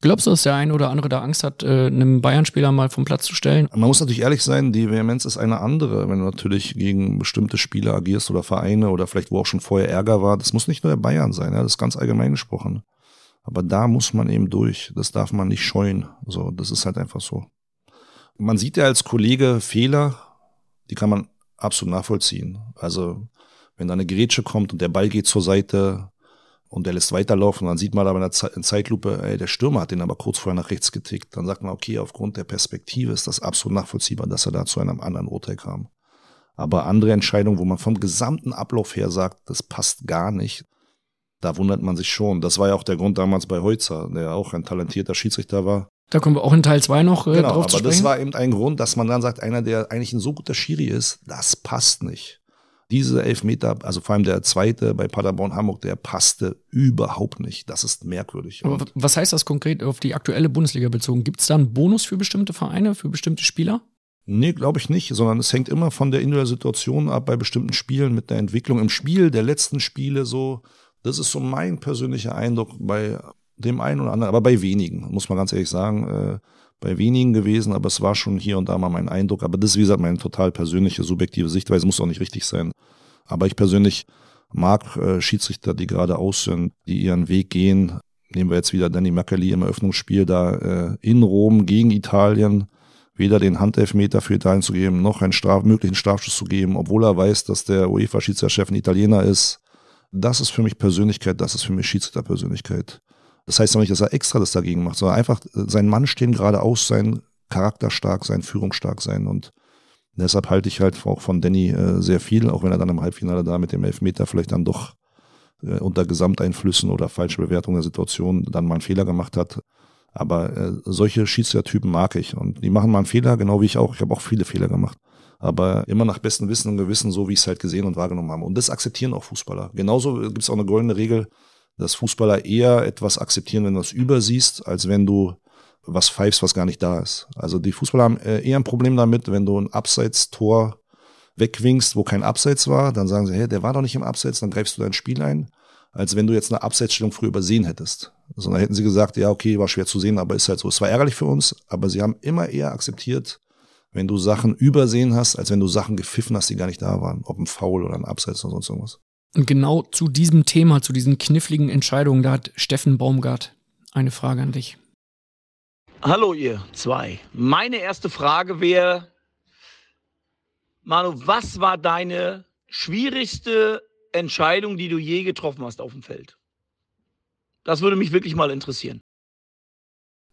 C: Glaubst du, dass der eine oder andere da Angst hat, äh, einem Bayern-Spieler mal vom Platz zu stellen?
A: Man muss natürlich ehrlich sein, die Vehemenz ist eine andere. Wenn du natürlich gegen bestimmte Spieler agierst oder Vereine oder vielleicht wo auch schon vorher Ärger war, das muss nicht nur der Bayern sein, ja, das ist ganz allgemein gesprochen. Aber da muss man eben durch. Das darf man nicht scheuen. So, das ist halt einfach so. Man sieht ja als Kollege Fehler, die kann man absolut nachvollziehen. Also, wenn da eine Grätsche kommt und der Ball geht zur Seite, und der lässt weiterlaufen. Dann sieht man aber in der Zeitlupe, ey, der Stürmer hat den aber kurz vorher nach rechts getickt. Dann sagt man, okay, aufgrund der Perspektive ist das absolut nachvollziehbar, dass er da zu einem anderen Urteil kam. Aber andere Entscheidungen, wo man vom gesamten Ablauf her sagt, das passt gar nicht, da wundert man sich schon. Das war ja auch der Grund damals bei Heutzer, der auch ein talentierter Schiedsrichter war.
C: Da kommen wir auch in Teil 2 noch äh,
A: genau,
C: drauf
A: aber
C: zu sprechen.
A: das war eben ein Grund, dass man dann sagt, einer, der eigentlich ein so guter Schiri ist, das passt nicht diese Elfmeter, also vor allem der zweite bei Paderborn Hamburg, der passte überhaupt nicht. Das ist merkwürdig.
C: Aber was heißt das konkret auf die aktuelle Bundesliga bezogen? Gibt es da einen Bonus für bestimmte Vereine, für bestimmte Spieler?
A: Nee, glaube ich nicht, sondern es hängt immer von der individuellen Situation ab bei bestimmten Spielen mit der Entwicklung. Im Spiel der letzten Spiele so, das ist so mein persönlicher Eindruck bei dem einen oder anderen, aber bei wenigen, muss man ganz ehrlich sagen. Äh, bei wenigen gewesen, aber es war schon hier und da mal mein Eindruck. Aber das ist, wie gesagt, meine total persönliche, subjektive Sichtweise, muss auch nicht richtig sein. Aber ich persönlich mag äh, Schiedsrichter, die gerade sind, die ihren Weg gehen. Nehmen wir jetzt wieder Danny Maccali im Eröffnungsspiel da äh, in Rom gegen Italien, weder den Handelfmeter für Italien zu geben, noch einen Straf möglichen Strafschuss zu geben, obwohl er weiß, dass der UEFA-Schiedsrichterchef ein Italiener ist. Das ist für mich Persönlichkeit, das ist für mich Schiedsrichterpersönlichkeit. Das heißt auch nicht, dass er extra das dagegen macht, sondern einfach äh, sein Mann stehen geradeaus sein, Charakter stark sein, Führung stark sein. Und deshalb halte ich halt auch von Danny äh, sehr viel, auch wenn er dann im Halbfinale da mit dem Elfmeter vielleicht dann doch äh, unter Gesamteinflüssen oder falsche Bewertung der Situation dann mal einen Fehler gemacht hat. Aber äh, solche Schiedsrichtertypen mag ich und die machen mal einen Fehler, genau wie ich auch. Ich habe auch viele Fehler gemacht. Aber immer nach bestem Wissen und Gewissen, so wie ich es halt gesehen und wahrgenommen habe. Und das akzeptieren auch Fußballer. Genauso gibt es auch eine goldene Regel, dass Fußballer eher etwas akzeptieren, wenn du es übersiehst, als wenn du was pfeifst, was gar nicht da ist. Also die Fußballer haben äh, eher ein Problem damit, wenn du ein Abseits-Tor wegwinkst, wo kein Abseits war, dann sagen sie, hey, der war doch nicht im Abseits, dann greifst du dein Spiel ein, als wenn du jetzt eine Abseitsstellung früher übersehen hättest. Sondern also hätten sie gesagt, ja, okay, war schwer zu sehen, aber ist halt so. Es war ärgerlich für uns, aber sie haben immer eher akzeptiert, wenn du Sachen übersehen hast, als wenn du Sachen gepfiffen hast, die gar nicht da waren. Ob ein Foul oder ein Abseits oder sonst irgendwas.
C: Und genau zu diesem Thema, zu diesen kniffligen Entscheidungen, da hat Steffen Baumgart eine Frage an dich.
L: Hallo ihr zwei. Meine erste Frage wäre, Manu, was war deine schwierigste Entscheidung, die du je getroffen hast auf dem Feld? Das würde mich wirklich mal interessieren.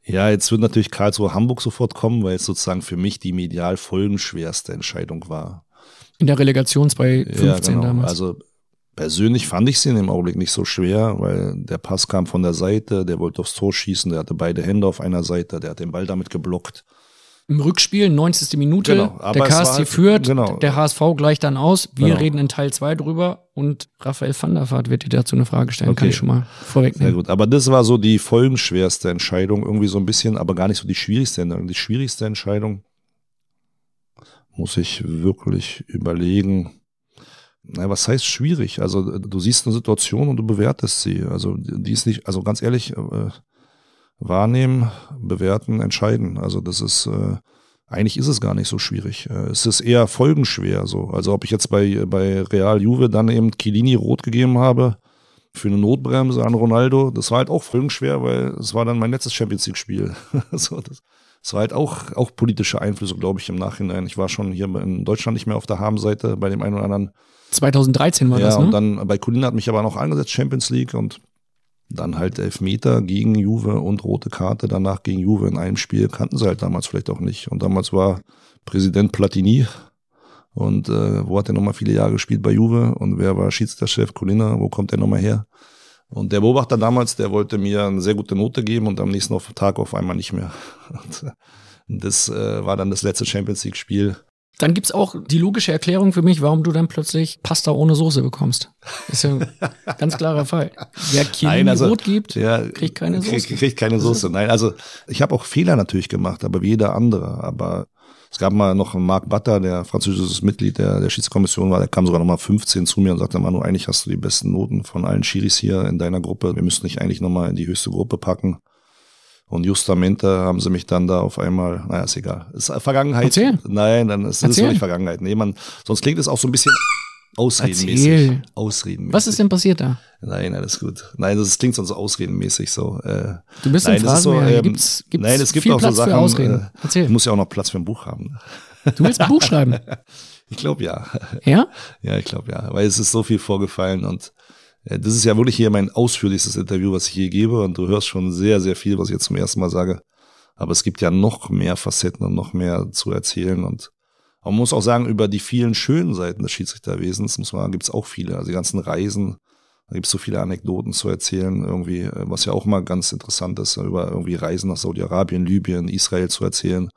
A: Ja, jetzt wird natürlich Karlsruhe Hamburg sofort kommen, weil es sozusagen für mich die medial folgenschwerste Entscheidung war.
C: In der Relegation bei 15 ja, genau. damals.
A: Also Persönlich fand ich sie in dem Augenblick nicht so schwer, weil der Pass kam von der Seite, der wollte aufs Tor schießen, der hatte beide Hände auf einer Seite, der hat den Ball damit geblockt.
C: Im Rückspiel, 90. Minute, genau, der KSC halt, führt, genau. der HSV gleicht dann aus. Wir genau. reden in Teil 2 drüber und Raphael van der Vaart wird dir dazu eine Frage stellen, okay. kann ich schon mal vorwegnehmen.
A: Sehr gut, aber das war so die folgenschwerste Entscheidung, irgendwie so ein bisschen, aber gar nicht so die schwierigste Entscheidung. Die schwierigste Entscheidung muss ich wirklich überlegen was heißt schwierig? Also du siehst eine Situation und du bewertest sie. Also die ist nicht, also ganz ehrlich, äh, wahrnehmen, bewerten, entscheiden. Also das ist, äh, eigentlich ist es gar nicht so schwierig. Äh, es ist eher folgenschwer. So. Also ob ich jetzt bei, bei Real Juve dann eben Kilini rot gegeben habe für eine Notbremse an Ronaldo, das war halt auch folgenschwer, weil es war dann mein letztes Champions League-Spiel. so, das, es war halt auch, auch politische Einflüsse, glaube ich, im Nachhinein. Ich war schon hier in Deutschland nicht mehr auf der Habenseite bei dem einen oder anderen
C: 2013 war
A: ja,
C: das, ne?
A: und dann bei Colina hat mich aber noch angesetzt, Champions League und Dann halt Elfmeter gegen Juve und rote Karte danach gegen Juve in einem Spiel kannten sie halt damals vielleicht auch nicht. Und damals war Präsident Platini und äh, wo hat er nochmal viele Jahre gespielt bei Juve und wer war Schiedsrichterchef? Colina, wo kommt der nochmal her? Und der Beobachter damals, der wollte mir eine sehr gute Note geben und am nächsten Tag auf einmal nicht mehr. Und das äh, war dann das letzte Champions League Spiel
C: dann gibt's auch die logische Erklärung für mich, warum du dann plötzlich Pasta ohne Soße bekommst. Ist ja ein ganz klarer Fall. Wer Chili also, Rot gibt, ja, kriegt keine Soße.
A: Kriegt, kriegt keine Soße. Nein, also ich habe auch Fehler natürlich gemacht, aber wie jeder andere. Aber es gab mal noch einen Marc Butter, der französisches Mitglied der, der Schiedskommission war, der kam sogar noch mal 15 zu mir und sagte, Manu, eigentlich hast du die besten Noten von allen Schiris hier in deiner Gruppe. Wir müssen dich eigentlich noch mal in die höchste Gruppe packen. Und justamente haben sie mich dann da auf einmal, naja, ist egal. Ist Vergangenheit.
C: Erzähl.
A: Nein, dann ist es nicht Vergangenheit. Nee, man, sonst klingt es auch so ein bisschen ausredenmäßig. Erzähl. Ausredenmäßig.
C: Was ist denn passiert da?
A: Nein, alles gut. Nein, das klingt sonst ausredenmäßig so. Äh,
C: du bist
A: nein,
C: im
A: so,
C: ähm, gibt's, gibt's
A: Nein, es gibt
C: viel
A: auch
C: Platz
A: so Sachen.
C: Für Ausreden.
A: Äh,
C: Erzähl.
A: Ich muss ja auch noch Platz für ein Buch haben.
C: Du willst ein Buch schreiben?
A: Ich glaube ja.
C: Ja?
A: Ja, ich glaube ja. Weil es ist so viel vorgefallen und das ist ja wirklich hier mein ausführlichstes Interview, was ich hier gebe und du hörst schon sehr, sehr viel, was ich jetzt zum ersten Mal sage. Aber es gibt ja noch mehr Facetten und noch mehr zu erzählen. Und man muss auch sagen, über die vielen schönen Seiten des Schiedsrichterwesens, muss man sagen, gibt es auch viele. Also die ganzen Reisen, da gibt es so viele Anekdoten zu erzählen, irgendwie, äh, was ja auch mal ganz interessant ist, über irgendwie Reisen nach Saudi-Arabien, Libyen, Israel zu erzählen.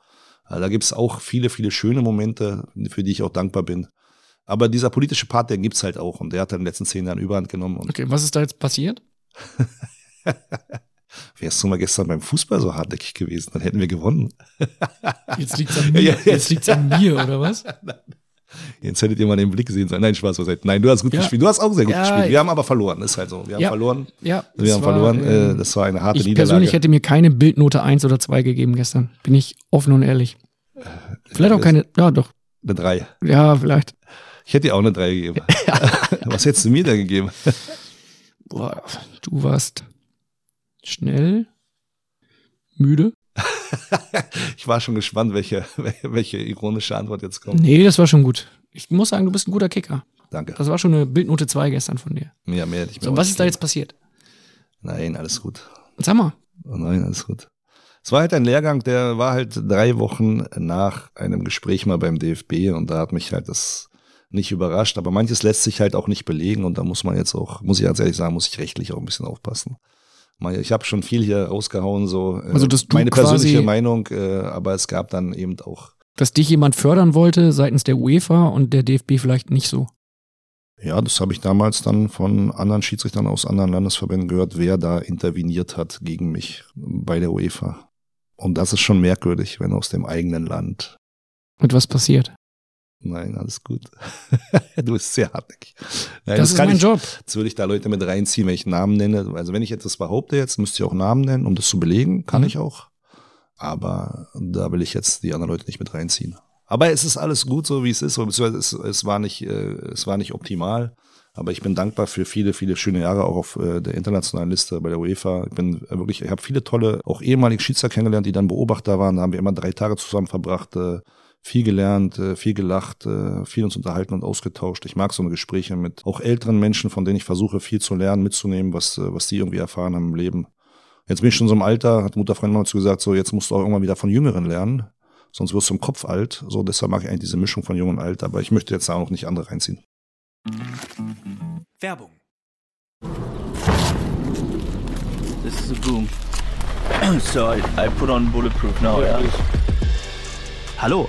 A: Also da gibt es auch viele, viele schöne Momente, für die ich auch dankbar bin. Aber dieser politische Part, der gibt's halt auch und der hat dann in den letzten zehn Jahren Überhand genommen.
C: okay, was ist da jetzt passiert?
A: Wärst du mal gestern beim Fußball so hartnäckig gewesen, dann hätten wir gewonnen.
C: Jetzt liegt's an mir, jetzt liegt's an mir oder was?
A: Jetzt hättet ihr mal den Blick sehen sollen. Nein, Spaß beiseite. Nein, du hast gut ja. gespielt. Du hast auch sehr gut ja, gespielt. Wir haben aber verloren. Ist halt so. Wir haben
C: ja.
A: verloren.
C: Ja.
A: Wir haben
C: war,
A: verloren. Äh, das war eine harte
C: ich
A: Niederlage.
C: persönlich hätte mir keine Bildnote 1 oder 2 gegeben gestern. Bin ich offen und ehrlich. Vielleicht auch keine, ja doch.
A: Eine 3.
C: Ja, vielleicht.
A: Ich hätte dir auch eine 3 gegeben. Was hättest du mir da gegeben?
C: Boah, du warst schnell, müde.
A: ich war schon gespannt, welche, welche ironische Antwort jetzt kommt.
C: Nee, das war schon gut. Ich muss sagen, du bist ein guter Kicker.
A: Danke.
C: Das war schon eine Bildnote 2 gestern von dir.
A: Ja, mehr hätte ich
C: mir So, was ist da jetzt passiert?
A: Nein, alles gut.
C: Sag mal.
A: Oh nein, alles gut. Es war halt ein Lehrgang, der war halt drei Wochen nach einem Gespräch mal beim DFB und da hat mich halt das nicht überrascht, aber manches lässt sich halt auch nicht belegen und da muss man jetzt auch, muss ich ganz ehrlich sagen, muss ich rechtlich auch ein bisschen aufpassen. Ich habe schon viel hier rausgehauen, so äh,
C: also,
A: meine persönliche Meinung, äh, aber es gab dann eben auch.
C: Dass dich jemand fördern wollte seitens der UEFA und der DFB vielleicht nicht so.
A: Ja, das habe ich damals dann von anderen Schiedsrichtern aus anderen Landesverbänden gehört, wer da interveniert hat gegen mich bei der UEFA. Und das ist schon merkwürdig, wenn aus dem eigenen Land.
C: Und was passiert?
A: Nein, alles gut. du bist sehr hartnäckig. Nein,
C: das, das, ist mein
A: ich,
C: Job.
A: Jetzt würde ich da Leute mit reinziehen, wenn ich Namen nenne. Also wenn ich etwas behaupte jetzt, müsste ich auch Namen nennen, um das zu belegen. Kann mhm. ich auch. Aber da will ich jetzt die anderen Leute nicht mit reinziehen. Aber es ist alles gut, so wie es ist. Es, es, war nicht, äh, es war nicht optimal. Aber ich bin dankbar für viele, viele schöne Jahre auch auf äh, der internationalen Liste bei der UEFA. Ich bin wirklich, ich habe viele tolle, auch ehemalige Schiedsrichter kennengelernt, die dann Beobachter waren. Da haben wir immer drei Tage zusammen verbracht viel gelernt, äh, viel gelacht, äh, viel uns unterhalten und ausgetauscht. Ich mag so eine Gespräche mit auch älteren Menschen, von denen ich versuche, viel zu lernen, mitzunehmen, was, äh, was die irgendwie erfahren haben im Leben. Jetzt bin ich schon so im Alter, hat Mutterfreund mal zu gesagt, so jetzt musst du auch irgendwann wieder von Jüngeren lernen, sonst wirst du im Kopf alt. So, deshalb mag ich eigentlich diese Mischung von jung und alt, aber ich möchte jetzt da auch nicht andere reinziehen.
M: Werbung. This is a boom. so I, I put on bulletproof now, yeah. Hallo,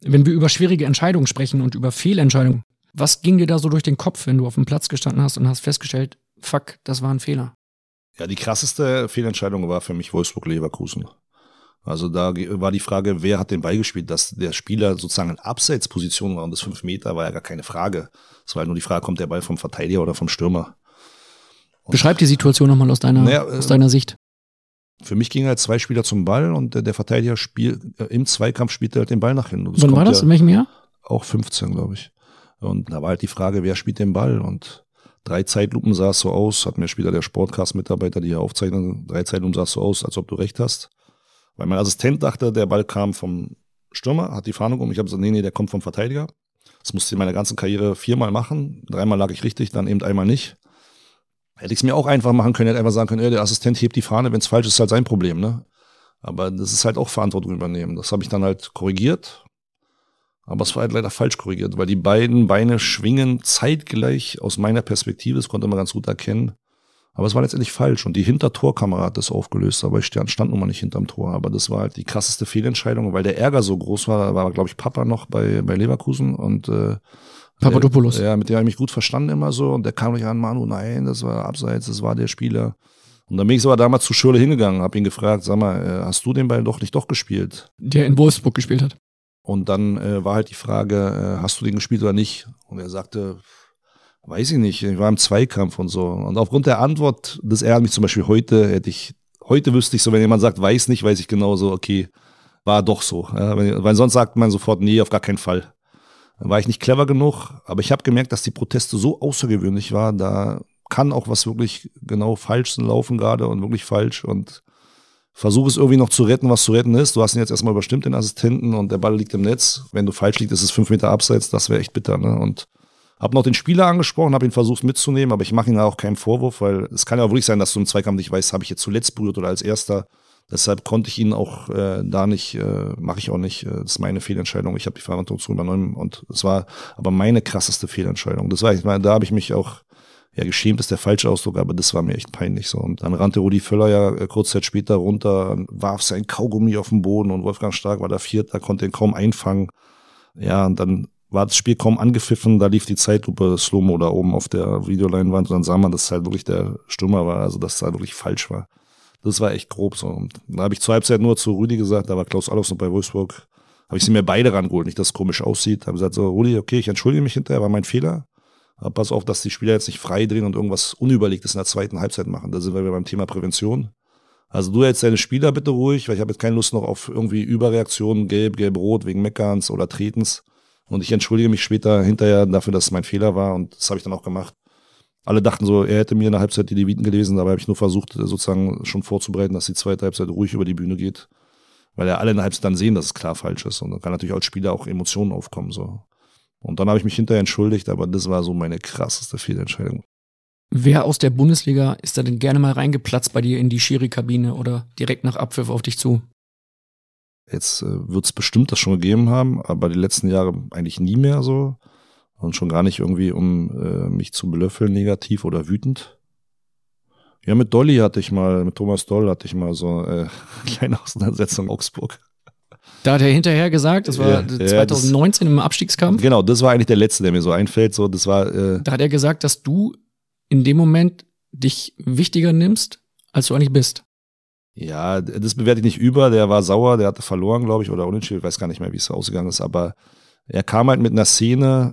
C: Wenn wir über schwierige Entscheidungen sprechen und über Fehlentscheidungen, was ging dir da so durch den Kopf, wenn du auf dem Platz gestanden hast und hast festgestellt, fuck, das war ein Fehler?
A: Ja, die krasseste Fehlentscheidung war für mich Wolfsburg-Leverkusen. Also da war die Frage, wer hat den Ball gespielt, dass der Spieler sozusagen in Abseitsposition war und das fünf Meter war ja gar keine Frage. Es war halt nur die Frage, kommt der Ball vom Verteidiger oder vom Stürmer?
C: Beschreib die Situation nochmal aus deiner,
A: Naja,
C: aus
A: äh,
C: deiner Sicht.
A: Für mich gingen halt zwei Spieler zum Ball und der, der Verteidiger spiel, äh, im Zweikampf spielte halt den Ball nach hinten.
C: Wann war das?
A: Ja
C: In welchem Jahr?
A: auch 15, glaube ich. Und da war halt die Frage, wer spielt den Ball? Und drei Zeitlupen sah es so aus, hat mir später der Sportcast-Mitarbeiter, die hier aufzeichnen, drei Zeitlupen sah es so aus, als ob du recht hast. Weil mein Assistent dachte, der Ball kam vom Stürmer, hat die Fahndung um. Ich habe gesagt, nee, nee, der kommt vom Verteidiger. Das musste ich in meiner ganzen Karriere viermal machen. Dreimal lag ich richtig, dann eben einmal nicht. Hätte ich es mir auch einfach machen können, hätte einfach sagen können, ja, der Assistent hebt die Fahne, wenn es falsch ist, ist halt sein Problem, ne? Aber das ist halt auch Verantwortung übernehmen. Das habe ich dann halt korrigiert. Aber es war halt leider falsch korrigiert, weil die beiden Beine schwingen zeitgleich aus meiner Perspektive. Das konnte man ganz gut erkennen. Aber es war letztendlich falsch. Und die Hintertorkamera hat das aufgelöst. Aber ich stand, stand nun mal nicht hinterm Tor. Aber das war halt die krasseste Fehlentscheidung, weil der Ärger so groß war. Da war, glaube ich, Papa noch bei, bei Leverkusen und äh,
C: Papadopoulos.
A: Ja, mit dem habe ich mich gut verstanden immer so. Und der kam nicht an, Manu, nein, das war abseits, das war der Spieler. Und dann bin ich sogar damals zu Schürle hingegangen, habe ihn gefragt, sag mal, äh, hast du den Ball doch nicht doch gespielt?
C: Der in Wolfsburg gespielt hat.
A: Und dann äh, war halt die Frage, äh, hast du den gespielt oder nicht? Und er sagte, weiß ich nicht, ich war im Zweikampf und so. Und aufgrund der Antwort, das ärgert mich zum Beispiel heute, hätte ich, heute wüsste ich so, wenn jemand sagt, weiß nicht, weiß ich genau so, okay, war doch so. Ja, wenn, weil sonst sagt man sofort, nee, auf gar keinen Fall. War ich nicht clever genug, aber ich habe gemerkt, dass die Proteste so außergewöhnlich waren, da kann auch was wirklich genau falsch laufen gerade und wirklich falsch und versuche es irgendwie noch zu retten, was zu retten ist. Du hast ihn jetzt erstmal überstimmt, den Assistenten, und der Ball liegt im Netz. Wenn du falsch liegst, ist es fünf Meter abseits, das wäre echt bitter. Ne? Und habe noch den Spieler angesprochen, habe ihn versucht mitzunehmen, aber ich mache ihm auch keinen Vorwurf, weil es kann ja auch wirklich sein, dass du im Zweikampf nicht weißt, habe ich jetzt zuletzt berührt oder als erster. Deshalb konnte ich ihn auch äh, da nicht, äh, mache ich auch nicht. Äh, das ist meine Fehlentscheidung. Ich habe die Verantwortung zu übernommen und es war aber meine krasseste Fehlentscheidung. Das war, ich meine, da habe ich mich auch ja, geschämt ist der falsche Ausdruck, aber das war mir echt peinlich so. Und dann rannte Rudi Völler ja äh, kurz Zeit später runter, warf sein Kaugummi auf den Boden und Wolfgang Stark war da Vierter, konnte ihn kaum einfangen. Ja, und dann war das Spiel kaum angepfiffen, da lief die Zeitlupe Slomo da oben auf der Videoleinwand und dann sah man, dass es halt wirklich der Stürmer war, also dass es halt wirklich falsch war. Das war echt grob so. Und da habe ich zur Halbzeit nur zu Rudi gesagt, da war Klaus Allofs noch bei Wolfsburg, habe ich sie mir beide rangeholt, nicht, dass es komisch aussieht. Habe gesagt so, Rudi, okay, ich entschuldige mich hinterher, war mein Fehler. Aber pass auf, dass die Spieler jetzt nicht frei drehen und irgendwas Unüberlegtes in der zweiten Halbzeit machen. Da sind wir beim Thema Prävention. Also du hältst deine Spieler bitte ruhig, weil ich habe jetzt keine Lust noch auf irgendwie Überreaktionen, gelb, gelb-rot, wegen Meckerns oder Tretens. Und ich entschuldige mich später hinterher dafür, dass es mein Fehler war und das habe ich dann auch gemacht. Alle dachten so, er hätte mir in der Halbzeit die Leviten gelesen, dabei habe ich nur versucht, sozusagen schon vorzubereiten, dass die zweite Halbzeit ruhig über die Bühne geht. Weil ja alle in der Halbzeit dann sehen, dass es klar falsch ist. Und dann kann natürlich als Spieler auch Emotionen aufkommen. so. Und dann habe ich mich hinterher entschuldigt, aber das war so meine krasseste Fehlentscheidung.
C: Wer aus der Bundesliga ist da denn gerne mal reingeplatzt bei dir in die Schiri-Kabine oder direkt nach Abpfiff auf dich zu?
A: Jetzt äh, wird es bestimmt das schon gegeben haben, aber die letzten Jahre eigentlich nie mehr so. Und schon gar nicht irgendwie, um äh, mich zu belöffeln, negativ oder wütend. Ja, mit Dolly hatte ich mal, mit Thomas Doll hatte ich mal so äh, kleine Auseinandersetzung in Augsburg.
C: Da hat er hinterher gesagt, das war
A: Ja, ja,
C: 2019 im Abstiegskampf.
A: Genau, das war eigentlich der letzte, der mir so einfällt. So, das war äh,
C: Da hat er gesagt, dass du in dem Moment dich wichtiger nimmst, als du eigentlich bist.
A: Ja, das bewerte ich nicht über. Der war sauer, der hatte verloren, glaube ich, oder unentschieden. Ich weiß gar nicht mehr, wie es ausgegangen ist. Aber er kam halt mit einer Szene,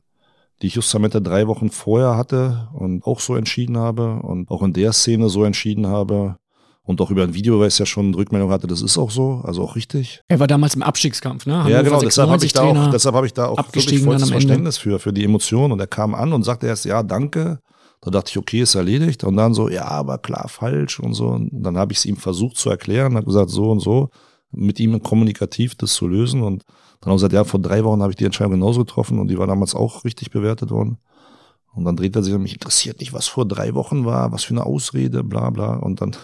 A: die ich justamente drei Wochen vorher hatte und auch so entschieden habe und auch in der Szene so entschieden habe und auch über ein Video, weil es ja schon Rückmeldung hatte, das ist auch so, also auch richtig.
C: Er war damals im Abstiegskampf, ne?
A: ja,
C: Hannover
A: genau, deshalb habe ich da
C: 96
A: auch, deshalb habe ich da auch wirklich volles. Verständnis für, für die Emotionen. Und er kam an und sagte erst, ja, danke. Da dachte ich, okay, ist erledigt. Und dann so, ja, aber klar, falsch und so. Und dann habe ich es ihm versucht zu erklären, habe gesagt, so und so, mit ihm kommunikativ das zu lösen. Und dann haben wir gesagt, ja, vor drei Wochen habe ich die Entscheidung genauso getroffen und die war damals auch richtig bewertet worden. Und dann dreht er sich an mich, interessiert nicht, was vor drei Wochen war, was für eine Ausrede, bla bla. Und dann,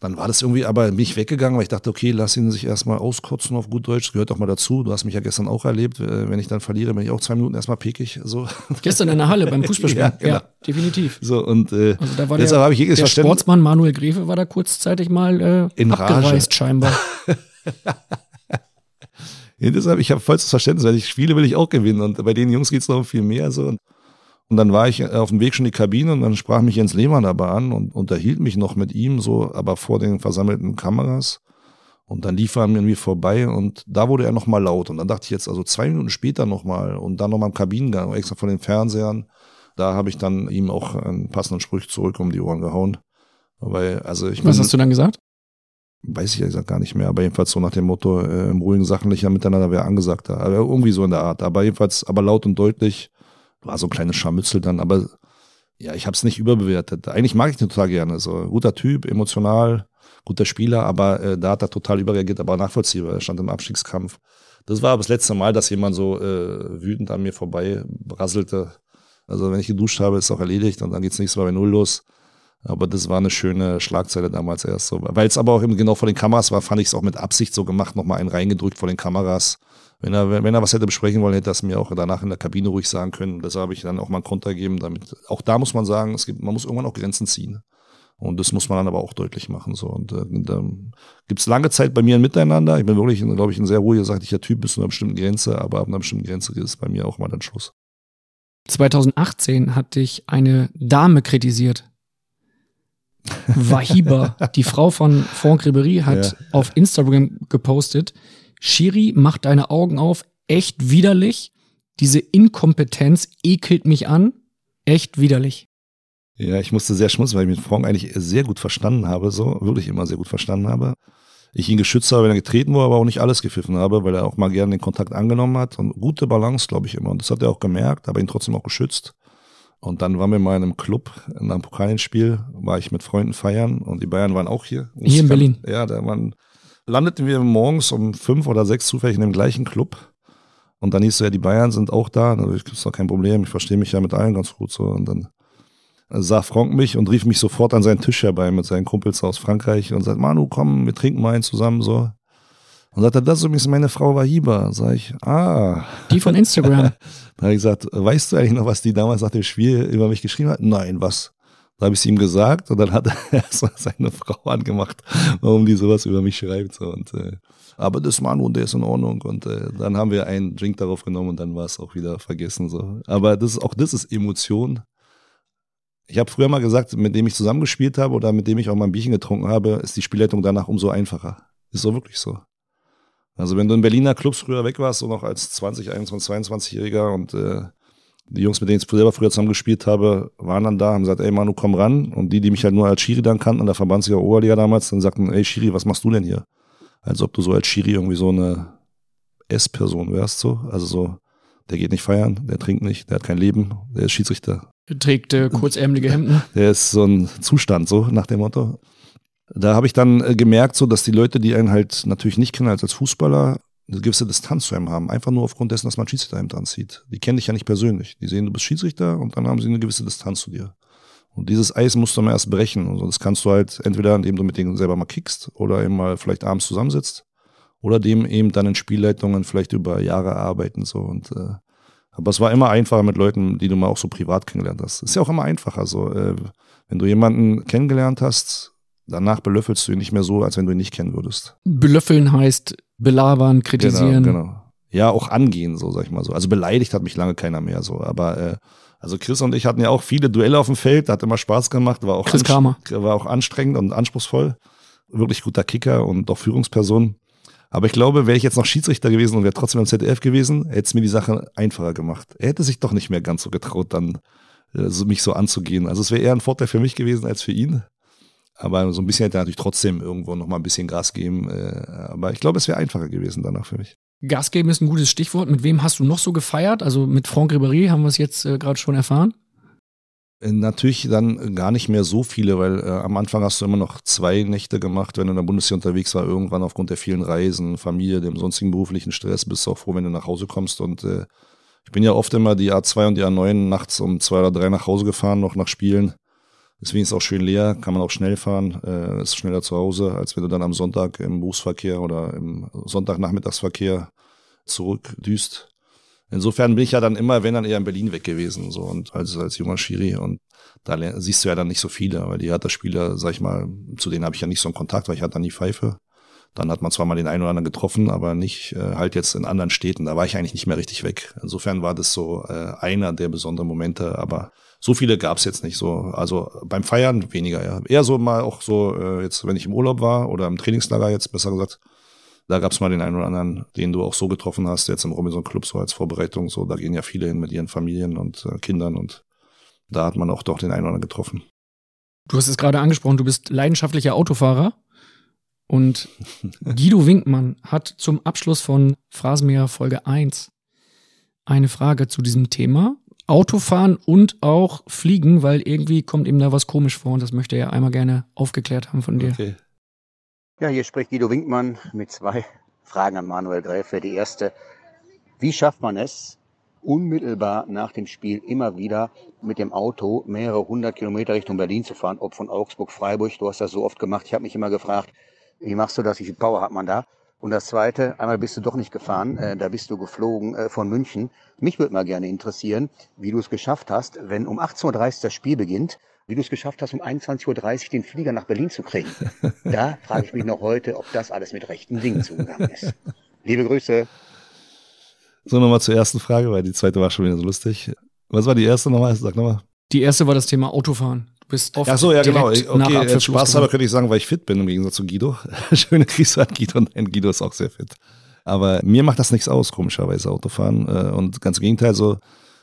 A: dann war das irgendwie, aber bin ich weggegangen, weil ich dachte, okay, lass ihn sich erstmal auskotzen auf gut Deutsch, das gehört doch mal dazu. Du hast mich ja gestern auch erlebt, äh, wenn ich dann verliere, bin ich auch zwei Minuten erstmal pickig. So.
C: Gestern in der Halle beim Fußballspielen.
A: Ja, genau.
C: ja, definitiv.
A: So, und äh,
C: Also da war
A: deshalb
C: der,
A: habe ich jedes
C: der
A: Verständnis.
C: Sportsmann Manuel Grefe war da kurzzeitig mal äh,
A: In Rage.
C: abgereist scheinbar.
A: Ja, deshalb, ich habe vollstes Verständnis, weil ich spiele, will ich auch gewinnen. Und bei den Jungs geht's noch um viel mehr. So. Und, und dann war ich auf dem Weg schon in die Kabine und dann sprach mich Jens Lehmann dabei an und unterhielt mich noch mit ihm, so, aber vor den versammelten Kameras. Und dann lief er an mir vorbei und da wurde er nochmal laut. Und dann dachte ich jetzt, also zwei Minuten später nochmal und dann nochmal im Kabinengang, extra von den Fernsehern, Da habe ich dann ihm auch einen passenden Spruch zurück um die Ohren gehauen. Weil, also ich
C: Was hast du dann gesagt?
A: Weiß ich ja gar nicht mehr, aber jedenfalls so nach dem Motto, äh, im ruhigen sachlicher Miteinander wäre angesagt. Aber irgendwie so in der Art. Aber jedenfalls, aber laut und deutlich, war so ein kleines Scharmützel dann, aber ja, ich habe es nicht überbewertet. Eigentlich mag ich den total gerne. So guter Typ, emotional, guter Spieler, aber äh, da hat er total überreagiert, aber nachvollziehbar. Er stand im Abstiegskampf. Das war aber das letzte Mal, dass jemand so äh, wütend an mir vorbei brasselte. Also wenn ich geduscht habe, ist auch erledigt und dann geht's nächstes Mal bei Null los. Aber das war eine schöne Schlagzeile damals erst so. Weil es aber auch eben genau vor den Kameras war, fand ich es auch mit Absicht so gemacht, nochmal einen reingedrückt vor den Kameras. Wenn er, wenn er was hätte besprechen wollen, hätte er es mir auch danach in der Kabine ruhig sagen können. Das habe ich dann auch mal einen Konter gegeben. Damit, auch da muss man sagen, es gibt, man muss irgendwann auch Grenzen ziehen. Und das muss man dann aber auch deutlich machen. So. Und äh, da gibt es lange Zeit bei mir ein Miteinander. Ich bin wirklich, glaube ich, ein sehr ruhiger, sachlicher Typ bis zu einer bestimmten Grenze, aber ab einer bestimmten Grenze ist bei mir auch mal dann Schluss.
C: 2018 hat dich eine Dame kritisiert. Wahiba, die Frau von Franck Ribéry, hat ja. auf Instagram gepostet, Shiri, mach deine Augen auf, echt widerlich. Diese Inkompetenz ekelt mich an, echt widerlich.
A: Ja, ich musste sehr schmunzeln, weil ich mit Franck eigentlich sehr gut verstanden habe, so, wirklich immer sehr gut verstanden habe. Ich ihn geschützt habe, wenn er getreten wurde, aber auch nicht alles gepfiffen habe, weil er auch mal gerne den Kontakt angenommen hat und gute Balance, glaube ich immer. Und das hat er auch gemerkt, aber ihn trotzdem auch geschützt. Und dann waren wir mal in einem Club, in einem Pokalspiel, war ich mit Freunden feiern und die Bayern waren auch hier.
C: Hier in Berlin?
A: Ja, da waren, landeten wir morgens um fünf oder sechs zufällig in dem gleichen Club. Und dann hieß es ja, die Bayern sind auch da. Das ist doch kein Problem, ich verstehe mich ja mit allen ganz gut so. Und dann sah Frank mich und rief mich sofort an seinen Tisch herbei mit seinen Kumpels aus Frankreich und sagt, Manu, komm, wir trinken mal einen zusammen so. Und sagte, das ist übrigens meine Frau Wahiba. Sag ich, ah.
C: Die von Instagram.
A: da habe ich gesagt, weißt du eigentlich noch, was die damals nach dem Spiel über mich geschrieben hat? Nein, was? Da habe ich es ihm gesagt und dann hat er seine Frau angemacht, warum die sowas über mich schreibt. So. Und, äh, aber das Manu, der ist in Ordnung. Und äh, dann haben wir einen Drink darauf genommen und dann war es auch wieder vergessen. So. Aber das ist, auch das ist Emotion. Ich habe früher mal gesagt, mit dem ich zusammengespielt habe oder mit dem ich auch mal ein Bierchen getrunken habe, ist die Spielleitung danach umso einfacher. Ist so wirklich so. Also wenn du in Berliner Clubs früher weg warst, so noch als 20, 21, 22-Jähriger und äh, die Jungs, mit denen ich selber früher zusammen gespielt habe, waren dann da, haben gesagt, ey Manu, komm ran. Und die, die mich halt nur als Schiri dann kannten, in der Verbandsliga Oberliga damals, dann sagten, ey Schiri, was machst du denn hier? Als ob du so als Schiri irgendwie so eine S-Person wärst, so. Also so, der geht nicht feiern, der trinkt nicht, der hat kein Leben, der ist Schiedsrichter.
C: Der trägt äh, kurzärmelige Hemden.
A: Der ist so ein Zustand, so nach dem Motto. Da habe ich dann äh, gemerkt, so dass die Leute, die einen halt natürlich nicht kennen als, als Fußballer, eine gewisse Distanz zu einem haben. Einfach nur aufgrund dessen, dass man Schiedsrichterhemd anzieht. Die kennen dich ja nicht persönlich. Die sehen, du bist Schiedsrichter und dann haben sie eine gewisse Distanz zu dir. Und dieses Eis musst du mal erst brechen. Und das kannst du halt entweder, indem du mit denen selber mal kickst oder eben mal vielleicht abends zusammensitzt oder dem eben dann in Spielleitungen vielleicht über Jahre arbeiten. So. Und, äh, aber es war immer einfacher mit Leuten, die du mal auch so privat kennengelernt hast. Ist ja auch immer einfacher. So, äh, wenn du jemanden kennengelernt hast, danach belöffelst du ihn nicht mehr so, als wenn du ihn nicht kennen würdest.
C: Belöffeln heißt belabern, kritisieren.
A: Genau, genau. Ja, auch angehen, so sag ich mal so. Also beleidigt hat mich lange keiner mehr so. Aber äh, also Chris und ich hatten ja auch viele Duelle auf dem Feld, hat immer Spaß gemacht, war auch,
C: Chris Kramer.
A: war auch anstrengend und anspruchsvoll. Wirklich guter Kicker und doch Führungsperson. Aber ich glaube, wäre ich jetzt noch Schiedsrichter gewesen und wäre trotzdem im ZDF gewesen, hätte es mir die Sache einfacher gemacht. Er hätte sich doch nicht mehr ganz so getraut, dann äh, mich so anzugehen. Also es wäre eher ein Vorteil für mich gewesen als für ihn. Aber so ein bisschen hätte er natürlich trotzdem irgendwo noch mal ein bisschen Gas geben. Äh, aber ich glaube, es wäre einfacher gewesen danach für mich.
C: Gas geben ist ein gutes Stichwort. Mit wem hast du noch so gefeiert? Also mit Franck Ribéry haben wir es jetzt äh, gerade schon erfahren.
A: Äh, natürlich dann gar nicht mehr so viele, weil äh, am Anfang hast du immer noch zwei Nächte gemacht, wenn du in der Bundeswehr unterwegs war. Irgendwann aufgrund der vielen Reisen, Familie, dem sonstigen beruflichen Stress, bist du auch froh, wenn du nach Hause kommst. Und äh, ich bin ja oft immer die A2 und die A9 nachts um zwei oder drei nach Hause gefahren, noch nach Spielen. Deswegen ist es auch schön leer, kann man auch schnell fahren, äh, ist schneller zu Hause, als wenn du dann am Sonntag im Berufsverkehr oder im Sonntagnachmittagsverkehr zurückdüst. Insofern bin ich ja dann immer, wenn dann eher in Berlin weg gewesen, so und als, als junger Schiri. Und da siehst du ja dann nicht so viele, weil die Hertha-Spieler, sag ich mal, zu denen habe ich ja nicht so einen Kontakt, weil ich hatte dann die Pfeife. Dann hat man zwar mal den einen oder anderen getroffen, aber nicht äh, halt jetzt in anderen Städten. Da war ich eigentlich nicht mehr richtig weg. Insofern war das so äh, einer der besonderen Momente, aber so viele gab es jetzt nicht so. Also beim Feiern weniger, ja. Eher so mal auch so, äh, jetzt, wenn ich im Urlaub war oder im Trainingslager jetzt, besser gesagt, da gab es mal den einen oder anderen, den du auch so getroffen hast, jetzt im Robinson Club so als Vorbereitung. So, da gehen ja viele hin mit ihren Familien und äh, Kindern und da hat man auch doch den einen oder anderen getroffen.
C: Du hast es gerade angesprochen, du bist leidenschaftlicher Autofahrer. Und Guido Winkmann hat zum Abschluss von Phrasenmäher Folge 1 eine Frage zu diesem Thema. Autofahren und auch Fliegen, weil irgendwie kommt ihm da was komisch vor und das möchte er einmal gerne aufgeklärt haben von dir.
A: Okay.
N: Ja, hier spricht Guido Winkmann mit zwei Fragen an Manuel Gräfe. Die erste, wie schafft man es, unmittelbar nach dem Spiel immer wieder mit dem Auto mehrere hundert Kilometer Richtung Berlin zu fahren, ob von Augsburg, Freiburg, du hast das so oft gemacht. Ich habe mich immer gefragt, wie machst du das, wie viel Power hat man da? Und das Zweite, einmal bist du doch nicht gefahren, äh, da bist du geflogen äh, von München. Mich würde mal gerne interessieren, wie du es geschafft hast, wenn um 18.30 Uhr das Spiel beginnt, wie du es geschafft hast, um 21.30 Uhr den Flieger nach Berlin zu kriegen. Da frage ich mich noch heute, ob das alles mit rechten Dingen zugegangen ist. Liebe Grüße.
A: So, nochmal zur ersten Frage, weil die zweite war schon wieder so lustig. Was war die erste nochmal? Sag nochmal.
C: Die erste war das Thema Autofahren. Bist oft
A: Ach so, ja, genau. Okay,
C: Abpfiff
A: Spaß halber könnte ich sagen, weil ich fit bin im Gegensatz zu Guido. Schöne Grüße an Guido. Nein, Guido ist auch sehr fit. Aber mir macht das nichts aus, komischerweise, Autofahren. Äh, Und ganz im Gegenteil, so,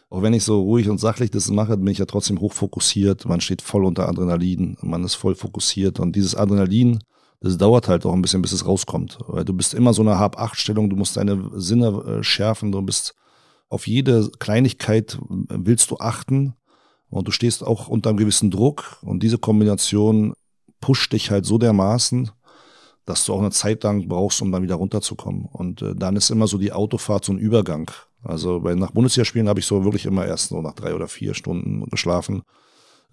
A: auch wenn ich so ruhig und sachlich das mache, bin ich ja trotzdem hochfokussiert. Man steht voll unter Adrenalin. Man ist voll fokussiert. Und dieses Adrenalin, das dauert halt auch ein bisschen, bis es rauskommt. Weil du bist immer so eine Hab-Acht-Stellung. Du musst deine Sinne äh, schärfen. Du bist auf jede Kleinigkeit äh, willst du achten. Und du stehst auch unter einem gewissen Druck. Und diese Kombination pusht dich halt so dermaßen, dass du auch eine Zeit lang brauchst, um dann wieder runterzukommen. Und äh, dann ist immer so die Autofahrt so ein Übergang. Also bei nach Bundesligaspielen habe ich so wirklich immer erst so nach drei oder vier Stunden geschlafen.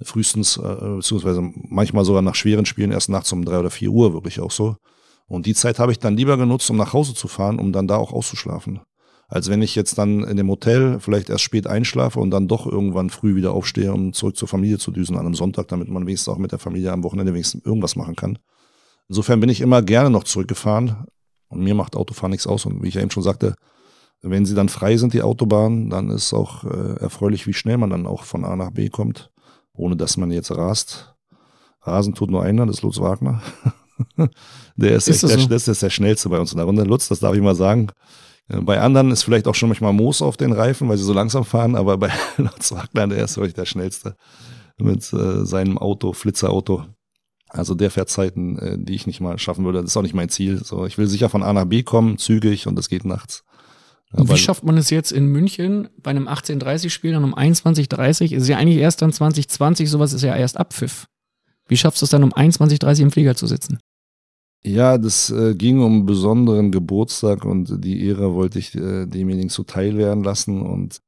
A: Frühestens, äh, beziehungsweise manchmal sogar nach schweren Spielen erst nachts um drei oder vier Uhr, wirklich auch so. Und die Zeit habe ich dann lieber genutzt, um nach Hause zu fahren, um dann da auch auszuschlafen. Als wenn ich jetzt dann in dem Hotel vielleicht erst spät einschlafe und dann doch irgendwann früh wieder aufstehe, um zurück zur Familie zu düsen an einem Sonntag, damit man wenigstens auch mit der Familie am Wochenende wenigstens irgendwas machen kann. Insofern bin ich immer gerne noch zurückgefahren und mir macht Autofahren nichts aus. Und wie ich ja eben schon sagte, wenn sie dann frei sind, die Autobahnen, dann ist auch äh, erfreulich, wie schnell man dann auch von A nach B kommt, ohne dass man jetzt rast. Rasen tut nur einer, das ist Lutz Wagner. der ist,
C: Ist
A: echt
C: das
A: der,
C: so?
A: das ist der schnellste bei uns in der Runde. Lutz, das darf ich mal sagen. Äh, Bei anderen ist vielleicht auch schon manchmal Moos auf den Reifen, weil sie so langsam fahren, aber bei Lutz Wagner, der ist wirklich der schnellste mit äh, seinem Auto, Flitzerauto. Also der fährt Zeiten, äh, die ich nicht mal schaffen würde. Das ist auch nicht mein Ziel. So, ich will sicher von A nach B kommen, zügig und das geht nachts.
C: Und
A: Aber-
C: wie schafft man es jetzt in München bei einem 18.30-Spiel dann um 21.30 Ist ja eigentlich erst dann 2020, sowas ist ja erst Abpfiff. Wie schaffst du es dann um 21.30 im Flieger zu sitzen?
A: Ja, das äh, ging um einen besonderen Geburtstag und die Ehre wollte ich äh, demjenigen zuteil werden lassen. Und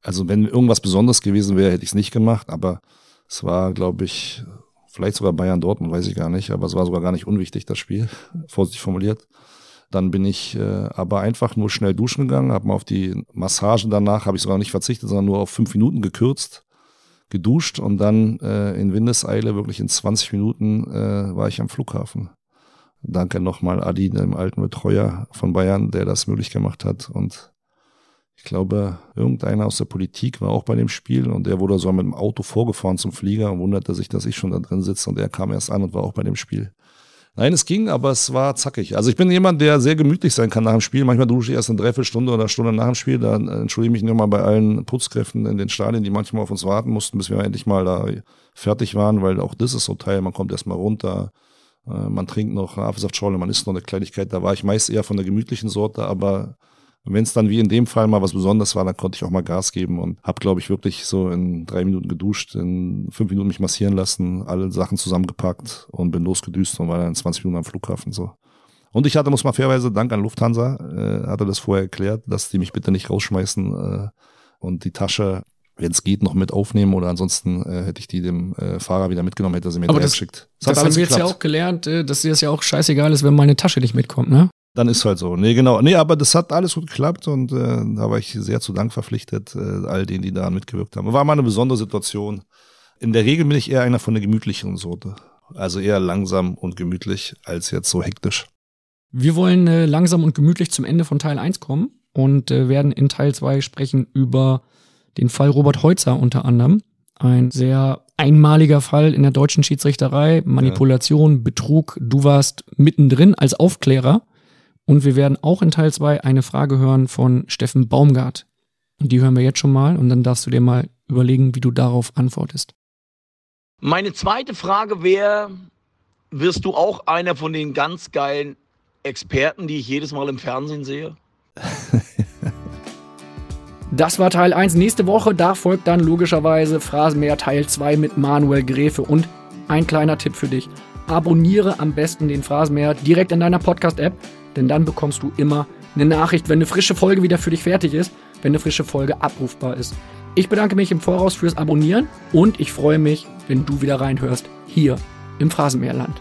A: also wenn irgendwas Besonderes gewesen wäre, hätte ich es nicht gemacht, aber es war, glaube ich, vielleicht sogar Bayern Dortmund, weiß ich gar nicht, aber es war sogar gar nicht unwichtig, das Spiel, vorsichtig formuliert. Dann bin ich äh, aber einfach nur schnell duschen gegangen, habe mal auf die Massage danach, habe ich sogar nicht verzichtet, sondern nur auf fünf Minuten gekürzt, geduscht und dann äh, in Windeseile, wirklich in 20 Minuten, äh, war ich am Flughafen. Danke nochmal Adi, dem alten Betreuer von Bayern, der das möglich gemacht hat. Und ich glaube, irgendeiner aus der Politik war auch bei dem Spiel und der wurde so mit dem Auto vorgefahren zum Flieger und wunderte sich, dass ich schon da drin sitze und er kam erst an und war auch bei dem Spiel. Nein, es ging, aber es war zackig. Also ich bin jemand, der sehr gemütlich sein kann nach dem Spiel. Manchmal dusche ich erst eine Dreiviertelstunde oder eine Stunde nach dem Spiel. Dann entschuldige ich mich nochmal bei allen Putzkräften in den Stadien, die manchmal auf uns warten mussten, bis wir endlich mal da fertig waren, weil auch das ist so Teil. Man kommt erstmal runter, äh, man trinkt noch Apfelsaftschorle, man isst noch eine Kleinigkeit. Da war ich meist eher von der gemütlichen Sorte, aber wenn es dann wie in dem Fall mal was Besonderes war, dann konnte ich auch mal Gas geben und habe, glaube ich, wirklich so in drei Minuten geduscht, in fünf Minuten mich massieren lassen, alle Sachen zusammengepackt und bin losgedüst und war dann in 20 Minuten am Flughafen so. Und ich hatte, muss man fairweise, Dank an Lufthansa, äh, hatte das vorher erklärt, dass die mich bitte nicht rausschmeißen äh, und die Tasche, wenn es geht, noch mit aufnehmen oder ansonsten äh, hätte ich die dem äh, Fahrer wieder mitgenommen, hätte er sie mir
C: das,
A: geschickt.
C: das haben wir jetzt ja auch gelernt, äh, dass dir das ja auch scheißegal ist, wenn meine Tasche nicht mitkommt, ne?
A: Dann ist halt so. Nee, genau. Nee, aber das hat alles gut geklappt und äh, da war ich sehr zu Dank verpflichtet, äh, all denen, die daran mitgewirkt haben. War mal eine besondere Situation. In der Regel bin ich eher einer von der gemütlicheren Sorte. Also eher langsam und gemütlich als jetzt so hektisch.
C: Wir wollen äh, langsam und gemütlich zum Ende von Teil 1 kommen und äh, werden in Teil 2 sprechen über den Fall Robert Heutzer unter anderem. Ein sehr einmaliger Fall in der deutschen Schiedsrichterei. Manipulation, Betrug. Du warst mittendrin als Aufklärer. Und wir werden auch in Teil 2 eine Frage hören von Steffen Baumgart. Die hören wir jetzt schon mal und dann darfst du dir mal überlegen, wie du darauf antwortest.
L: Meine zweite Frage wäre, wirst du auch einer von den ganz geilen Experten, die ich jedes Mal im Fernsehen sehe?
C: Das war Teil 1. Nächste Woche, da folgt dann logischerweise Phrasenmäher Teil 2 mit Manuel Gräfe. Und ein kleiner Tipp für dich. Abonniere am besten den Phrasenmäher direkt in deiner Podcast-App, denn dann bekommst du immer eine Nachricht, wenn eine frische Folge wieder für dich fertig ist, wenn eine frische Folge abrufbar ist. Ich bedanke mich im Voraus fürs Abonnieren und ich freue mich, wenn du wieder reinhörst hier im Phrasenmäherland.